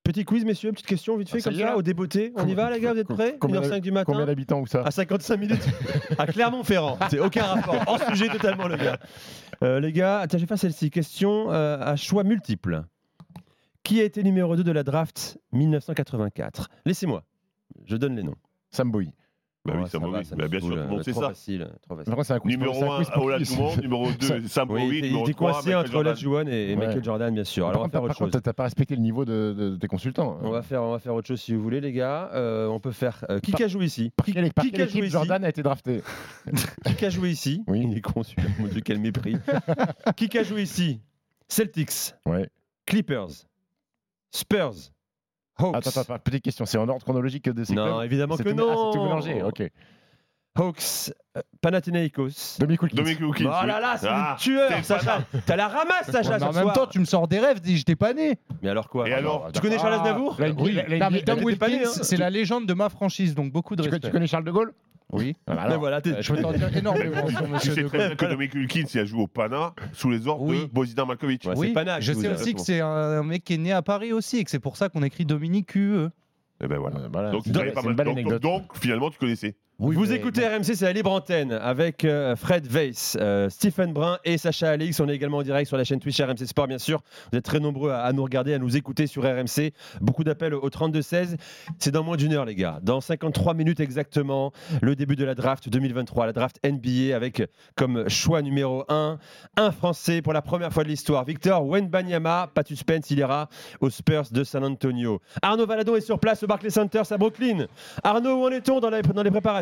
Petit quiz, messieurs, petite question vite fait, Ah, ça comme y est, ça, là au débeauté. On y va, les gars, vous êtes prêts Combien 1h05 du matin Combien d'habitants ou ça À 55 minutes *laughs* À Clermont-Ferrand. C'est aucun rapport. Hors sujet totalement, le gars. Euh, les gars, tiens, je vais faire celle-ci. Question euh, à choix multiples. Qui a été numéro 2 de la draft 1984 Laissez-moi. Je donne les noms. Sam Bowie. Bah oui, Ouais, Sam ça Bowie. va, ça Bah, bien sûr, tout euh, trop ça. facile, trop facile. Après, c'est Numéro c'est un 1, quiz pour Ola tous. Dumont. Numéro 2, Sam *laughs* Oui, il Bowie. était- il Numéro était 3, coincé entre Olajuwon et. Michael Jordan, bien sûr. Alors, on va faire autre chose. t'as pas respecté le niveau de, tes consultants. hein. On va, faire, on va faire autre chose si vous voulez, les gars. Euh, on peut faire. euh, qui a joué ici? qui a joué Jordan a été drafté? *laughs* Qui a joué ici? Oui. Il est con celui-là, mon Dieu, quel mépris. *laughs* qui a joué ici? Celtics. Clippers, Spurs, Hawks. Attends, attends, attends, petite question. C'est en ordre chronologique de ces Non, clubs évidemment C'est que tout- non. Ah, c'est tout mélangé, ok. Hawks, euh, Panathinaikos. Dominique Wilkins. Oh là là, c'est Ah, le tueur, c'est Sacha. T'as la ramasse, Sacha, mais en même soir. temps, tu me sors des rêves, dis j'étais pas né. Mais alors quoi Et alors Tu connais Charles Ah, Aznavour la- Oui, née, Wilkins, c'est la légende de ma franchise, donc beaucoup de respect. tu connais Charles de Gaulle Oui. *laughs* Mais alors. voilà, t'es- Euh, Je peux t'en dire *laughs* énormément sur Tu Monsieur sais De très Gaulle. bien que Dominique Wilkins il a joué au Pana sous les ordres Oui. de Bozidar Malkovich. Ouais, c'est Oui, Panache, je sais aussi que c'est un mec qui est né à Paris aussi et que c'est pour ça qu'on écrit Dominique QE. Et ben voilà. Euh, voilà. Donc, C'est tu savais une pas belle mal. Donc, anecdote. donc, finalement, tu connaissais. Oui, Vous mais écoutez. RMC, c'est la libre antenne avec euh, Fred Weiss, euh, Stephen Brun et Sacha Alix. On est également en direct sur la chaîne Twitch RMC Sport, bien sûr. Vous êtes très nombreux à, à nous regarder, à nous écouter sur RMC. Beaucoup d'appels au 32-16. C'est dans moins d'une heure, les gars. Dans 53 minutes exactement, le début de la draft 2023, la draft NBA avec comme choix numéro 1 un Français pour la première fois de l'histoire. Victor Wenbanyama, pas de suspense, il ira aux Spurs de San Antonio. Arnaud Valadon est sur place au Barclays Center à Brooklyn. Arnaud, où en est-on dans, dans les préparatifs?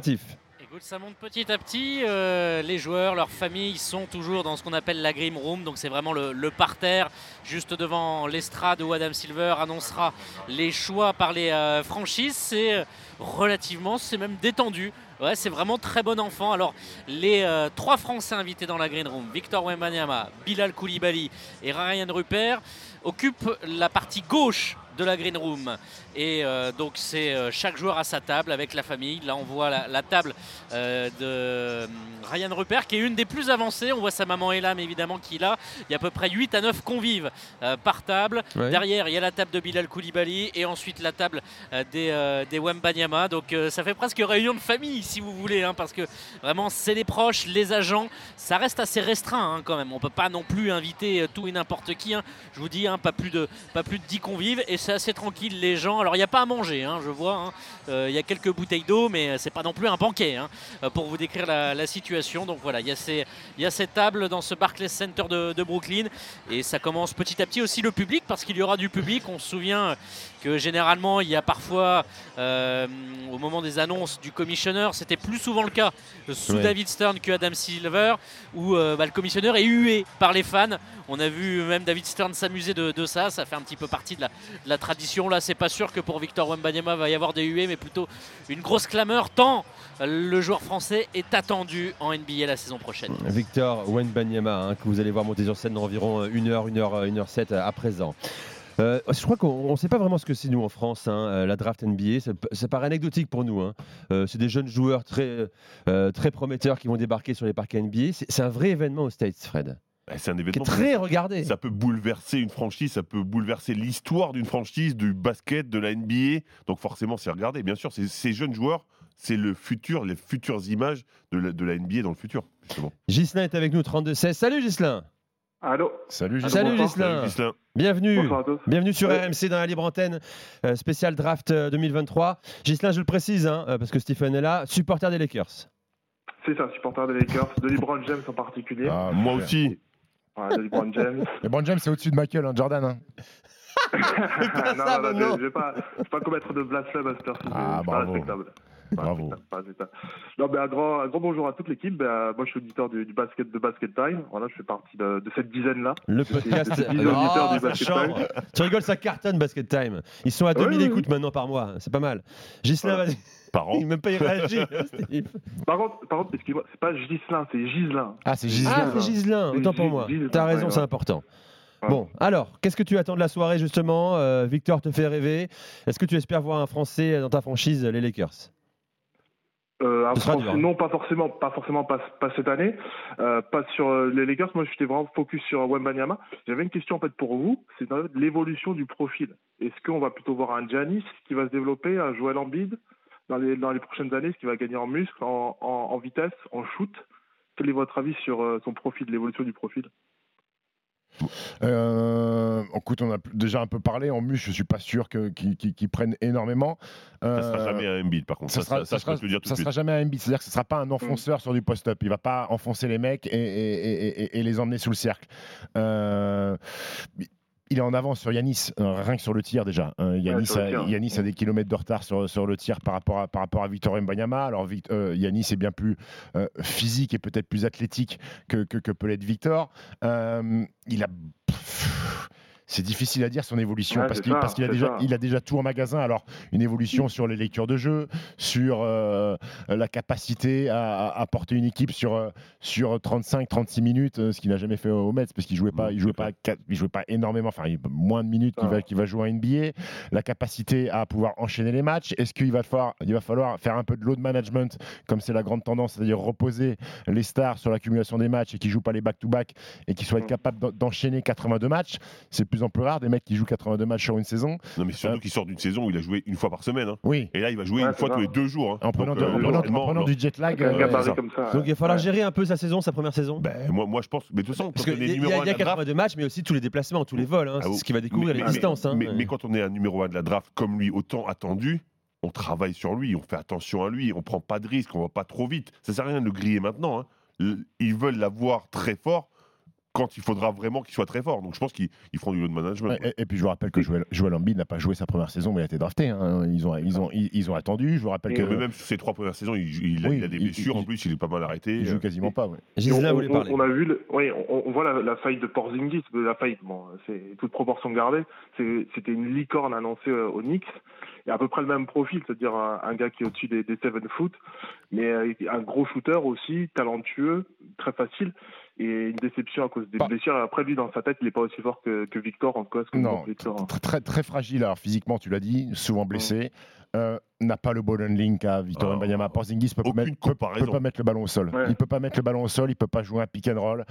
Ça monte petit à petit. euh, les joueurs, leurs familles sont toujours dans ce qu'on appelle la Grim Room. Donc c'est vraiment le, parterre, juste devant l'estrade où Adam Silver annoncera les choix par les euh, franchises. C'est euh, relativement, c'est même détendu. Ouais, c'est vraiment très bon enfant. Alors, les trois Français invités dans la Green Room, Victor Wembanyama, Bilal Koulibaly et Ryan Rupert, occupent la partie gauche de la Green Room. Et euh, donc c'est euh, chaque joueur à sa table avec la famille. Là on voit la, la table euh, de Ryan Rupert qui est une des plus avancées. On voit sa maman Elam évidemment qui est là. Il y a à peu près 8 à 9 convives par table. Ouais. Derrière il y a la table de Bilal Koulibaly et ensuite la table des, des Wembanyama. Donc ça fait presque réunion de famille si vous voulez. hein, parce que vraiment c'est les proches, les agents. Ça reste assez restreint hein, quand même. On peut pas non plus inviter tout et n'importe qui. hein. Je vous dis, pas, plus de, pas plus de 10 convives et c'est assez tranquille les gens. Alors il n'y a pas à manger, hein, je vois. hein. Euh, Il y a quelques bouteilles d'eau, mais c'est pas non plus un banquet hein, euh, pour vous décrire la, situation. Donc voilà, il y, a ces- y tables dans ce Barclays Center de, de Brooklyn et ça commence petit à petit aussi le public parce qu'il y aura du public. On se souvient que généralement il y a parfois euh, au moment des annonces du commissionneur, c'était plus souvent le cas sous Ouais. David Stern que Adam Silver où euh, bah, le commissionneur est hué par les fans. On a vu même David Stern s'amuser de, de ça, ça fait un petit peu partie de la, de la tradition. Là, c'est pas sûr que pour Victor Wembanyama va y avoir des huées, mais plutôt une grosse clameur tant le joueur français est attendu en NBA la saison prochaine. Victor Wenbanyama, hein, que vous allez voir monter sur scène dans environ 1 heure, 1 heure, 1 heure 7 à présent. Euh, je crois qu'on ne sait pas vraiment ce que c'est nous en France, hein, euh, la draft NBA. Ça, ça paraît anecdotique pour nous. hein. Euh, c'est des jeunes joueurs très, euh, très prometteurs qui vont débarquer sur les parquets NBA. C'est un vrai événement aux States, Fred. Eh, C'est un événement très regardé. Ça peut bouleverser une franchise, ça peut bouleverser l'histoire d'une franchise, du basket, de la NBA. Donc forcément, c'est regardé. Bien sûr, ces jeunes joueurs, c'est le futur, les futures images de la, de la NBA dans le futur, justement. Gislain est avec nous, 32-16. Salut Gislain Allô Salut Salut Gislain Bienvenue Bonsoir à tous. Bienvenue sur Ouais. RMC dans la libre antenne euh, spéciale draft euh, 2023. Gislain, je le précise, hein, euh, parce que Stephen est là, supporter des Lakers. C'est ça, supporter des Lakers, de LeBron James en particulier. Ah, Moi aussi. Ouais, de LeBron *laughs* James. LeBron James, c'est au-dessus de Michael, hein, Jordan. hein. *laughs* non, *laughs* non, ça, non, je je vais pas, je vais pas commettre de blasphème à cette heure-ci. Ah, pas bravo. respectable. Bravo. pas. Non, mais un grand, un grand bonjour à toute l'équipe. Ben, moi, je suis auditeur du, du basket de Basket Time. Voilà, je fais partie de, de cette dizaine-là. Le De ces- de podcast. auditeurs Oh, du Basket. Time. Tu rigoles, ça cartonne Basket Time. Ils sont à 2000 oui, écoutes maintenant par mois. C'est pas mal. Gislain, Voilà. vas-y. Par an. *laughs* Il même pas y réagir. Steve. Par contre, par contre excuse-moi, c'est pas Gislain, c'est Gislain. Ah, c'est Ah, Gislain. c'est Gislain, autant pour moi. T'as raison, ouais, c'est ouais. important. Ouais. Bon, alors, qu'est-ce que tu attends de la soirée justement? Euh, Victor te fait rêver. Est-ce que tu espères voir un Français dans ta franchise, les Lakers? Euh, dur, hein. non, pas forcément, pas forcément, pas, pas cette année, euh, pas sur euh, les Lakers. Moi, j'étais vraiment focus sur Wembanyama. J'avais une question en fait pour vous, c'est l'évolution du profil. Est-ce qu'on va plutôt voir un Giannis qui va se développer, un Joel Embiid dans les dans les prochaines années, ce qui va gagner en muscle, en, en, en vitesse, en shoot? Quel est votre avis sur euh, son profil, l'évolution du profil? Euh, écoute, on a déjà un peu parlé. En mus, je suis pas sûr qu'ils prennent énormément. Ça sera Euh, jamais un Embiid, par contre. ça sera, ça, sera- dire tout suite. sera jamais un Embiid. C'est-à-dire que ce sera pas un enfonceur sur du post-up. Il va pas enfoncer les mecs et, et- et- et- et les emmener sous le cercle. Euh, il est en avance sur Yanis, euh, rien que sur le tir déjà. Euh, Yanis, a, tir. Yanis a des kilomètres de retard sur, sur le tir par rapport à, par rapport à Victor Mbanyama. Alors euh, Yanis est bien plus euh, physique et peut-être plus athlétique que, que, que peut l'être Victor. Euh, il a... C'est difficile à dire son évolution Ouais, parce qu'il a, déjà- ça. il a déjà tout en magasin. Alors, une évolution sur les lectures de jeu, sur euh, la capacité à, porter une équipe sur, euh, sur 35-36 minutes, euh, ce qu'il n'a jamais fait au Mets parce qu'il jouait pas, il jouait pas, il jouait pas énormément, enfin, moins de minutes qu'il va, qu'il va jouer en NBA. La capacité à pouvoir enchaîner les matchs. Est-ce qu'il va falloir, il va falloir faire un peu de load management, comme c'est la grande tendance, c'est-à-dire reposer les stars sur l'accumulation des matchs et qui jouent pas les back-to-back et qui soient capables d'en- d'enchaîner 82 matchs. C'est de plus en plus rare des mecs qui jouent 82 matchs sur une saison. Non, mais surtout qu'il sort d'une saison où il a joué une fois par semaine. hein. Oui. Et là, il va jouer Ouais, une fois tous les deux jours. hein. En prenant, Donc, de- euh, en prenant- en logiquement, prenant non. du jet lag. Euh, gabarit ça. comme ça. Donc il va falloir ouais. gérer un peu sa saison, sa première saison. Ben, moi, moi, je pense. Mais de toute façon, Parce quand qu'il on y, est numéro a, un il y a de la draft, 82 matchs, mais aussi tous les déplacements, tous les vols. hein. Ah, c'est ce qui va découvrir les distances. hein. Mais, quand on est un numéro 1 de la draft comme lui, autant attendu, on travaille sur lui, on fait attention à lui, on prend pas de risques, on va pas trop vite. Ça sert à rien de le griller maintenant. hein. Ils veulent l'avoir très fort quand il faudra vraiment qu'il soit très fort. Donc je pense qu'ils ils feront du load management. Et, et puis je vous rappelle que Joel, Joel Embiid n'a pas joué sa première saison, mais il a été drafté. hein. Ils, ont, ils, ont, ils, ils ont attendu. Je vous rappelle que. Mais même sur ses trois premières saisons, il, il a, Oui, il a des blessures. il- en plus, il est pas mal arrêté. Il joue Euh, quasiment pas. ouais. On, on- parler. on a vu, le- oui, on, on voit la, la faille de Porzingis, la faille, bon, c'est toute proportion gardée. C'était une licorne annoncée euh, au Knicks. Et à peu près le même profil, c'est-à-dire un, un gars qui est au-dessus des, des 7 foot, mais euh, un gros shooter aussi, talentueux, très facile et une déception à cause des blessures. Après, lui, dans sa tête, il n'est pas aussi fort que, Victor, en tout cas. Non, hein très, très, fragile, alors physiquement, tu l'as dit, souvent mm. blessé. Euh, n'a pas le ball handling qu'a Victor ah. Wembanyama. Porzingis peut, pas mettre le ballon au sol. Il peut pas mettre le ballon au sol, il peut pas jouer un pick and roll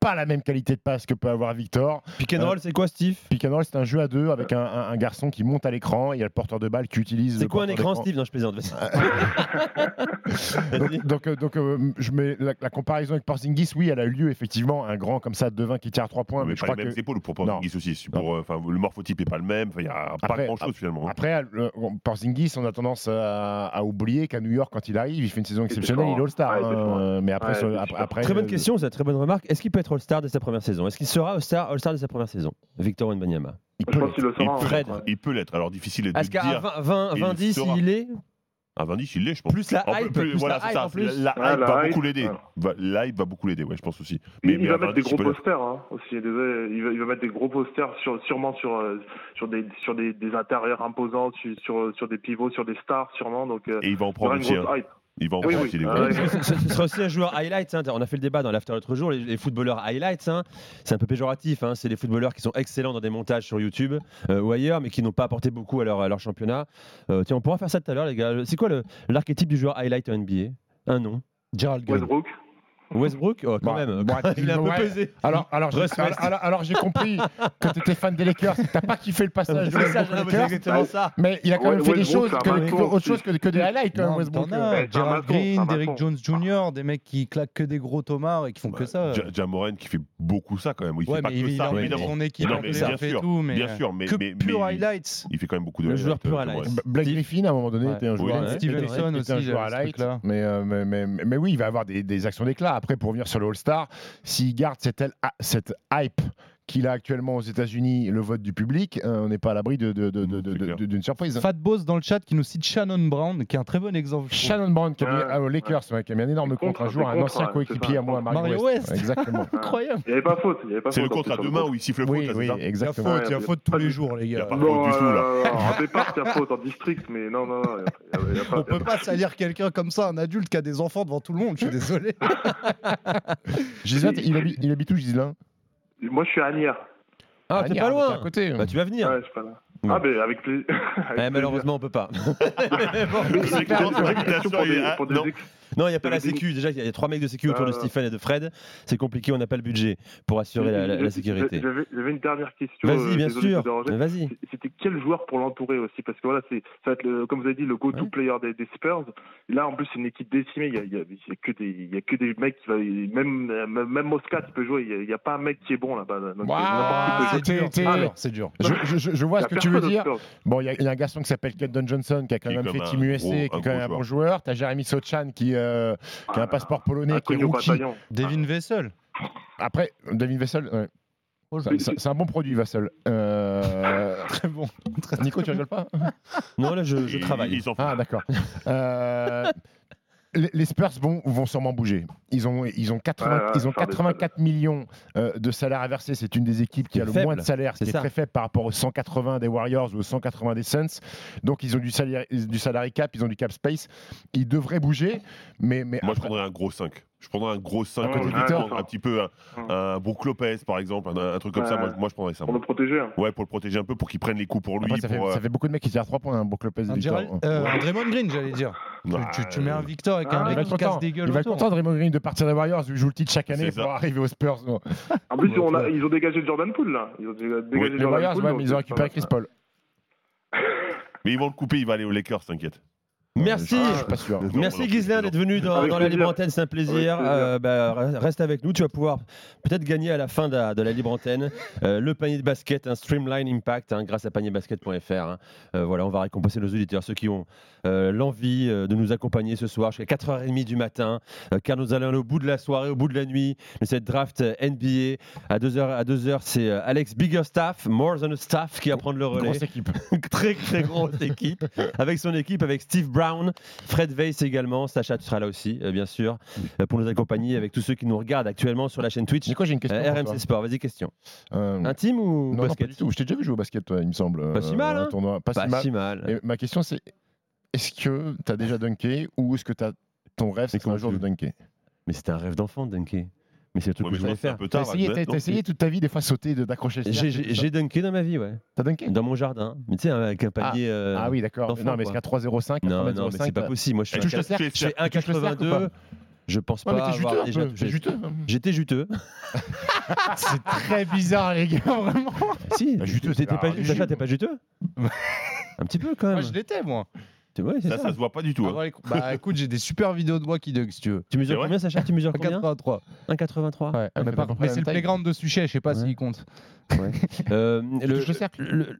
pas la même qualité de passe que peut avoir Victor. Pick and euh, roll, c'est quoi, Steve? Pick and roll, c'est un jeu à deux avec euh. un, garçon qui monte à l'écran. Il y a le porteur de balle qui utilise. C'est quoi un écran, Steve? Non, je plaisante. *laughs* donc, donc, donc euh, je mets la, comparaison avec Porzingis. Oui, elle a eu lieu effectivement. Un grand comme ça, devin qui tire trois points. Mais, mais je pas crois les mêmes que... épaules pour Porzingis aussi. Le morphotype est pas le même. Il y a pas après, grand chose finalement. Après, Porzingis, on a tendance à, oublier qu'à New York, quand il arrive, il fait une saison exceptionnelle, il est All-Star. Hein. Mais après, après, très bonne question, c'est très bonne remarque. Est-ce qu'il peut être être All-Star de sa première saison Est-ce qu'il sera All-Star All -Star de sa première saison Victor Wembanyama? Il, il, il peut l'être. Alors difficile de est dire. Est-ce 20, 20 10 il est? À 20 il l'est, je pense. Plus la hype, va beaucoup l'aider. Ah. La hype va beaucoup l'aider, ouais, je pense aussi. Mais, il, va mettre des gros posters aussi. Il va, mettre des gros posters sûrement sur, euh, sur, des, sur des, intérieurs imposants, sur, sur, des pivots, sur des stars sûrement. Donc, euh, Et il va en prendre aussi. Ils vont oui, oui. les. Ah, ce sera aussi un joueur highlight. Hein. On a fait le débat dans l'after l'autre jour. Les, footballeurs highlights, hein. c'est un peu péjoratif. Hein. C'est des footballeurs qui sont excellents dans des montages sur YouTube euh, ou ailleurs, mais qui n'ont pas apporté beaucoup à leur, à leur championnat. Euh, tiens, on pourra faire ça tout à l'heure, les gars. C'est quoi l'archétype du joueur highlight en NBA Un nom? Gerald Westbrook. Mmh. Westbrook oh, Quand bah, même. Bah, *laughs* il a un ouais. peu pesé. Alors, alors, j'ai, alors, alors j'ai compris que tu étais fan des Lakers. T'as pas kiffé le passage de ça, Lakers, exactement ça. Mais il a quand ouais, même fait Westbrook, des choses, que, autre chose que, que des highlights, non, hein, Westbrook. Euh, Gerald Green, Derrick Jones Jr., des mecs qui claquent que des gros tomards et qui font bah, que ça. Jamoran qui fait beaucoup ça quand même. Il ouais, fait pas que ça, évidemment. Son équipe, ça fait tout. Bien euh, sûr, mais. Pure highlights. Il fait quand même beaucoup de highlights. Le joueur pure highlights. Black Griffin, à un moment donné, était un joueur highlight. Stevenson aussi, un joueur highlight. Mais oui, il va avoir des actions d'éclat. Après, pour venir sur le All-Star, s'il garde cette hype qu'il a actuellement aux États-Unis le vote du public, euh, on n'est pas à l'abri mm, d'une surprise. Fat Boss dans le chat qui nous cite Shannon Brown, qui est un très bon exemple. Shannon Brown, qui a mis, ah, Lakers, qui a mis un énorme contre, un jour, un ancien coéquipier à moi, à Mario, West. Exactement. *laughs* Incroyable. Il n'y avait pas faute. C'est le contre à deux mains où il siffle faute. Oui, oui, exactement. Il y a faute tous les jours, les gars. Il n'y a pas faute du tout, là. En départ, il y a *laughs* faute en district, mais non, non, non. On peut pas salir quelqu'un comme ça, un adulte qui a des enfants devant tout le monde, je suis désolé. *laughs* il habite où, Gislain moi, je suis à Agnières. Ah, t'es pas loin. À côté. Hein. Bah, tu vas venir. Ah, mais avec, plaisir. *laughs* Eh, malheureusement, on peut pas. *laughs* bon, *laughs* c'est pour des... Ah, non, il n'y a pas la sécu. Déjà, il y a trois mecs de sécu autour de Stéphane et de Fred. C'est compliqué, on n'a pas le budget pour assurer la, sécurité. J'avais une dernière question. Vas-y, bien sûr. Vas-y. C'était quel joueur pour l'entourer aussi Parce que voilà, ça va être, comme vous avez dit, le go-to player des, Spurs. Là, en plus, c'est une équipe décimée. Il n'y a, que des mecs. Même, même Mosca, tu peux jouer. Il n'y a, pas un mec qui est bon là-bas. Wow, c'est dur. Dur. Je, vois ce que tu veux dire. Bon, il y, a un garçon qui s'appelle Keldon Johnson qui a quand même fait Team USA, qui est quand même un bon joueur. Tu as Jeremy Sochan qui euh, un passeport polonais, qui est rookie. Devin Vessel. Ah. Après, Devin Vessel. Oh, c'est un bon produit, Vassel. Euh, *laughs* Très bon. Nico, tu rigoles pas? Non, là, je, travaille. Ils. Ah, d'accord. Euh, *laughs* les Spurs vont, vont sûrement bouger. Ils ont, ils ont, 80, ils ont 84 millions euh, de salaires à verser. C'est une des équipes qui a le moins de salaire, C'est très faible par rapport aux 180 des Warriors ou aux 180 des Suns. Donc ils ont du, salaire, du salary cap, ils ont du cap space. Ils devraient bouger. Mais, mais Moi, après... je prendrais un gros 5. Je prendrais un gros 5 ah, ouais, ouais, un petit peu un, un Brook Lopez par exemple, un, truc comme ça. Moi, je prendrais ça. Pour le protéger. Hein. Ouais, pour le protéger un peu, pour qu'il prenne les coups pour lui. Euh, ça, fait, beaucoup de mecs qui tirent 3 points, un Brook Lopez. Un, hein. euh, un Draymond Green, j'allais dire. Tu, mets un Victor avec ah, un mec qui casse des gueules. Il va être content, Draymond Green, de partir des Warriors. Il joue le titre chaque année pour arriver aux Spurs. En plus, ils ont dégagé Jordan Poole là. Les Warriors, ouais, mais ils ont récupéré Chris Paul. Mais ils vont le couper, il va aller aux Lakers, t'inquiète. Merci, ah. Merci d'être venu dans, la Libre Antenne, c'est un plaisir. Euh, bah, reste avec nous, tu vas pouvoir peut-être gagner à la fin de la, Libre Antenne euh, le panier de basket, un Streamline Impact, hein, grâce à panierbasket.fr. Hein. Euh, voilà, on va récompenser nos auditeurs, ceux qui ont l'envie de nous accompagner ce soir jusqu'à 4h30 du matin, car nous allons au bout de la soirée, au bout de la nuit de cette draft NBA. À 2h, à 2h c'est Alex Biggerstaff, More Than a Staff, qui va prendre le relais. Grosse équipe. *laughs* très, très grosse équipe. Avec son équipe, avec Steve Brown. Fred Weiss également. Sacha, tu seras là aussi, euh, bien sûr, euh, pour nous accompagner avec tous ceux qui nous regardent actuellement sur la chaîne Twitch. Quoi, j'ai une question. Euh, RMC. Sport, vas-y, question. Intime ou non, basket pas du tout. Je t'ai déjà vu jouer au basket, toi, il me semble. Pas si mal. Hein tournoi. Pas, si mal. Ma question, c'est est-ce que tu as déjà dunké ou est-ce que ton rêve, c'est un jour de dunker? Mais c'était un rêve d'enfant de dunker. Mais c'est le truc Ouais, que je voulais faire. peu T'as essayé, essayé toute ta vie des fois sauter, de- d'accrocher le J'ai dunké dans ma vie, ouais. T'as dunké Dans mon jardin. Mais tu sais, avec un panier. euh, Ah oui, d'accord. Non, mais c'est qu'à 3,05, Non, 4,05, non, mais c'est pas possible. Moi, je cercle ou 1,82. pas Je pense Ouais, mais pas juteux touché. t'es juteux. J'étais juteux. *laughs* C'est *laughs* très bizarre, les gars, vraiment. si, juteux, t'es pas juteux Un petit peu quand même. Moi, je l'étais, moi. Ça, ça se voit pas du tout. Ah, hein. ouais, Bah *laughs* écoute, j'ai des super vidéos de moi qui dunk si tu veux. Tu mesures combien, Sacha? Tu mesures combien? 83. 1,83 Ouais, Ah, mais, c'est pas- mais c'est le playground de Suchet, je sais pas s'il compte. *laughs* Euh, le, cercle le-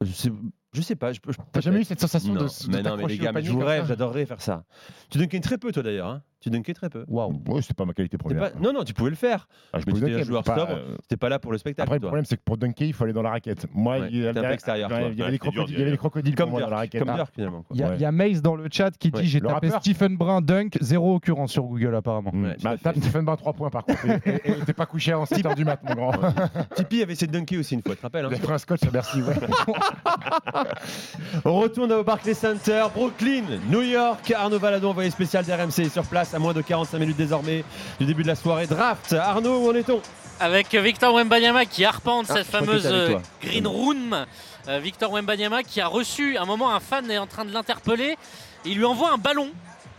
je sais, je sais pas. Je, je- T'as jamais eu cette sensation non, de de mais non, mais les gars, mais je j'adorerais faire ça. Tu dunkais très peu, toi d'ailleurs. Hein tu dunkais très peu. Waouh, ouais, c'est pas ma qualité première. pas- Non, non, tu pouvais le faire. Ah, je mais pouvais tu étais un joueur pas, sobre. euh, T'es pas là pour le spectacle. Après, le problème, c'est que pour dunker, il faut aller dans la raquette. Moi, Ouais, il y a- t'es un peu extérieur, il y avait les crocodiles- avait les Comme moi dans la raquette. comme Ah. Dirk finalement. quoi. Il y, a- Maze dans le chat qui dit j'ai tapé. Stephen Brun dunk, zéro occurrence sur Google apparemment. Mm. Bah, tape. Stephen Brun 3 points par contre. Et- t'es pas couché avant 7h du mat, mon grand. Tipeee avait essayé de dunker aussi une fois, tu te rappelles hein Il a pris un scotch à Bercy, ouais. *laughs* On retourne au Barclays Center, Brooklyn, New York. Arnaud Valadon, envoyé spécial d'RMC, sur place à moins de 45 minutes désormais du début de la soirée draft. Arnaud, où en est-on? Avec Victor Wembanyama qui arpente Ah, cette fameuse euh, green room. Euh, Victor Wembanyama qui a reçu un moment un fan est en train de l'interpeller. Il lui envoie un ballon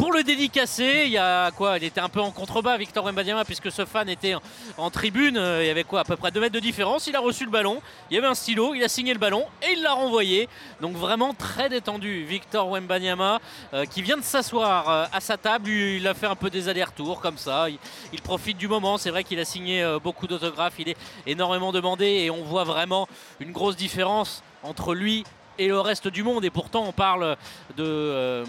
pour le dédicacer. Il y a quoi Il était un peu en contrebas Victor Wembanyama puisque ce fan était en, tribune. Euh, Il y avait quoi à peu près 2 mètres de différence. Il a reçu le ballon. Il y avait un stylo. Il a signé le ballon et il l'a renvoyé. Donc vraiment très détendu Victor Wembanyama euh, qui vient de s'asseoir euh, à sa table. Il, a fait un peu des allers-retours comme ça. Il, profite du moment. C'est vrai qu'il a signé beaucoup d'autographes. Il est énormément demandé et on voit vraiment une grosse différence entre lui et le reste du monde. Et pourtant, on parle de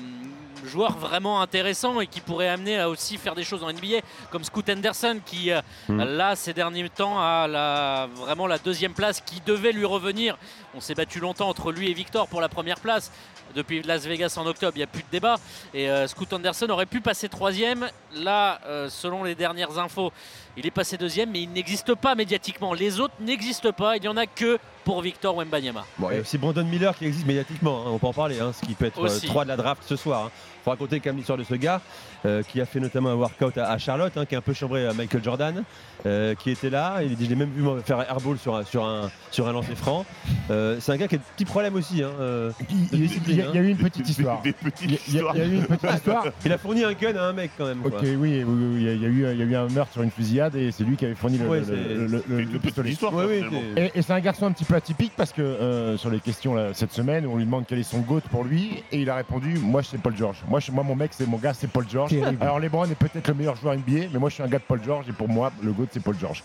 joueurs vraiment intéressants et qui pourraient amener à aussi faire des choses en NBA, comme Scoot Henderson, qui euh, Mm. là, ces derniers temps, a la, vraiment la deuxième place qui devait lui revenir. On s'est battu longtemps entre lui et Victor pour la première place. Depuis Las Vegas en octobre, il n'y a plus de débat. Et euh, Scoot Anderson aurait pu passer troisième. Là, euh, selon les dernières infos, il est passé deuxième, mais il n'existe pas médiatiquement. Les autres n'existent pas. Il n'y en a que pour Victor Wembanyama. Bon, il y a aussi Brandon Miller qui existe médiatiquement, hein, on peut en parler, hein, ce qui peut être Aussi. 3 de la draft ce soir. Il faut raconter quand même l'histoire de ce gars euh, qui a fait notamment un workout à, à Charlotte, hein, qui a un peu chambré à Michael Jordan, euh, qui était là. Il dit, Je l'ai même vu faire airball sur un, sur un, sur un lancer franc. Euh, c'est un gars qui a des petits problèmes aussi. hein, euh, Il y, a- il y a eu une petite Des- histoire. Des Il a- il y a- il y a eu une petite *laughs* histoire. Il a fourni un gun à un mec quand même. quoi. Ok, oui, oui, oui, il y, a- il y a eu, il y a eu un meurtre sur une fusillade et c'est lui qui avait fourni le, Ouais, le- c'est- le- le- le- C'est une le petite pistolet. histoire. Ouais, oui, Et, et c'est un garçon un petit peu atypique parce que euh, sur les questions là, cette semaine, on lui demande quel est son GOAT pour lui et il a répondu Moi, c'est Paul George. Moi, je- moi, mon mec, c'est mon gars, c'est Paul George. Alors, LeBron est peut-être le meilleur joueur NBA, mais moi, je suis un gars de Paul George et pour moi, le GOAT, c'est Paul George.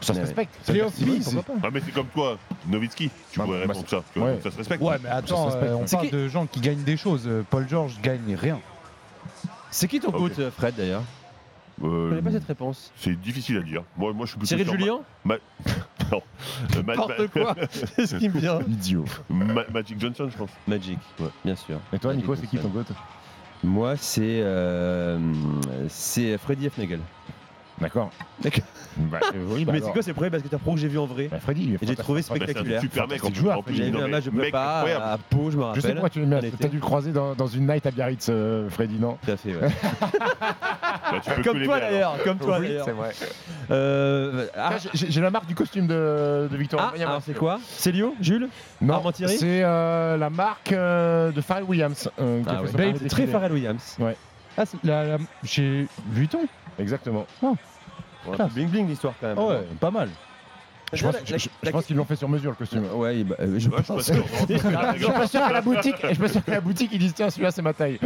Ça se respecte. Ça se respecte, Ah, mais c'est comme toi, Novitski. Tu Bah, pourrais bah, répondre ça. Tu vois, ouais. donc ça se respecte. Ouais, mais attends, euh, on parle de gens qui gagnent des choses. Euh, Paul George gagne rien. C'est qui ton Ok. goût, euh, Fred d'ailleurs? Je Euh, connais pas cette réponse. c'est difficile à dire. Moi, moi je suis Cyril Julien Ma- *laughs* non. Euh, N'importe quoi *laughs* C'est ce qui me vient? Idiot. Ma- Magic Johnson, je pense. Magic, ouais, bien sûr. Et toi, Magic Nico, c'est qui ton GOAT Moi, c'est euh, c'est Freddy Fnegel. D'accord. D'accord. Bah, euh, oui, *laughs* bah, Mais alors. c'est quoi, c'est le premier basketteur pro que j'ai vu en vrai. Bah, Freddy, il est Et j'ai trouvé fantastique. Bah, spectaculaire. super mec. En le plus, joueur, en plus. J'ai vu Non, un mais match de mec prépa incroyable. à Pau, je me Je rappelle. sais pourquoi tu l'aimes. en été. T'as dû le croiser dans, dans une night à Biarritz, euh, Freddy, non Tout à fait, ouais. *laughs* Bah, tu peux que Comme l'aimer, toi alors. d'ailleurs, comme toi Oui, d'ailleurs. c'est vrai. Euh, ah, Ah, j'ai- J'ai la marque du costume de, de Victor ah, Wembanyama. alors c'est quoi Célio Jules Non, Armand Thierry c'est euh, la marque euh, de Pharrell Williams. euh, qui a Ah fait ouais. son premier il est très. Pharrell Williams. Ah, c'est la, la- chez Vuitton Exactement. Bling bling l'histoire quand même. Ah ouais, pas mal. Je pense, La- je- la- je la- pense qu'ils l'ont fait sur mesure le costume. Ouais, bah, euh, je *laughs* je suis pas sûr. Je suis pas sûr qu'à la boutique, je suis pas sûr qu'à la boutique ils disent tiens celui-là c'est ma taille.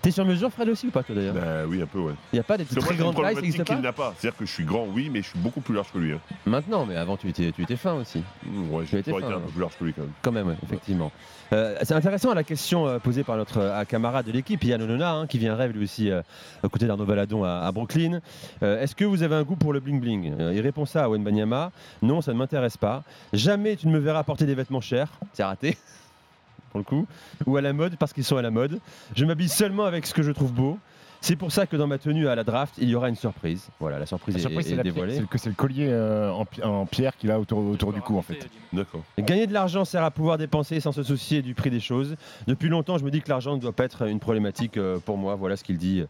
T'es sur mesure Fred aussi ou pas toi d'ailleurs? Bah oui, un peu, ouais. Il n'y a pas des moi, très grandes tailles, ça pas qu'il n'a pas. C'est-à-dire que je suis grand, oui, mais je suis beaucoup plus large que lui. hein. Maintenant, mais avant tu étais, tu étais fin aussi. Mmh, Ouais, j'ai été un peu plus large que lui quand même. Quand même, ouais, effectivement. Euh, c'est intéressant la question euh, posée par notre euh, camarade de l'équipe, Yann Onona, hein, qui vient rêve lui aussi euh, aux côtés d'Arnaud Valadon à, à Brooklyn. Euh, Est-ce que vous avez un goût pour le bling bling Euh, Il répond ça à Wen Banyama. Non, ça ne m'intéresse pas. Jamais tu ne me verras porter des vêtements chers. C'est raté. *laughs* Pour le coup. Ou à la mode parce qu'ils sont à la mode. Je m'habille seulement avec ce que je trouve beau. C'est pour ça que dans ma tenue à la draft, il y aura une surprise. Voilà, la surprise, La est- surprise est, c'est la pierre- dévoilée. c'est le- que c'est le collier euh, en, pi- en pierre qu'il a autour, autour du cou en fait. D'accord. Gagner de l'argent sert à pouvoir dépenser sans se soucier du prix des choses. Depuis longtemps, je me dis que l'argent ne doit pas être une problématique euh, pour moi. Voilà ce qu'il dit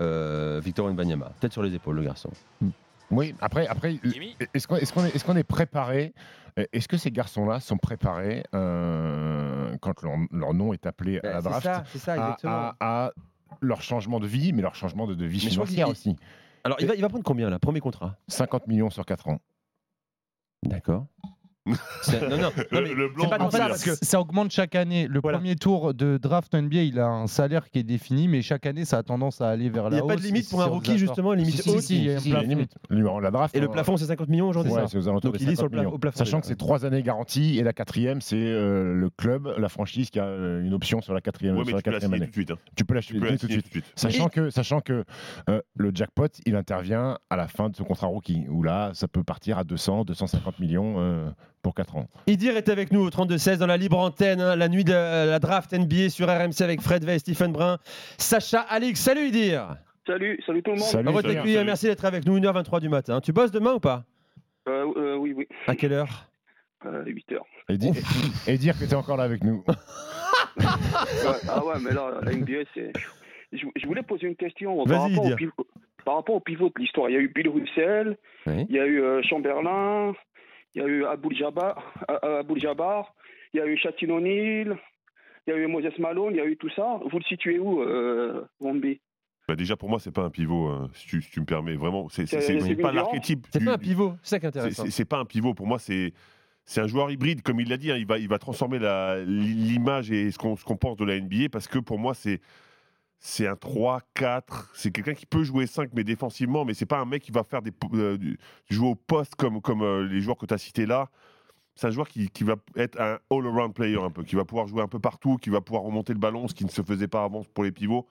euh, Victor Wembanyama. Peut-être sur les épaules, le garçon. Oui, après, après est-ce qu'on est, qu'on est, est, qu'on est préparé? Est-ce que ces garçons-là sont préparés euh, quand leur, leur, nom est appelé à la draft ça, ça, à, à, à, leur changement de vie, mais leur changement de, de vie financière aussi. Alors, il va, il va prendre combien là? Premier contrat? 50 millions sur 4 ans. D'accord. Non, non, *laughs* non, mais le blanc, pas ça, parce que ça augmente chaque année. Le voilà. premier tour de draft NBA, il a un salaire qui est défini, mais chaque année, ça a tendance à aller vers la hausse. Il n'y a pas de limite pour un rookie, justement, une limite si, haute. Si, il y a un plafond. limite. La draft, et le plafond, c'est 50 millions aujourd'hui ouais, c'est aux alentours Donc il est sur le, plafond. Sachant que c'est trois années garanties, et la quatrième, c'est euh, le club, la franchise qui a euh, une option sur la quatrième, ouais, sur la tu quatrième peux année. Tout de suite, hein. Tu peux l'acheter tout, de suite. Sachant que, sachant que euh, le jackpot, il intervient à la fin de ce contrat rookie, où là, ça peut partir à 200, 250 millions euh, pour 4 ans. Idir est avec nous au 32-16 dans la libre antenne, hein, la nuit de la draft NBA sur RMC avec Fred Veil, Stephen Brun, Sacha Alix. Salut Idir Salut, salut tout le monde Salut, merci d'être avec nous, 1h23 du matin. Tu bosses demain ou pas? Euh, euh, Oui, oui. À quelle heure? Euh, 8h. Et, di *laughs* et, dire que tu es encore là avec nous. ouais, ah ouais, mais là, la NBA, c'est... Je, je, voulais poser une question par rapport, au pivot, par rapport au pivot de l'histoire. Il y a eu Bill Russell, oui. il y a eu euh, Chamberlain, il y a eu Abul Jabbar, Abul Jabbar il y a eu O'Neal, il y a eu Moses Malone, il y a eu tout ça. Vous le situez où, euh, Wambi? Bah déjà pour moi c'est pas un pivot hein, si, tu, si, tu, me permets. Vraiment c'est pas l'archétype c'est pas un pivot c'est ça qui est intéressant. c'est pas un pivot. Pour moi c'est c'est un joueur hybride. Comme il l'a dit hein, il va il va transformer l'image et ce qu'on qu pense de la NBA parce que pour moi c'est c'est un 3 4 c'est quelqu'un qui peut jouer 5 mais défensivement mais c'est pas un mec qui va faire des euh, jouer au poste comme comme euh, les joueurs que tu as cités là c'est un joueur qui, qui, va être un all-around player un peu, qui va pouvoir jouer un peu partout, qui va pouvoir remonter le ballon, ce qui ne se faisait pas avant pour les pivots.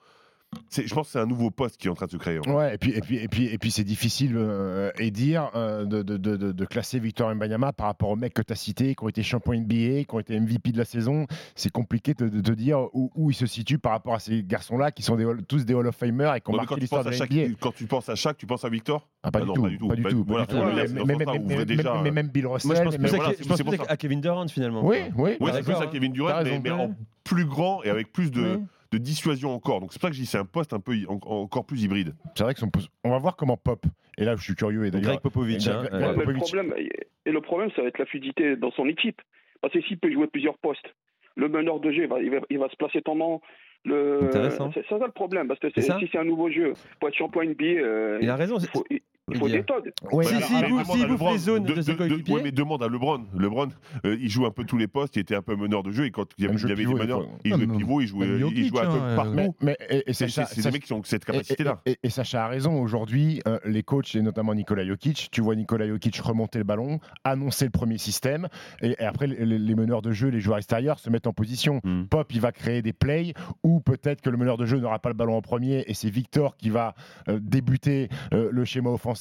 Je pense que c'est un nouveau poste qui est en train de se créer. Ouais, et puis, et puis, et puis, et puis c'est difficile euh, et dire euh, de, de, de, de, classer Victor Mbanyama par rapport aux mecs que tu as cités, qui ont été champions NBA, qui ont été MVP de la saison. C'est compliqué de, te dire où, où, il se situe par rapport à ces garçons-là qui sont des, tous des Hall of Famers et qui ont non, marqué l'histoire de la chaque, NBA. Quand tu penses à chaque, tu penses à Victor ah, pas, ah, du non, tout, pas du tout. Pas du tout. Voilà, pas du tout. Voilà, mais, mais, même Bill Russell. Moi, je pense plus, à, Kevin Durant finalement. Oui, oui. Oui, c'est plus à Kevin Durant, mais, mais en plus grand et avec plus de de dissuasion encore. Donc c'est pour ça que je dis c'est un poste un peu en, encore plus hybride. C'est vrai que son poste... on va voir comment Pop. Et là, je suis curieux. Et Greg Popovich. Hein, ouais, Popovich. Le problème, et le problème, ça va être la fluidité dans son équipe. Parce que s'il peut jouer plusieurs postes, le meneur de jeu, il va, il va, il va se placer pendant. Le... C'est ça le problème, parce que si c'est un nouveau jeu, pour être champion NBA, euh, il a raison. Il faut, il faut des. Ouais, si, si, il bouffe, si bouffe les zones de, de, ses coéquipiers. Oui, mais demande à LeBron. LeBron, euh, il joue un peu tous les postes, il était un peu meneur de jeu, et quand il y avait, il y avait des meneurs, il jouait pivot, il jouait, il jouait un peu hein, partout. Mais, c'est des mecs qui ont cette capacité-là. Et, et, Sacha a raison, aujourd'hui, euh, les coachs, et notamment Nikola Jokic, tu vois Nikola Jokic remonter le ballon, annoncer le premier système, et, après, les, les, meneurs de jeu, les joueurs extérieurs se mettent en position. Mm. Pop, il va créer des plays, ou peut-être que le meneur de jeu n'aura pas le ballon en premier, et c'est Victor qui va euh, débuter euh, le schéma offensif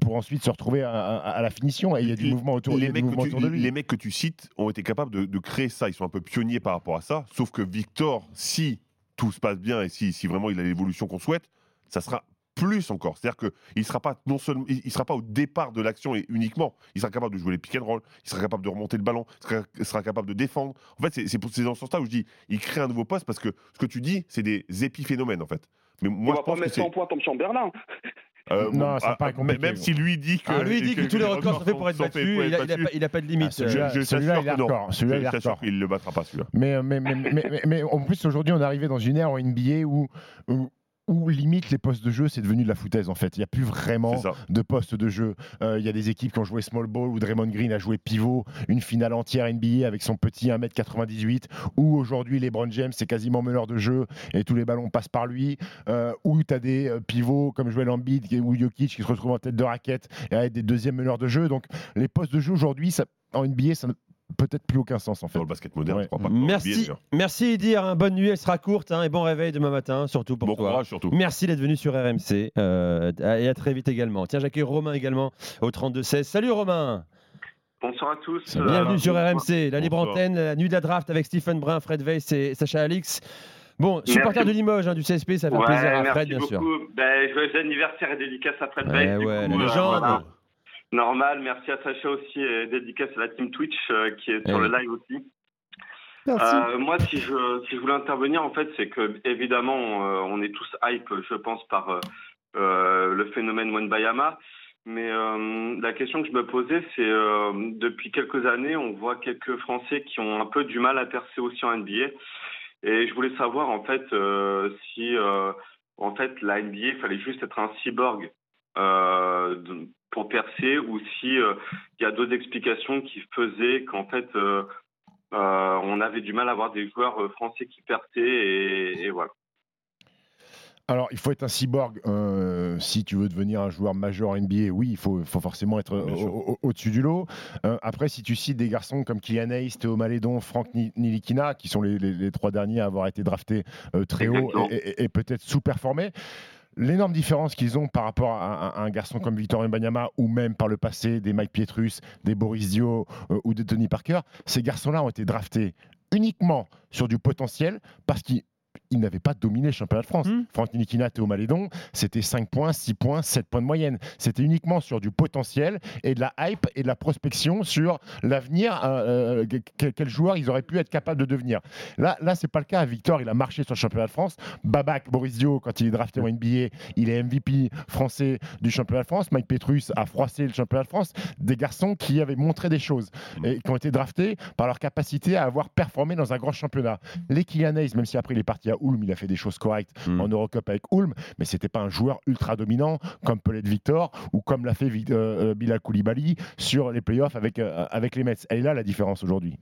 pour ensuite se retrouver à, à, à, la finition. Et il y a du mouvement autour, les mecs du mouvement tu, autour de lui. Les mecs que tu cites ont été capables de, de, créer ça. Ils sont un peu pionniers par rapport à ça. Sauf que Victor, si tout se passe bien et si, si vraiment il a l'évolution qu'on souhaite, ça sera plus encore. C'est-à-dire qu'il ne sera pas non seulement, il sera pas au départ de l'action et uniquement. Il sera capable de jouer les pick and roll, il sera capable de remonter le ballon, il sera, il sera capable de défendre. En fait, c'est dans ce sens-là où je dis, il crée un nouveau poste parce que ce que tu dis, c'est des épiphénomènes en fait. Mais moi, il je pense pas mettre 100 points comme Chamberlain. Euh, non, bon, ça ah, paraît Même si lui dit que. Ah, lui dit que, que tous les records sont faits pour être battus, il n'a pas, a pas de limite. Ah, celui-là, je, je celui-là, il. Celui-là, il est hardcore. Il ne le battra pas, celui-là. Mais, mais, mais, mais, mais, en plus, aujourd'hui, on est arrivé dans une ère en NBA où, où où limite les postes de jeu c'est devenu de la foutaise en fait. Il n'y a plus vraiment de postes de jeu. Euh, il y a des équipes qui ont joué small ball où Draymond Green a joué pivot, une finale entière NBA avec son petit 1m98, où aujourd'hui LeBron James c'est quasiment meneur de jeu et tous les ballons passent par lui, euh, où tu as des euh, pivots comme Joel Embiid ou Jokic qui se retrouvent en tête de raquette et avec des deuxièmes meneurs de jeu. Donc les postes de jeu aujourd'hui en NBA ça peut-être plus aucun sens en fait. Dans le basket moderne, ouais. je crois pas. Merci, merci Edir. Hein. Bonne nuit, elle sera courte hein, et bon réveil demain matin, surtout pour bon toi. Courage, surtout. Merci d'être venu sur RMC euh, et à très vite également. Tiens, j'accueille Romain également au 32-16. Salut Romain. Bonsoir à tous. Bienvenue euh, sur RMC, la libre antenne, la nuit de la draft avec Stephen Brun, Fred Weiss et Sacha Alix. Bon, supporter de Limoges, hein, du CSP, ça fait ouais, plaisir à merci Fred, bien beaucoup. sûr. Ben, joyeux anniversaire et dédicace à Fred ouais, Weiss. Ouais, coup, la légende. Euh, voilà. Normal, merci à Sacha aussi et dédicace à la team Twitch euh, qui est sur Ouais. le live aussi. Merci. Euh, moi, si je, si je voulais intervenir, en fait, c'est que évidemment, euh, on est tous hype, je pense, par euh, le phénomène Wenbayama. Mais euh, la question que je me posais, c'est euh, depuis quelques années, on voit quelques Français qui ont un peu du mal à percer aussi en NBA. Et je voulais savoir en fait euh, si euh, en fait la NBA fallait juste être un cyborg euh, pour percer ou si euh, il y a d'autres explications qui faisaient qu'en fait euh, euh, on avait du mal à avoir des joueurs euh, français qui perçaient et, et voilà. Alors, il faut être un cyborg euh, si tu veux devenir un joueur majeur NBA. Oui, il faut, faut forcément être au- au- au-dessus du lot. Euh, après, si tu cites des garçons comme Kylian Hayes, Théo Malédon, Franck Ni- Nilikina, qui sont les, les- les trois derniers à avoir été draftés euh, très haut Exactement. et, et- et peut-être sous-performés, L'énorme différence qu'ils ont par rapport à, un garçon comme Victor Wembanyama ou même par le passé des Mike Pietrus, des Boris Dio euh, ou de Tony Parker, ces garçons-là ont été draftés uniquement sur du potentiel parce qu'ils ils n'avaient pas dominé le championnat de France. Franck Nilikina, Théo Malédon, c'était 5 points, 6 points, 7 points de moyenne. C'était uniquement sur du potentiel et de la hype et de la prospection sur l'avenir, euh, euh, quel, quel joueur ils auraient pu être capables de devenir. Là, là c'est pas le cas. Victor, il a marché sur le championnat de France. Babac, Boris Dio, quand il est drafté en NBA, il est MVP français du championnat de France. Mike Petrus a froissé le championnat de France. Des garçons qui avaient montré des choses et qui ont été draftés par leur capacité à avoir performé dans un grand championnat. Les Kylian Hayes, même si après il est parti à Ulm, il a fait des choses correctes en Eurocup avec Ulm, mais c'était pas un joueur ultra dominant comme peut l'être Victor ou comme l'a fait euh, euh, Bilal Koulibaly sur les playoffs avec, euh, avec les Mets. Elle est là la différence aujourd'hui.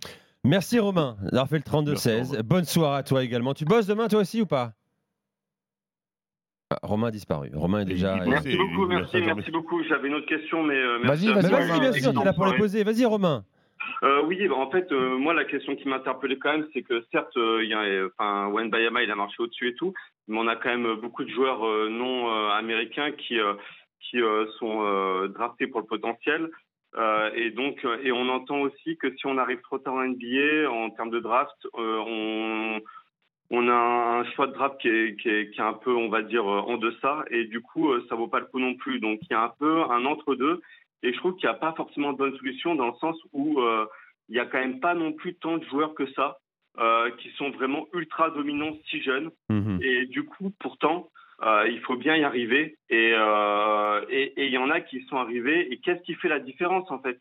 Merci Romain d'avoir fait le 32-16. Bonne soirée à toi également. Tu bosses demain toi aussi ou pas? Ah, Romain a disparu. Romain est déjà. Merci beaucoup, merci, merci beaucoup. J'avais une autre question, mais euh, merci Vas-y, vas-y, vas-y, bien sûr, t'es là pour les poser. Vas-y Romain. Euh, oui, en fait, euh, moi, la question qui m'interpellait quand même, c'est que certes, euh, Wen Bayama, il a marché au-dessus et tout, mais on a quand même beaucoup de joueurs euh, non américains qui qui sont draftés pour le potentiel. Et donc, et on entend aussi que si on arrive trop tard en NBA, en termes de draft, on on a un choix de draft qui est, qui est, qui est un peu, on va dire, en deçà, et du coup, ça vaut pas le coup non plus. Donc, il y a un peu un entre-deux, et je trouve qu'il n'y a pas forcément de bonne solution dans le sens où euh, il y a quand même pas non plus tant de joueurs que ça euh, qui sont vraiment ultra dominants si jeunes. Et du coup, pourtant, euh, il faut bien y arriver. Et il y en a qui sont arrivés. Et qu'est-ce qui fait la différence en fait?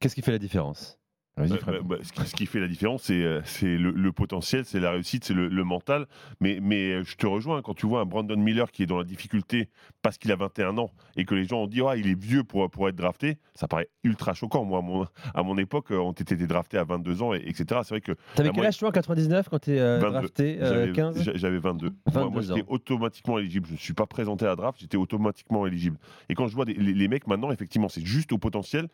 Qu'est-ce qui fait la différence? Bah, bah, bah, ce, qui, ce qui fait la différence, c'est euh, c'est le, le potentiel, c'est la réussite, c'est le, le mental. Mais, mais euh, je te rejoins, quand tu vois un Brandon Miller qui est dans la difficulté parce qu'il a 21 ans et que les gens ont dit ah, il est vieux pour, pour être drafté, ça paraît ultra choquant. Moi, à mon, à mon époque, euh, on était drafté à 22 ans, et, etc. C'est vrai que. T'avais quel âge toi en 99 quand t'es euh, 22. drafté euh, J'avais- 15 j'a- J'avais 22. Moi, 22 moi, j'étais ans. automatiquement éligible. Je ne suis pas présenté à la draft, j'étais automatiquement éligible. Et quand je vois des- les, les mecs maintenant, effectivement, c'est juste au potentiel.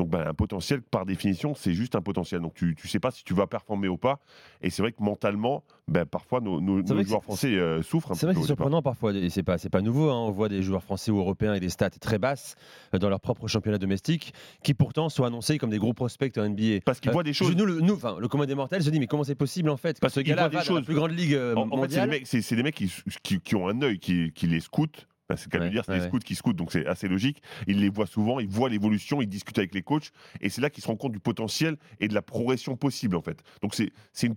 Donc, ben, un potentiel, par définition, c'est juste un potentiel. Donc, tu ne sais pas si tu vas performer ou pas. Et c'est vrai que mentalement, ben, parfois, nos, joueurs français euh, souffrent un C'est vrai que c'est surprenant parfois, et c'est pas, c'est pas nouveau. hein. On voit des joueurs français ou européens avec des stats très basses euh, dans leur propre championnat domestique, qui pourtant sont annoncés comme des gros prospects en NBA. Parce qu'ils voient des choses. Nous, le, nous, le commun des mortels se dit mais comment c'est possible en fait Parce que ce gars-là des dans la choses. plus grande ligue euh, En, en fait, c'est des mondiale. mecs, c'est- c'est des mecs qui, qui- qui ont un œil, qui, qui les scoutent. Enfin, c'est le cas Ouais, dire, c'est ouais, ouais. scouts qui scoutent, donc c'est assez logique. Ils les voient souvent, ils voient l'évolution, ils discutent avec les coachs, et c'est là qu'ils se rendent compte du potentiel et de la progression possible, en fait. Donc c'est c'est une,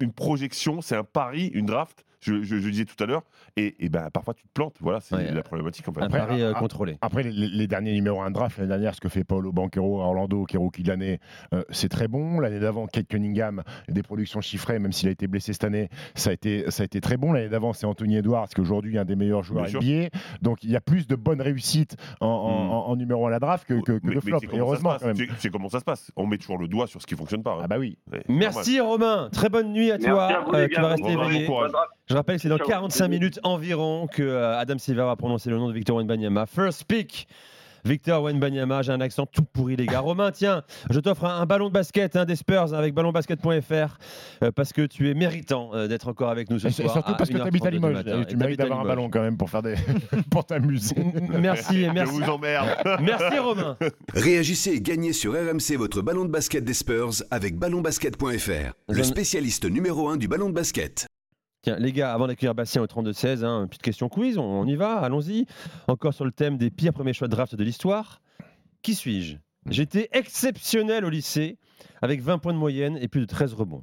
une projection, c'est un pari, une draft, je, je- je disais tout à l'heure, et, et ben, parfois tu te plantes, voilà, c'est la problématique, en fait. euh, a- Après, les, les derniers numéros 1 draft, l'année dernière, ce que fait Paolo Banquero à Orlando, qui est rookie de l'année, euh, c'est très bon. L'année d'avant, Kate Cunningham, des productions chiffrées, même s'il a été blessé cette année, ça a été, ça a été très bon. L'année d'avant, c'est Anthony Edwards, qui est aujourd'hui un des meilleurs joueurs Bien sûr. NBA. Donc, il y a plus de bonnes réussites en, en- en- en numéro 1 à la draft que, que, que Hmm. Mais- de flop. Et heureusement. C'est- comment ça se passe. On met toujours le doigt sur ce qui fonctionne pas. Ah bah oui. Merci Romain, très bonne nuit à Merci toi. à vous, Euh, tu vas rester éveillé. bon courage. Je rappelle que c'est dans Ciao. 45 minutes environ que euh, Adam Silver va prononcer le nom de Victor Wenbanyama. First pick. Victor Wenbanyama, j'ai un accent tout pourri les gars. Romain, tiens, je t'offre un, un ballon de basket hein, des Spurs avec ballonbasket.fr euh, parce que tu es méritant euh, d'être encore avec nous ce Et soir. surtout parce que tu habites à 1h32 du Limoges. matin. Tu Et mérites d'avoir un ballon quand même pour, faire des... *laughs* pour t'amuser. Merci, et merci. Je vous emmerde. Merci Romain. Réagissez et gagnez sur RMC votre ballon de basket des Spurs avec ballonbasket.fr, le spécialiste numéro 1 du ballon de basket. Tiens, les gars, avant d'accueillir Bastien au 32-16, hein, une petite question quiz, on, on y va, allons-y. Encore sur le thème des pires premiers choix de draft de l'histoire. Qui suis-je? J'étais exceptionnel au lycée, avec 20 points de moyenne et plus de 13 rebonds.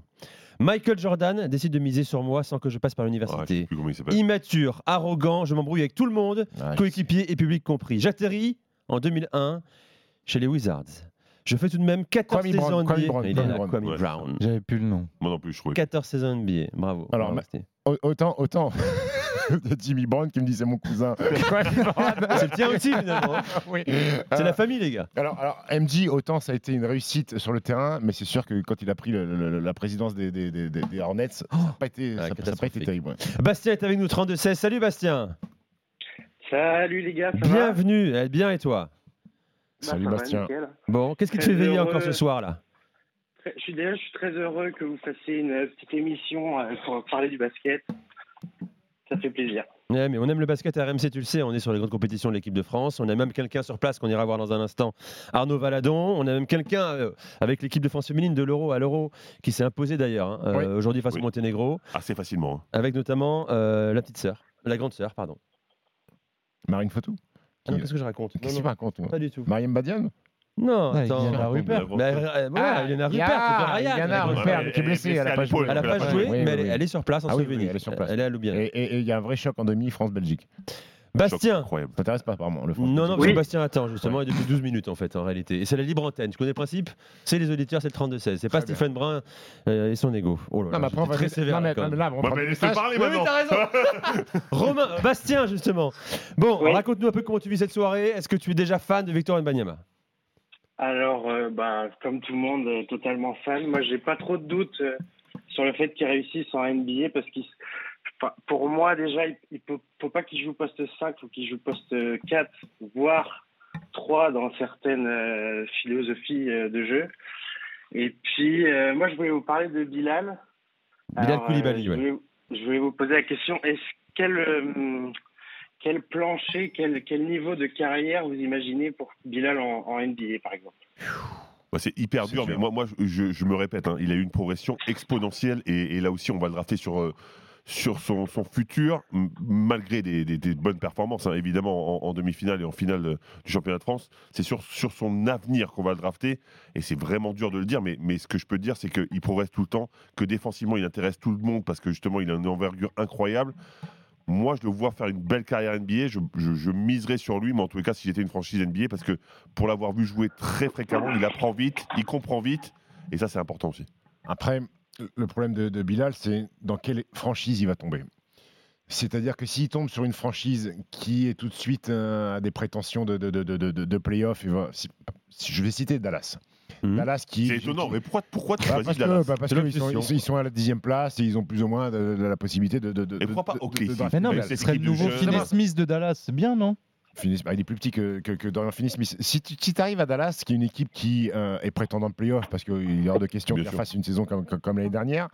Michael Jordan décide de miser sur moi sans que je passe par l'université. Immature, arrogant, je m'embrouille avec tout le monde, Ouais. coéquipier et public compris. J'atterris en 2001 chez les Wizards. Je fais tout de même 14 Kwame saisons Brown, NBA. Kwame Il est là, Brown. Kwame Ouais. Brown. J'avais plus le nom. Moi non plus, je trouvais. 14 saisons NBA. Bravo. Alors, Bravo, ma- Steve. Au- Autant, autant *laughs* de Jimmy Brown qui me c'est mon cousin. *laughs* C'est le tien aussi finalement. *laughs* Oui. C'est la famille les gars. Alors, alors, MJ, autant ça a été une réussite sur le terrain, mais c'est sûr que quand il a pris le- le- la présidence des, des- des- des- des Hornets, ça n'a pas été, ça- ça a pas été catastrophique. terrible. ouais. Bastien est avec nous 32-16. Salut Bastien. Salut les gars, ça va? Bienvenue. Eh, Bien et toi? Bah, va, nickel. Bon, qu'est-ce qui te fait veiller encore ce soir là Je suis déjà, je suis très heureux que vous fassiez une euh, petite émission euh, pour parler du basket. Ça fait plaisir. Ouais, mais on aime le basket à RMC, tu le sais, on est sur les grandes compétitions de l'équipe de France. On a même quelqu'un sur place qu'on ira voir dans un instant, Arnaud Valadon. On a même quelqu'un euh, avec l'équipe de France féminine de l'Euro à l'Euro qui s'est imposé d'ailleurs hein, euh, Oui. aujourd'hui face Oui. au Monténégro, Assez facilement. hein. avec notamment euh, la petite sœur, la grande sœur, pardon. Marine Fatou Ah non, Qu'est-ce que je raconte? Non, Qu'est-ce que tu racontes Pas du tout. Mariam Badian Non, Ouais, attends. Iliana Rupert. Mais, euh, voilà, Ah, Iliana il y a- Rupert, est- Rupert, qui est blessée, elle n'a pas joué. Mais elle, est sur place en Ah Slovénie. elle est sur place. Elle est à et- et il y a un vrai choc en demi France-Belgique. Bastien. Incroyable. Ça t'intéresse pas, apparemment, le Non, non, parce Oui. que Bastien attend justement, et depuis 12 minutes en fait, en réalité. Et c'est la libre antenne. Tu connais le principe? C'est les auditeurs, c'est le 32-16. C'est pas bien. Stephen Brun euh, et son ego. Oh là Non, là, mais après, très sévère. non, mais même. là, on Ouais, mais laisse-le messages. parler Oui, oui, maintenant. t'as raison. *laughs* Romain, Bastien justement. Bon, Oui. raconte-nous un peu comment tu vis cette soirée. Est-ce que tu es déjà fan de Victor Mbanyama Alors, euh, bah, comme tout le monde, euh, totalement fan. Moi, j'ai pas trop de doutes euh, sur le fait qu'il réussisse en NBA parce qu'il, pour moi, déjà, il, il faut, faut pas qu'il joue poste 5, faut qu'il joue poste 4, voire 3 dans certaines euh, philosophies euh, de jeu. Et puis, euh, moi, je voulais vous parler de Bilal. Bilal Alors, euh, Koulibaly, je, ouais. voulais, je voulais vous poser la question est-ce quel, euh, quel plancher, quel, quel niveau de carrière vous imaginez pour Bilal en, en NBA, par exemple? Bah, c'est hyper dur, dur. mais moi, moi je, je- je me répète, hein, il a eu une progression exponentielle et, et là aussi, on va le drafter sur, euh, sur son, futur, malgré des, bonnes performances, hein, évidemment, en, demi-finale et en finale euh, du championnat de France. C'est sur, son avenir qu'on va le drafter et c'est vraiment dur de le dire, mais, ce que je peux dire, c'est qu'il progresse tout le temps, que défensivement, il intéresse tout le monde parce que justement, il a une envergure incroyable. Moi, je le vois faire une belle carrière NBA. Je, je- je miserais sur lui, mais en tous les cas, si j'étais une franchise NBA, parce que pour l'avoir vu jouer très fréquemment, il apprend vite, il comprend vite, et ça, c'est important aussi. Après, le problème de, de Bilal, c'est dans quelle franchise il va tomber. C'est-à-dire que s'il tombe sur une franchise qui est tout de suite euh, à des prétentions de, de, de, de, de, de play-off, si- je vais citer Dallas. Dallas qui. C'est étonnant, mais pourquoi, pourquoi tu Bah, choisis parce Dallas que, bah, parce qu'ils sont, ils sont à la dixième place et ils ont plus ou moins de, de la possibilité de. de, de Et pourquoi pas de- de- OKC de drafter Mais non, mais ce serait le nouveau Finney Smith de Dallas. C'est bien, non? Bah, il est plus petit que, que, que Dorian Finney-Smith. Si tu arrives à Dallas, qui est une équipe qui euh, est prétendante playoff, parce qu'il est hors de question qu'il fasse une saison comme, comme, comme l'année dernière,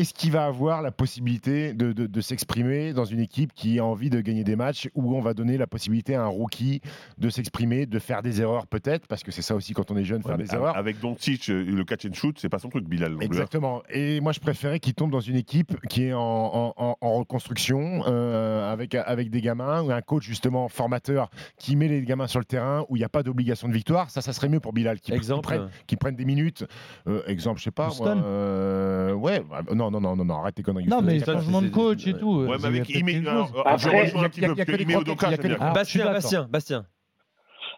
est-ce qu'il va avoir la possibilité de, de- de s'exprimer dans une équipe qui a envie de gagner des matchs où on va donner la possibilité à un rookie de s'exprimer, de faire des erreurs peut-être, parce que c'est ça aussi quand on est jeune, Ouais, faire des erreurs. Avec Doncic, euh, le catch and shoot, c'est pas son truc, Bilal. hein. Exactement. Et moi, je préférais qu'il tombe dans une équipe qui est en, en- en- en reconstruction, euh, avec, avec des gamins, ou un coach justement formateur qui met les gamins sur le terrain, où il n'y a pas d'obligation de victoire. Ça, ça serait mieux pour Bilal. Qui, Exemple. Qui prenne, qui prenne des minutes. Euh, exemple, je sais pas. Moi, euh, ouais. bah, Non, non, non, non, non, arrête tes conneries. Non, mais changement de coach et tout. Ouais, euh, mais avec Bastien. Bastien, Bastien.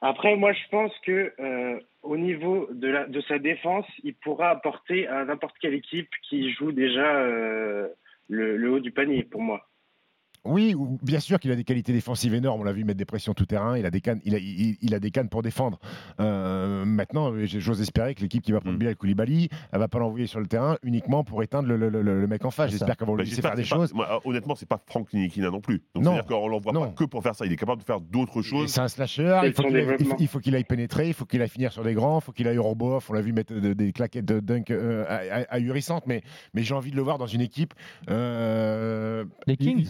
Après, moi, je pense que euh, au niveau de, la, de sa défense, il pourra apporter à n'importe quelle équipe qui joue déjà euh, le, le haut du panier, pour moi. Oui, ou- bien sûr qu'il a des qualités défensives énormes. On l'a vu mettre des pressions tout terrain. Il a des cannes, il a, il, il a des cannes pour défendre. Euh, maintenant, j'ose espérer que l'équipe qui va prendre Mm. Bilal Koulibaly, elle va pas l'envoyer sur le terrain uniquement pour éteindre le, le- le- le mec en face. J'espère qu'elle va Bah, lui laisser j'espère faire des pas- choses. moi, euh, honnêtement, c'est pas Franck Ninikina non plus. Donc, Non. c'est-à-dire qu'on l'envoie pas que pour faire ça. Il est capable de faire d'autres choses. C'est un slasher. Il faut qu'il aille, il faut- développement. il faut qu'il aille pénétrer. Il faut qu'il aille finir sur des grands. Il faut qu'il aille au robot. On l'a vu mettre de- des claquettes de dunk euh, ah- ah- ahurissantes. Mais, mais j'ai envie de le voir dans une équipe. euh, Les Kings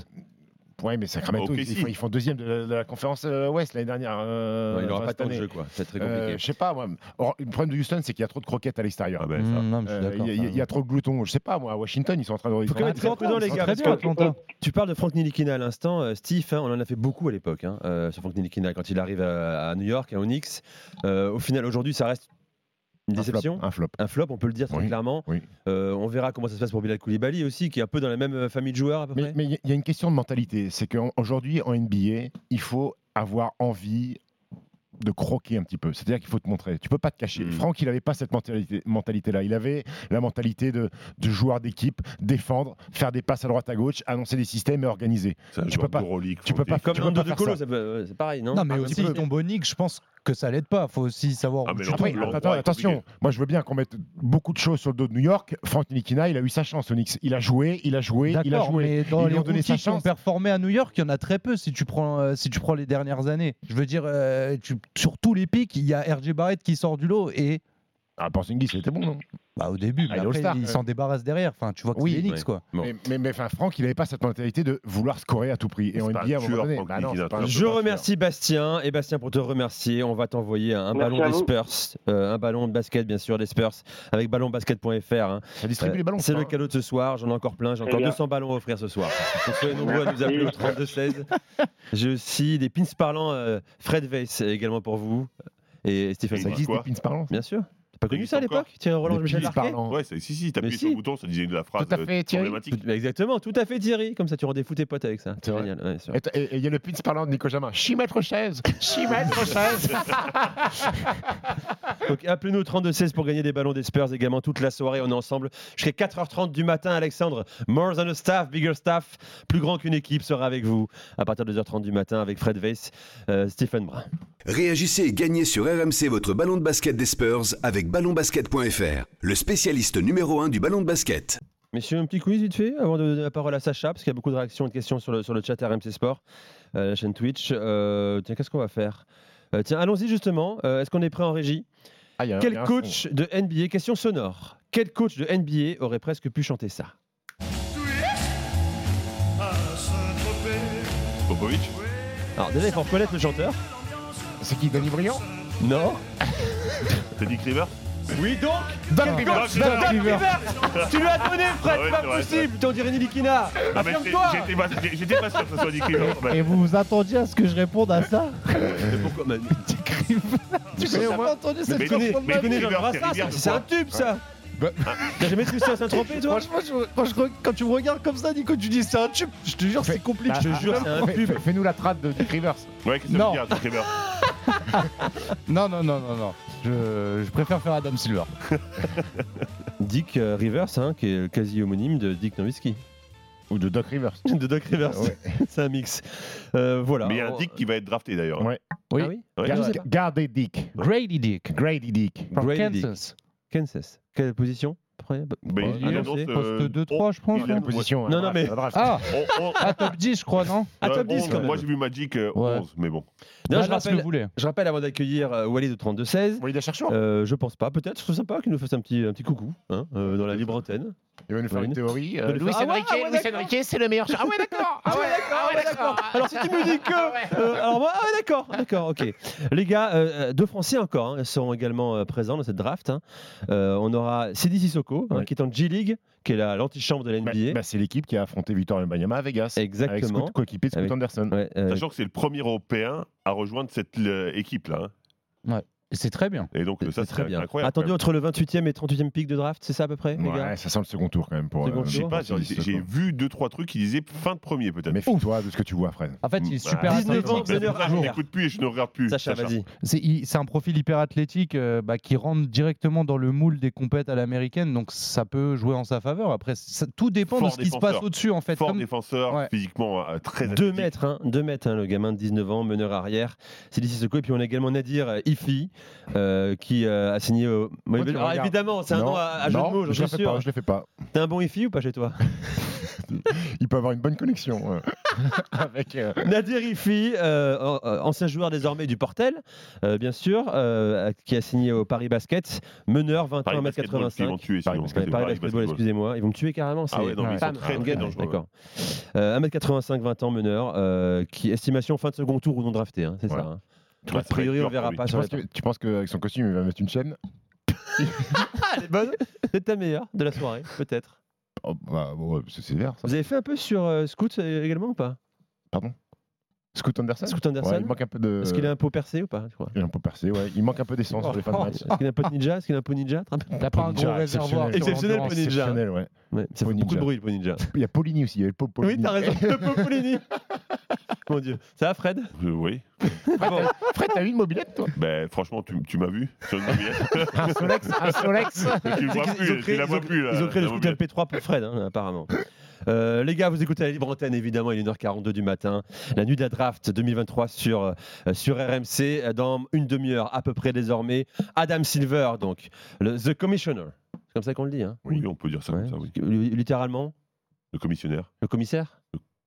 Ouais, mais Sacramento, Ok, ils, si. ils font, ils font deuxième de la, de la conférence euh, Ouest l'année dernière. euh, Ouais, il n'aura pas tant de jeu, quoi. C'est très Euh, compliqué. je sais pas, moi. Or, le problème de Houston, c'est qu'il y a trop de croquettes à l'extérieur. Ah ben. Mmh, Euh. Il y, a- il y a trop de gloutons. Je sais pas, moi, à Washington, ils sont en train de. ils faut quand même être prudent, les gars. très Parce bien, que Atlanta. tu parles de Frank Nilikina à l'instant. euh, Steve, hein, on en a fait beaucoup à l'époque, hein, euh, sur Frank Nilikina, quand il arrive à, à New York, à Onyx. Euh, au final, aujourd'hui, ça reste Une Un flop, déception Un flop. Un flop, on peut le dire très Oui, clairement. oui. Euh, on verra comment ça se passe pour Bilal Koulibaly aussi, qui est un peu dans la même euh, famille de joueurs à peu Mais près. mais il y a- il y a une question de mentalité. C'est qu'aujourd'hui, en NBA, il faut avoir envie de croquer un petit peu. C'est-à-dire qu'il faut te montrer. Tu peux pas te cacher. Mm. Franck, il n'avait pas cette mentalité- mentalité-là. Il avait la mentalité de, de joueur d'équipe, défendre, faire des passes à droite à gauche, annoncer des systèmes et organiser. Un Tu peux pas. Tu peux pas. Comme tu peux Nando pas De Colo, peut- c'est pareil, non? Non, mais Un aussi petit peu. ton Bonic, je pense que ça l'aide pas. faut aussi savoir Ah, où tu. Après, attends, attention, compliqué. moi je veux bien qu'on mette beaucoup de choses sur le dos de New York. Franck Nilikina, il a eu sa chance au Knicks. Il a joué, il a joué, il a joué. mais dans Ils les ont donné sa qui ont chance. performé à New York, il y en a très peu si tu prends, euh, si tu prends les dernières années. Je veux dire, euh, tu- sur tous les pics, il y a RJ Barrett qui sort du lot et. Ah, Porzingis, il était bon, non? Bah, Au début, mais Ah, il est après, il ouais. s'en débarrasse derrière. Enfin, tu vois que Oui, c'est ouais. quoi. Bon. Mais, mais, mais, enfin, Franck, il n'avait pas cette mentalité de vouloir scorer à tout prix. Et C'est en pas NBA, à un un moment tueur, donné, Franck bah Je remercie Bastien et Bastien pour te remercier. On va t'envoyer un, Merci ballon des. Spurs, euh, un ballon de basket bien sûr des Spurs avec ballonbasket.fr. hein. Ça distribue les ballons. C'est le cadeau de ce soir. J'en ai encore plein. J'ai encore bien. 200 ballons à offrir ce soir. *laughs* Soyez nombreux à nous appeler au 32 16. J'ai aussi des pins parlants euh, Fred Weiss également pour vous et Stephen Et Ça existe des pins parlants Bien sûr. T'as pas connu ça à l'époque Thierry Roland Michel Larquet. Ouais, c'est- si, si, t'appuies sur le bouton, ça disait la phrase Tout à euh, fait, Thierry. Exactement, tout à fait Thierry. Comme ça tu rendez fou tes potes avec ça. C'est génial. ouais, sûr. Et il y a le pins parlant de Nico Jamin. Chimètre chaise Chimètre chaise *laughs* Donc appelez-nous au 32-16 pour gagner des ballons des Spurs également toute la soirée. On est ensemble jusqu'à 4h30 du matin. Alexandre, more than a staff, bigger staff, plus grand qu'une équipe sera avec vous à partir de 2h30 du matin avec Fred Weiss, euh, Stephen Brun. Réagissez et gagnez sur RMC votre ballon de basket des Spurs avec ballonbasket.fr, le spécialiste numéro 1 du ballon de basket. Messieurs, un petit quiz vite fait avant de donner la parole à Sacha parce qu'il y a beaucoup de réactions et de questions sur le, sur le chat RMC Sport, euh, la chaîne Twitch. Euh, tiens, qu'est-ce qu'on va faire? Euh, Tiens, allons-y justement. Euh, Est-ce qu'on est prêt en régie? Ah, a Quel coach de NBA, question sonore, quel coach de NBA aurait presque pu chanter ça? Popovic? Alors déjà, il faut reconnaître le chanteur. C'est qui, Denis Briand? Non *laughs* T'as dit River Oui donc Doc Rivers Tu lui as donné Fred, Ah ouais, pas c'est vrai, possible On dirait Nilikina Non, mais Affirme-toi. c'est- J'étais pas- j'ai- j'étais pas sûr que ce soit quand même. Et vous vous attendiez à ce que je réponde à ça Mais pourquoi mais- Tu connais au moins entendu Mais cette mais- mais ma Tu connais vie Jean River, Brassens, c'est Rivière de C'est un quoi tube ça Bah- T'as jamais ça à Saint-Tropez toi Franchement, je- quand, je re- quand tu me regardes comme ça, Nico, tu dis c'est un tube. Je te jure, c'est compliqué. Ah, Je te jure, c'est un tube. fais- Fais-nous la trad de Dick Rivers. Ouais, qu'est-ce que Non. veut dire, Dick Rivers *laughs* Non, non, non, non, non. Je, je préfère faire Adam Silver. *laughs* Dick euh, Rivers, hein, qui est le quasi homonyme de Dick Nowitzki. Ou de Doc Rivers. *laughs* de Doc Rivers. Ouais. c'est un mix. Euh, voilà. Mais il y a un Dick qui va être drafté d'ailleurs. Ouais. Oui. Ah oui Ouais, Je Gar- sais pas. Gardez Dick. Grady Dick. Grady Dick. From Grady Dick. Kansas. Quelle position? Premier Bah, Bon, il annoncé. annonce, Poste euh, 2-3, je pense. Position. Non, hein, non, mais- la draft. Ah, à top 10, je crois, non À top euh, 10 11, quand même. Moi j'ai vu Magic euh, Ouais. 11, mais bon. Non, Ah, je, ce rappelle, vous voulez. je rappelle avant d'accueillir euh, Walid de 32-16. Walid Acharchour Euh, je pense pas. Peut-être, je trouve sympa qu'il nous fasse un petit, un petit coucou hein, euh, dans la libre antenne. Il va nous faire une théorie. Euh, Luis Ah Enrique, ah. Enrique, c'est le meilleur. Ah ouais, d'accord. Ah ouais, *laughs* Ah ouais, d'accord. Alors si tu me dis que, *laughs* euh, alors moi, ah ouais, d'accord, d'accord, ok. Les gars, euh, deux Français encore hein, seront également euh, présents dans cette draft. hein. Euh, on aura Sidi Sissoko, hein, Ouais. qui est en G League, qui est la- l'antichambre de la Bah, NBA. bah, c'est l'équipe qui a affronté Victor Wembanyama à Vegas. Avec Exactement. Scoot, coéquipier de Scoot Avec- Anderson. Ouais, euh, Sachant que c'est le premier Européen à rejoindre cette euh, équipe-là. hein. Et C'est très bien. Et donc, ça, c'est très c'est bien. incroyable. Attendu entre le 28e et 38e pic de draft, c'est ça à peu près, les gars Ouais, ça sent le second tour quand même pour. Second euh. Je sais pas, j'ai vu deux trois trucs qui disaient fin de premier peut-être. Méfie-toi de ce que tu vois, Fred. En fait, il est Bah, super 19 ans, athlétique. meneur Je arrière. n'écoute plus et je ne regarde plus. Sacha, vas-y. C'est un profil hyper athlétique euh, bah, qui rentre directement dans le moule des compètes à l'américaine, donc ça peut jouer en sa faveur. Après, ça- tout dépend Fort de ce qui se passe au-dessus en fait. Fort Comme- défenseur, Ouais. physiquement euh, très 2 athlétique. mètres, hein, 2 mètres, hein, le gamin de 19 ans, meneur arrière. C'est d'ici Sissoko. Et puis on a également Nadir euh, Ifi, euh, qui euh, a signé au. Moi, tu Alors, regardes. évidemment, c'est un Non, nom à, à jeu non, de mots, je le suis fais pas, sûr. je le fais pas. T'es un bon Ifi ou pas chez toi? *laughs* Il peut avoir une bonne connexion euh, *laughs* avec. euh, Nadir Ifi, euh, an- euh, ancien joueur désormais du Portel, euh, bien sûr, euh, qui a signé au Paris Basket, meneur 21 Paris Basketball, ils vont 1m85. tuer Paris sinon. Basket, C'est Paris Paris Basketball, excusez-moi. Ils vont me tuer carrément. Ah ouais, non, mais ils sont Bam, très, un très dangereux, D'accord. Euh, 1m85, 20 ans, meneur, euh, qui estimation fin de second tour ou non drafté, hein, c'est Ouais. ça. hein. A priori, on verra pas tu, sur penses que, tu penses qu'avec son costume, il va mettre une chaîne? Ah, elle est bonne. C'est ta meilleure de la soirée, peut-être. oh, bah, ouais, C'est sévère, ça. Vous avez fait un peu sur euh, Scout euh, également ou pas? Pardon? Scoot Anderson? Scoot Anderson Ouais, Il manque un peu de. Est-ce qu'il a un pot percé ou pas crois? Il a un peu percé, ouais. Il manque un peu d'essence sur les fins de match. Est-ce qu'il a un pot de ninja? Est-ce qu'il a un pot ninja? T'as pas un gros réservoir. Exceptionnel pot ninja. Exceptionnel, ouais. Ouais, ça fait Pot beaucoup de bruit le pot ninja. Il y a Paulini aussi, il y avait le pot Paulini. Oui, t'as raison. Le pot Paulini. *laughs* *laughs* Mon Dieu. Ça va, Fred? Euh, oui. Fred, t'as eu une mobilette, toi? Ben, franchement, tu, tu m'as vu sur une mobilette. Un Solex, un Solex. *laughs* Tu le vois Ils ont plus, créé- tu la ils vois ont- plus, là. Ils ont créé le la scooter mobilette. LP3 pour Fred, hein, apparemment. Euh, les gars, vous écoutez la libre antenne, évidemment, il est 1h42 du matin. La nuit de la draft 2023 sur, euh, sur RMC. euh, Dans une demi-heure à peu près désormais. Adam Silver, donc, le, The Commissioner. C'est comme ça qu'on le dit. Hein? Oui, on peut dire ça comme ça, oui. Li- Littéralement? Le commissionnaire. Le commissaire?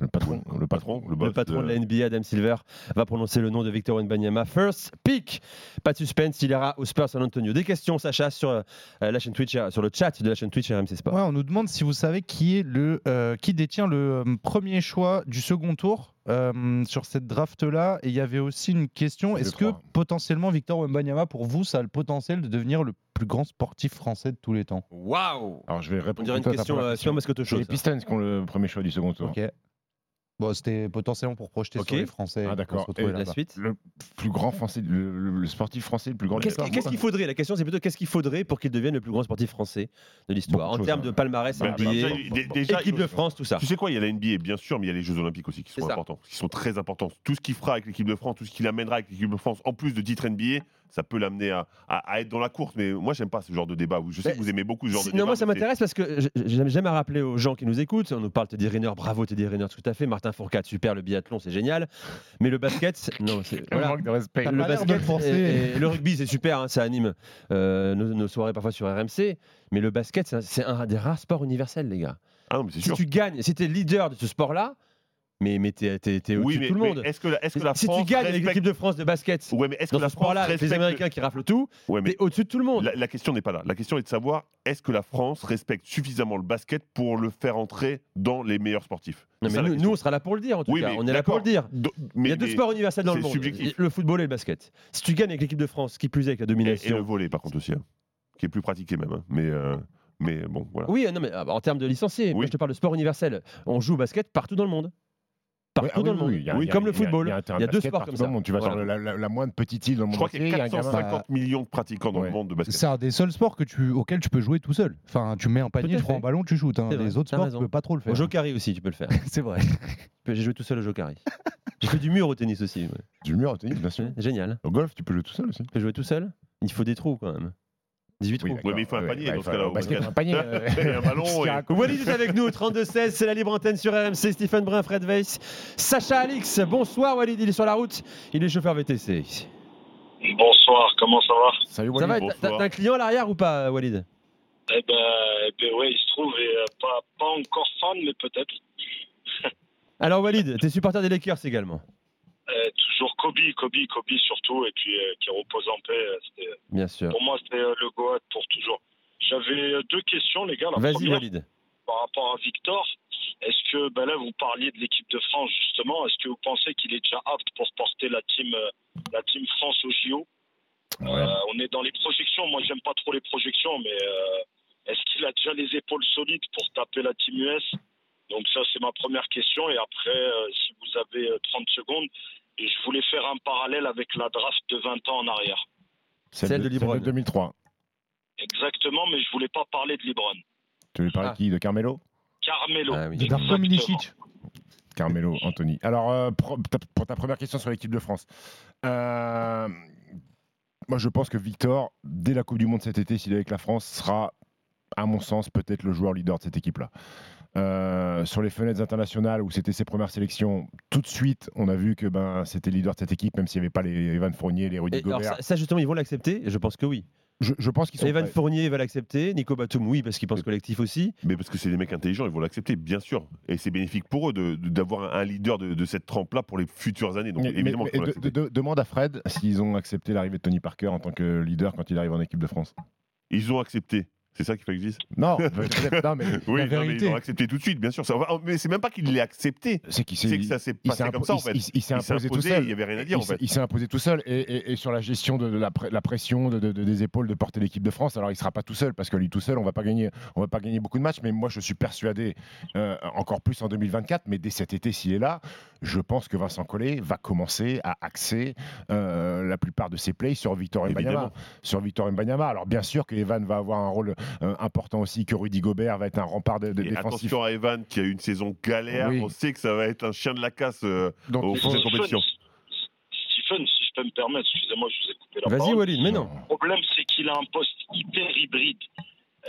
Le patron. Le patron. Le, patron de de la NBA, Adam Silver, va prononcer le nom de Victor Wembanyama. First pick. Pas de suspense, il ira au Spurs San Antonio. Des questions, Sacha, sur euh, la chaîne Twitch, euh, sur le chat de la chaîne Twitch RMC Sport. Ouais, on nous demande si vous savez qui est le euh, qui détient le premier choix du second tour euh, sur cette draft là. Et il y avait aussi une question est-ce que potentiellement Victor Wembanyama pour vous ça a le potentiel de devenir le plus grand sportif français de tous les temps? Waouh Alors je vais répondre. Une à ta question, euh, Mascotto C'est Show, les. Pistons qui ont le premier choix du second tour. Ok. Bon, c'était potentiellement pour projeter Ok. sur les Français. Ah pour d'accord. Et là-bas. Le plus grand français, le, le- le sportif français le plus grand de Qu'est-ce l'histoire. qu'est-ce qu'il faudrait? La question, c'est plutôt qu'est-ce qu'il faudrait pour qu'il devienne le plus grand sportif français de l'histoire En termes hein. de palmarès, Ben, NBA, déjà, équipe de France, tout ça. Tu sais quoi, il y a la NBA, bien sûr, mais il y a les Jeux Olympiques aussi qui sont importants, qui sont très importants. Tout ce qu'il fera avec l'équipe de France, tout ce qu'il amènera avec l'équipe de France, en plus de titre NBA, ça peut l'amener à, à- à être dans la course. Mais moi, j'aime pas ce genre de débat. Je sais Mais que vous aimez beaucoup ce genre de Si- débat. Non, moi ça m'intéresse parce que j'aime à rappeler aux gens qui nous écoutent. On nous parle Teddy Riner, bravo Teddy Riner, tout à fait. Martin Fourcade, super, le biathlon, c'est génial. Mais le basket, c'est- non, c'est *laughs* Un manque de respect. Le basket et, et le rugby, c'est super, hein, ça anime euh, nos, nos soirées parfois sur RMC. Mais le basket, c'est un- des rares sports universels, les gars. Ah non, mais c'est Si sûr. tu gagnes, si tu es leader de ce sport-là, mais, mais t'es au-dessus mais- de tout le monde. est-ce que la- est-ce que la si France tu gagnes avec respecte- l'équipe de France de basket, Ouais, mais est-ce que la ce sport-là, France avec les respecte- Américains qui raflent tout, Ouais, mais t'es au-dessus de tout le monde. La, la question n'est pas là. La question est de savoir est-ce que la France respecte suffisamment le basket pour le faire entrer dans les meilleurs sportifs? Non, C'est mais ça, la nous, on sera là pour le dire, en tout Oui, cas. mais On est là pour le dire. Do- Il y a deux sports universels dans le monde. subjectif. Le football et le basket. Si tu gagnes avec l'équipe de France, qui plus est avec la Et, et domination. le volet, par contre, aussi, hein, qui est plus pratiqué même. hein. Mais, euh, mais bon, voilà. Oui, non, mais ah, bah, en termes de licenciés, moi, je te parle de sport universel. On joue au basket partout dans le monde. Partout Oui, ah oui, dans le oui, monde. a- a- comme le il y a- football. Il y a, Il y deux sports comme ça. le monde. Tu vas Voilà. sur la, la- la moindre petite île dans le Je monde crois qu'il y a il y a un gamin. 450 millions de pratiquants dans le monde de basket. C'est un des seuls sports que tu, auquel tu peux jouer tout seul. Enfin, tu mets un panier, tu prends un ballon, tu shootes. hein. C'est vrai, Les autres sports, raison. tu peux pas trop le faire. Au Jokari aussi, tu peux le faire. *laughs* C'est vrai. J'ai joué tout seul au Jokari. J'ai fait du mur au tennis aussi. ouais. Du mur au tennis, bien sûr. Génial. Au golf, tu peux jouer tout seul aussi. Tu peux jouer tout seul? Il faut des trous quand même. 18 trous. Oui, mais il faut un panier ouais, dans ce cas-là. un panier, *laughs* euh, Et un ballon. *laughs* Et- Walid est avec nous, 32-16, c'est la libre antenne sur RMC, Stephen Brun, Fred Weiss, Sacha Alix. Bonsoir Walid, il est sur la route, il est chauffeur VTC. Bonsoir, comment ça va? Salut Ça va, t'as un client à l'arrière ou pas Walid? Eh ben, eh ben ouais, il se trouve, et, euh, pas, pas encore fan, mais peut-être. *laughs* Alors Walid, t'es supporter des Lakers également Euh, toujours Kobe, Kobe, Kobe surtout, et puis euh, qui repose en paix. euh, Bien sûr. Pour moi, c'était euh, le Goat pour toujours. J'avais deux questions, les gars. Vas-y Walid. par rapport à Victor, est-ce que, ben là, vous parliez de l'équipe de France, justement, est-ce que vous pensez qu'il est déjà apte pour porter la team, la team France au JO Euh, On est dans les projections, moi, j'aime pas trop les projections, mais est-ce qu'il a déjà les épaules solides pour taper la team US Donc, ça, c'est ma première question. Et après, euh, si vous avez euh, 30 secondes, et je voulais faire un parallèle avec la draft de 20 ans en arrière. Celle de Libron. 2003. Exactement, mais je voulais pas parler de LeBron. Tu veux parler Ah. de qui? De Carmelo? Carmelo. De Darko Milicic. Carmelo, Anthony. Alors, euh, pour ta première question sur l'équipe de France. Euh, moi, je pense que Victor, dès la Coupe du Monde cet été, s'il est avec la France, sera, à mon sens, peut-être le joueur leader de cette équipe-là. Euh, sur les fenêtres internationales où c'était ses premières sélections, tout de suite, on a vu que ben, c'était le leader de cette équipe, même s'il n'y avait pas les Evan Fournier, les Rudy Et alors, Gobert. ça, ça, justement, ils vont l'accepter? Je pense que oui. Je, je pense qu'ils sont Evan prêts. Fournier va l'accepter, Nico Batum oui parce qu'il pense collectif aussi. Mais parce que c'est des mecs intelligents, ils vont l'accepter, bien sûr. Et c'est bénéfique pour eux de- de- d'avoir un, leader de, de cette trempe-là pour les futures années. Donc Mais- évidemment mais- mais de- de- demande à Fred s'ils ont accepté l'arrivée de Tony Parker en tant que leader quand il arrive en équipe de France. Ils ont accepté. C'est ça qu'il faut que je dise Non, *laughs* non, mais oui, la non, mais vérité- ils l'ont accepté tout de suite, bien sûr. Ça va- mais c'est même pas qu'il l'ait accepté. C'est qu'il que ça s'est passé comme ça, en fait. Il, il s'est imposé, tout seul. Il n'y avait rien à dire, Il en fait. Il s'est imposé tout seul. Et, et- et sur la gestion de, de la, pression de, de- de- des épaules de porter l'équipe de France, alors il ne sera pas tout seul parce que lui tout seul, on on va pas gagner beaucoup de matchs. Mais moi, je suis persuadé, euh, encore plus en 2024, mais dès cet été, s'il est là, je pense que Vincent Collet va commencer à axer euh, la plupart de ses plays sur Victor Mbanyama. Sur Victor Mbanyama. Alors bien sûr que Evan va avoir un rôle important aussi, que Rudy Gobert va être un rempart de, de Et défensif. attention à Evan qui a eu une saison galère. Oui. On sait que ça va être un chien de la casse euh, Donc, au cours de compétition. Stephen, si je peux me permettre, excusez-moi, je vous ai coupé la Vas-y, parole. Walid, mais non. Le problème, c'est qu'il a un poste hyper hybride.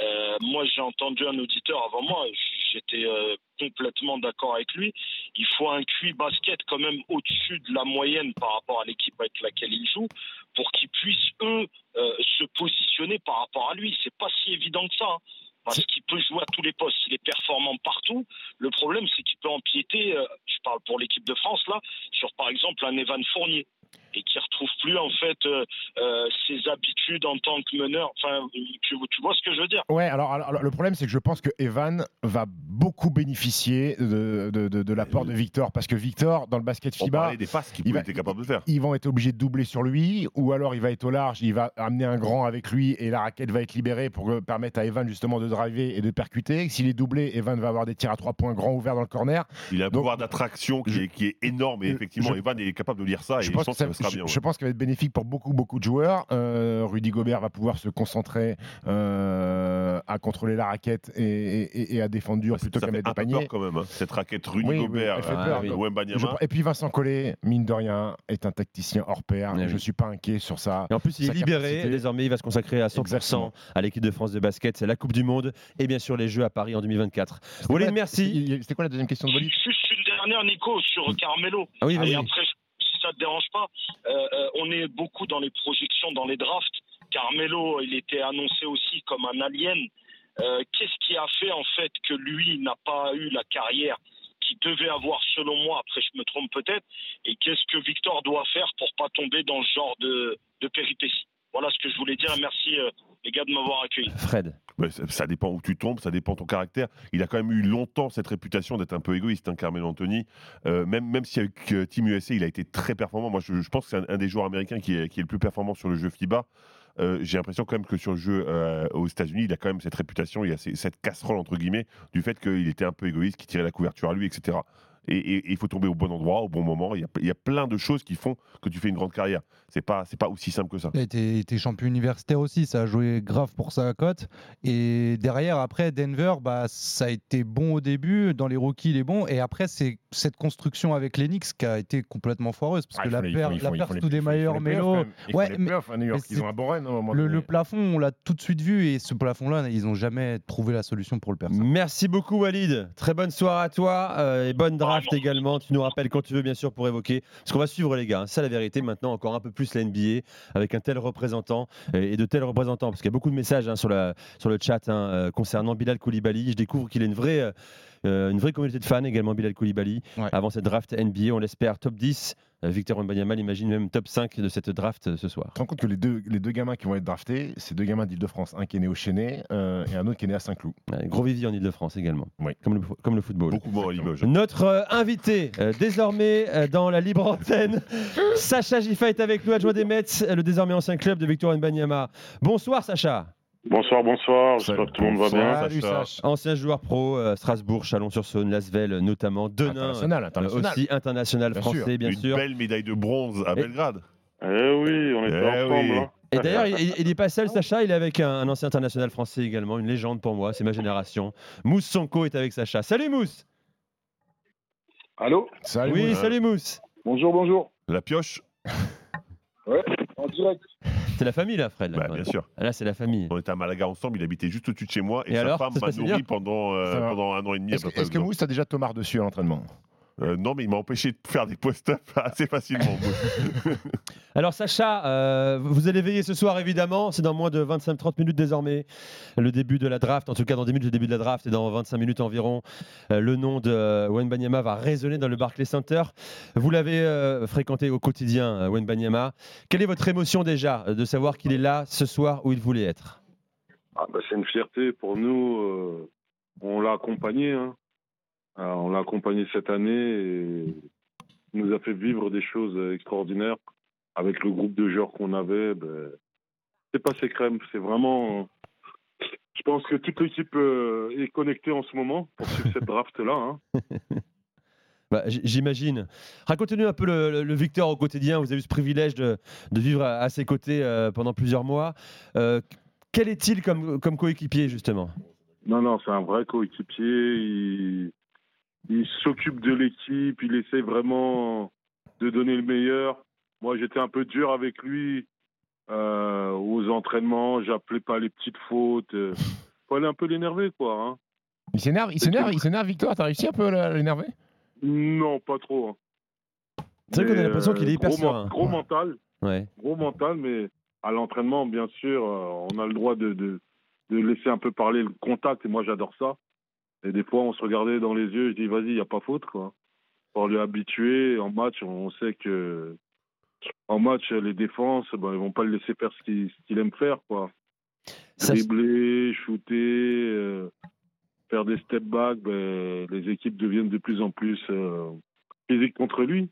Euh, moi, j'ai entendu un auditeur avant moi, j'étais euh, complètement d'accord avec lui. Il faut un QI basket quand même au-dessus de la moyenne par rapport à l'équipe avec laquelle il joue pour qu'ils puissent, eux, euh, se positionner par rapport à lui. C'est pas si évident que ça. hein, parce qu'il peut jouer à tous les postes, il est performant partout. Le problème, c'est qu'il peut empiéter, euh, je parle pour l'équipe de France là, sur par exemple un Evan Fournier et qui retrouve plus en fait euh, euh, ses habitudes en tant que meneur. Enfin, tu, tu vois ce que je veux dire? Ouais, alors, alors, alors, le problème, c'est que je pense que Evan va beaucoup bénéficier de, de, de- de l'apport de Victor. Parce que Victor, dans le basket On FIBA, parlait des passes qu'il il va- était capable de faire. ils vont être obligés de doubler sur lui, ou alors il va être au large, il va amener un grand avec lui et la raquette va être libérée pour permettre à Evan justement de driver et de percuter. S'il est doublé, Evan va avoir des tirs à trois points grands ouverts dans le corner. Il a un pouvoir d'attraction qui, est- qui est énorme et effectivement, je- Evan est capable de lire ça et Je je pense, que ça, sera je, bien. je pense qu'il va être bénéfique pour beaucoup, beaucoup de joueurs. Euh, Rudy Gobert va pouvoir se concentrer euh, à contrôler la raquette et, et- et à défendre dur plutôt qu'à mettre un des peu paniers. peur quand même, hein, cette raquette Rudy Oui, oui, Gobert, peur. Wembanyama. Je- Et puis Vincent Collet, mine de rien, est un tacticien hors pair. Eh je oui. ne suis pas inquiet sur ça. Et en plus, il est libéré. Désormais, il va se consacrer à 100% Exactement. à l'équipe de France de basket. C'est la Coupe du Monde et bien sûr les Jeux à Paris en 2024. Walid, merci. C'était quoi la deuxième question de Walid? Juste une dernière, Nico, sur Carmelo. Ah oui, vas-y. Et après, ça te dérange pas, euh, euh, on est beaucoup dans les projections, dans les drafts. Carmelo, il était annoncé aussi comme un alien. Euh, Qu'est-ce qui a fait en fait que lui n'a pas eu la carrière qu'il devait avoir selon moi Après, je me trompe peut-être. Et qu'est-ce que Victor doit faire pour pas tomber dans ce genre de, de péripéties? Voilà ce que je voulais dire. Merci les gars de m'avoir accueilli. Fred. Ça, dépend où tu tombes, ça dépend ton caractère. Il a quand même eu longtemps cette réputation d'être un peu égoïste, hein, Carmelo Anthony. Euh, même même si avec euh, Team USA, il a été très performant. Moi, je, pense que c'est un, des joueurs américains qui est, le plus performant sur le jeu FIBA. Euh, J'ai l'impression quand même que sur le jeu aux États-Unis, il a quand même cette réputation, il a cette casserole entre guillemets du fait qu'il était un peu égoïste, qu'il tirait la couverture à lui, etc. Et, il faut tomber au bon endroit, au bon moment. Il y, a, plein de choses qui font que tu fais une grande carrière. C'est pas c'est pas aussi simple que ça. Été, été champion universitaire aussi, ça a joué grave pour sa cote. Et derrière, après, Denver, bah, ça a été bon au début, dans les rookies, il est bon. Et après, c'est cette construction avec l'Enix qui a été complètement foireuse. Parce Ah, que la les- ils font- la playoffs, quand même. Ils font les playoffs à New York, mais ils ont un moment le, le plafond, on l'a tout de suite vu. Et ce plafond-là, ils n'ont jamais trouvé la solution pour le percer. Merci beaucoup Walid. Très bonne soirée à toi euh, et bonne draft également. Tu nous rappelles quand tu veux bien sûr pour évoquer. Parce qu'on va suivre les gars. hein. C'est ça la vérité maintenant encore un peu plus la NBA avec un tel représentant et de tels représentants. Parce qu'il y a beaucoup de messages hein, sur, la, sur le chat hein, euh, concernant Bilal Koulibaly. Je découvre qu'il a une vraie, euh, une vraie communauté de fans également Bilal Koulibaly. Avant cette draft NBA, on l'espère top 10. Euh, Victor Wembanyama imagine même top 5 de cette draft euh, ce soir. Tu te rends compte que les deux, les deux gamins qui vont être draftés, c'est deux gamins d'Île-de-France. Un qui est né au Chénet euh, et un autre qui est né à Saint-Cloud. Ouais, Gros vivier en Ile-de-France également. Comme, le, comme le football. Beaucoup moins à Limoges. Notre euh, invité, euh, désormais euh, dans la libre antenne, Sacha Gifa est avec nous, adjoint des Mets, euh, le désormais ancien club de Victor Mbanyama. Bonsoir Sacha. Bonsoir, bonsoir. J'espère que tout le monde va bien. Ancien joueur pro, euh, Strasbourg, Chalon-sur-Saône, Lasvel notamment, Denain, International, euh, international. aussi international Bien français sûr. bien Une sûr. belle médaille de bronze à Belgrade. Eh oui, on était Eh ensemble. oui. hein. Et d'ailleurs, il, il est pas seul, Sacha, il est avec un, un ancien international français également, une légende pour moi, c'est ma génération. Mousse Sonko est avec Sacha. Salut Mousse Allô? Oui, salut Mousse Bonjour, bonjour. La pioche? Ouais, en direct. C'est la famille là, Fred. là. Bah, bien sûr. Là, c'est la famille. On était à Malaga ensemble, il habitait juste au-dessus de chez moi et, Et sa alors, femme m'a nourri pendant, euh, pendant un an et demi. à Est-ce peu que, près, est-ce que. Mousse a déjà Thomas dessus à l'entraînement? Euh, non, mais il m'a empêché de faire des post-up *laughs* assez facilement. *laughs* Alors Sacha, euh, vous allez veiller ce soir évidemment, c'est dans moins de 25-30 minutes désormais, le début de la draft, en tout cas dans 10 minutes le début de la draft et dans 25 minutes environ, euh, le nom de euh, Wenbanyama va résonner dans le Barclays Center. Vous l'avez euh, fréquenté au quotidien, euh, Wenbanyama. Quelle est votre émotion déjà de savoir qu'il est là ce soir où il voulait être? Ah, bah, c'est une fierté pour nous. euh, on l'a accompagné. hein. On l'a accompagné cette année et il nous a fait vivre des choses extraordinaires avec le groupe de joueurs qu'on avait. Ben, c'est pas ses crèmes, c'est vraiment. Je pense que toute l'équipe euh, est connectée en ce moment pour suivre cette draft-là. hein. *laughs* Bah, J'imagine. Racontez-nous un peu le, le- le Victor au quotidien. Vous avez eu ce privilège de, de vivre à, à ses côtés euh, pendant plusieurs mois. Euh, quel est-il comme, comme coéquipier, justement? Non, non, c'est un vrai coéquipier. Il, il s'occupe de l'équipe. Il essaie vraiment de donner le meilleur. Moi, j'étais un peu dur avec lui euh, aux entraînements. J'appelais pas les petites fautes. Euh, Fallait un peu l'énerver, quoi. hein. Il s'énerve, il s'énerve, il s'énerve, Victor. T'as réussi un peu à l'énerver? Non, pas trop. hein. C'est vrai qu'on a l'impression qu'il est euh, hyper gros, serein. men- Gros mental. Ouais. Gros mental, mais à l'entraînement, bien sûr, euh, on a le droit de, de, de laisser un peu parler le contact, et moi j'adore ça. Et des fois, on se regardait dans les yeux, je dis, vas-y, il n'y a pas faute, quoi. Pour lui habituer, en match, on sait que en match, les défenses, ben, ils vont pas le laisser faire ce qu'il ce qu'il aime faire, quoi. Dribbler, shooter, euh, faire des step back, ben, les équipes deviennent de plus en plus euh, physiques contre lui.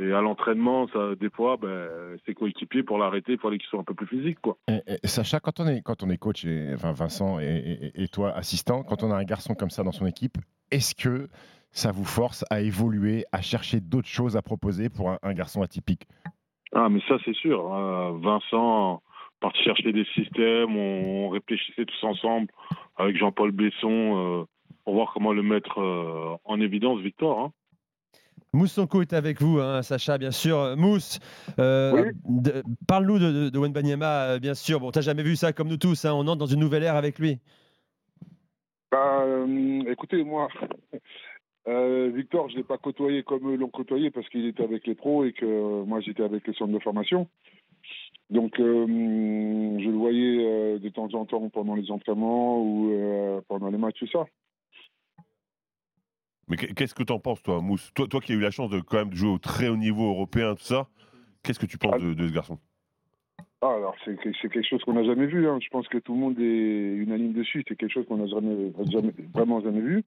Et à l'entraînement, ça, des fois, ben, ses coéquipiers, pour l'arrêter, il fallait qu'ils soient un peu plus physiques, quoi. Et- et Sacha, quand on est, quand on est coach, et, enfin Vincent et, toi assistant, quand on a un garçon comme ça dans son équipe, est-ce que ça vous force à évoluer, à chercher d'autres choses à proposer pour un, un garçon atypique? Ah, mais ça, c'est sûr. hein. Vincent, parti chercher des systèmes, on, on réfléchissait tous ensemble avec Jean-Paul Besson euh, pour voir comment le mettre euh, en évidence, Victor. hein. Mousse Sonko est avec vous, hein, Sacha, bien sûr. Mousse, euh, parle-nous de, de, de Wenbanyama, euh, bien sûr. Bon, t'as jamais vu ça comme nous tous. hein, On entre dans une nouvelle ère avec lui. Bah, euh, écoutez, moi, *laughs* euh, Victor, je ne l'ai pas côtoyé comme eux l'ont côtoyé parce qu'il était avec les pros et que euh, moi, j'étais avec le centre de formation. Donc, euh, je le voyais euh, de temps en temps pendant les entraînements ou euh, pendant les matchs, tout ça. Mais qu'est- qu'est-ce que t'en penses, toi, Mousse? Toi, toi qui as eu la chance de quand même de jouer au très haut niveau européen, tout ça, qu'est-ce que tu penses de, de ce garçon? Ah, alors, c'est que- c'est quelque chose qu'on n'a jamais vu. hein. Je pense que tout le monde est unanime dessus. C'est quelque chose qu'on n'a jamais, jamais- vraiment jamais vu.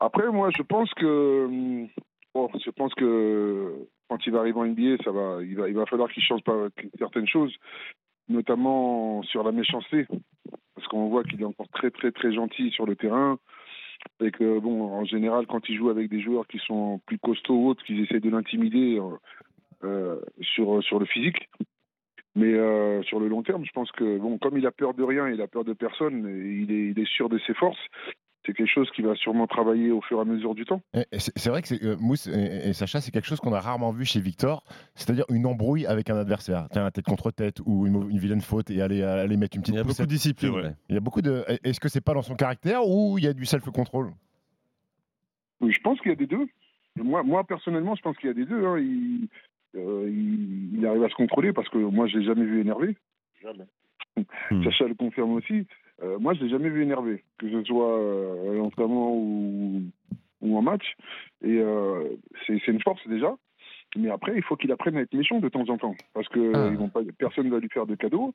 Après, moi, je pense que, hum, bon, je pense que quand il va arriver en NBA, ça va, il va, il va falloir qu'il change pas certaines choses, notamment sur la méchanceté, parce qu'on voit qu'il est encore très, très, très gentil sur le terrain. Et que, bon, en général, quand il joue avec des joueurs qui sont plus costauds ou autres, qu'ils essaient de l'intimider euh, euh, sur, sur le physique. Mais euh, sur le long terme, je pense que bon, comme il a peur de rien, il a peur de personne, il est sûr de ses forces. C'est quelque chose qui va sûrement travailler au fur et à mesure du temps. C'est vrai que euh, Mousse et, et Sacha, c'est quelque chose qu'on a rarement vu chez Victor, c'est-à-dire une embrouille avec un adversaire, tiens, tête contre tête ou une, vilaine faute et aller, aller mettre une petite. Il y a beaucoup de discipline, ouais. Il y a beaucoup de. Est-ce que c'est pas dans son caractère ou il y a du self-control? Oui, je pense qu'il y a des deux. Moi, moi personnellement, je pense qu'il y a des deux. hein. Il, euh, il, il arrive à se contrôler parce que moi, je l'ai jamais vu énervé. Jamais. *laughs* Sacha le confirme aussi. Euh, moi, je l'ai jamais vu énervé, que ce soit euh, à l'entraînement ou, ou en match. Et euh, c'est une force déjà. Mais après, il faut qu'il apprenne à être méchant de temps en temps, parce que Ah. ils vont pas, personne va lui faire de cadeaux.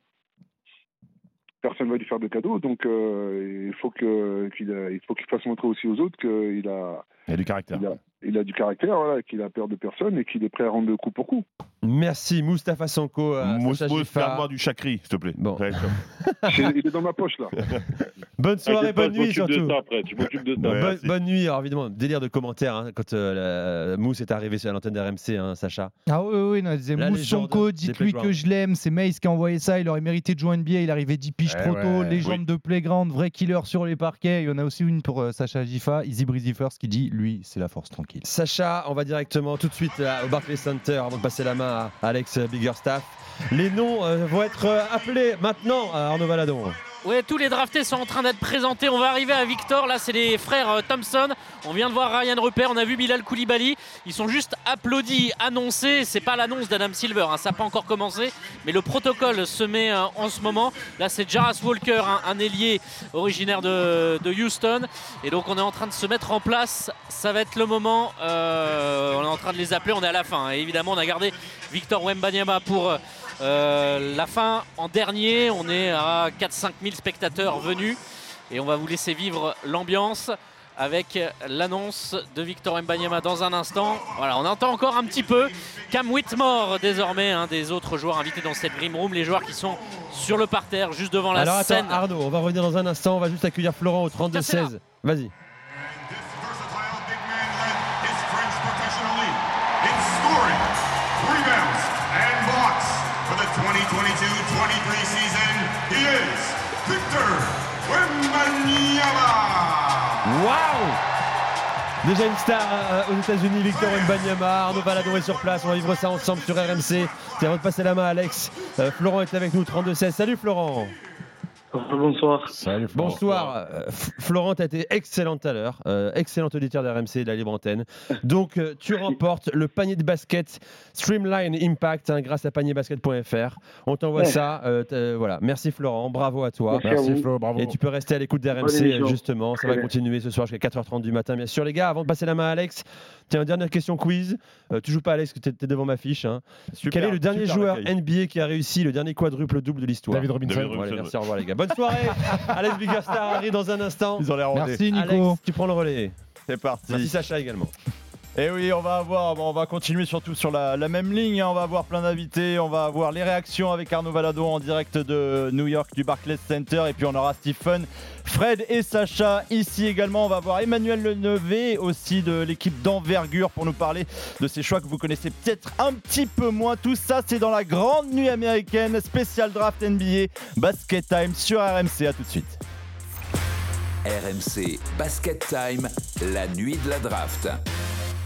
Personne va lui faire de cadeaux, donc euh, faut il faut qu'il fasse montrer aussi aux autres qu'il a Il a du caractère. il a, il a du caractère, voilà, qu'il a peur de personne et qu'il est prêt à rendre le coup pour coup. Merci, Moustapha Sonko. euh, Giffard. garde-moi du chakri, s'il te plaît. Bon. *laughs* Il est dans ma poche là. *laughs* Bonne soirée, bonne nuit m'occupe de surtout. ça après, tu m'occupes de ça. Bonne- nuit. Alors évidemment, délire de commentaires hein, quand euh, la- Mousse est arrivé sur l'antenne d'RMC, hein, Sacha. Ah oui, oui, non, il disait Mousse des dites-lui que je l'aime. C'est Mace qui a envoyé ça. Il aurait mérité de jouer NBA. Il arrivait 10 piges Eh trop tôt. Légende de playground, vrai killer sur les parquets. Il y en a aussi une pour euh, Sacha Gifa, Easy Breezy First, qui dit lui, c'est la force tranquille. Sacha, on va directement tout de suite là, au Barclays Center avant de passer la main à Alex Biggerstaff. Les noms euh, vont être euh, appelés maintenant à Arnaud Valadon. Ouais, tous les draftés sont en train d'être présentés. On va arriver à Victor. Là, c'est les frères euh, Thompson. On vient de voir Ryan Rupert. On a vu Bilal Koulibaly. Ils sont juste applaudis, annoncés. C'est pas l'annonce d'Adam Silver. hein, Ça n'a pas encore commencé. Mais le protocole se met euh, en ce moment. Là, c'est Jarras Walker, un, un ailier originaire de, Houston. Et donc, on est en train de se mettre en place. Ça va être le moment. Euh, on est en train de les appeler. On est à la fin. hein. Et évidemment, on a gardé Victor Wembanyama pour. Euh, la fin en dernier, on est à 4-5 000 spectateurs venus et on va vous laisser vivre l'ambiance avec l'annonce de Victor Mbanyama dans un instant. Voilà, on entend encore un petit peu Cam Whitmore désormais, un des autres joueurs invités dans cette Dream Room, les joueurs qui sont sur le parterre juste devant la Alors scène. attends, Arnaud, on va revenir dans un instant, on va juste accueillir Florent au 32-16. Vas-y. Waouh Déjà une star euh, aux États-Unis, Victor Mbanyama. Arnaud Valadon est sur place. On va vivre ça ensemble sur RMC. C'est avant de passer la main à Alex. Euh, Florent est avec nous, 32-16. Salut Florent Bonsoir. Salut Bonsoir. Euh, Florent, tu as été excellent tout à l'heure. Euh, excellent auditeur d'RMC de la Libre Antenne. Donc, euh, tu remportes le panier de basket Streamline Impact hein, grâce à panierdbasket.fr. On t'envoie Ouais. ça. euh, euh, voilà. Merci Florent. Bravo à toi. Merci Merci. Flo, bravo. Et tu peux rester à l'écoute d'RMC justement. Ça va continuer ce soir jusqu'à 4h30 du matin. Bien sûr, les gars, avant de passer la main à Alex, tiens, dernière question quiz. Euh, tu joues pas, Alex, que tu es devant ma fiche. hein. Super, Quel est le dernier joueur. NBA qui a réussi le dernier quadruple double de l'histoire David Robinson. David merci, au revoir les gars. Bonne soirée. *laughs* Alex Biggerstar arrive dans un instant. Ils ont l'air. Merci Nico. Alex, tu prends le relais. C'est parti. Merci Sacha également. Et oui, on va avoir, on va continuer surtout sur la, même ligne. hein. On va avoir plein d'invités, on va avoir les réactions avec Arnaud Valadon en direct de New York du Barclays Center. Et puis on aura Stephen, Fred et Sacha ici également. On va avoir Emmanuel Lenevé aussi de l'équipe d'envergure pour nous parler de ces choix que vous connaissez peut-être un petit peu moins. Tout ça, c'est dans la grande nuit américaine, spécial draft NBA, Basket Time sur RMC. À tout de suite. RMC Basket Time, la nuit de la draft.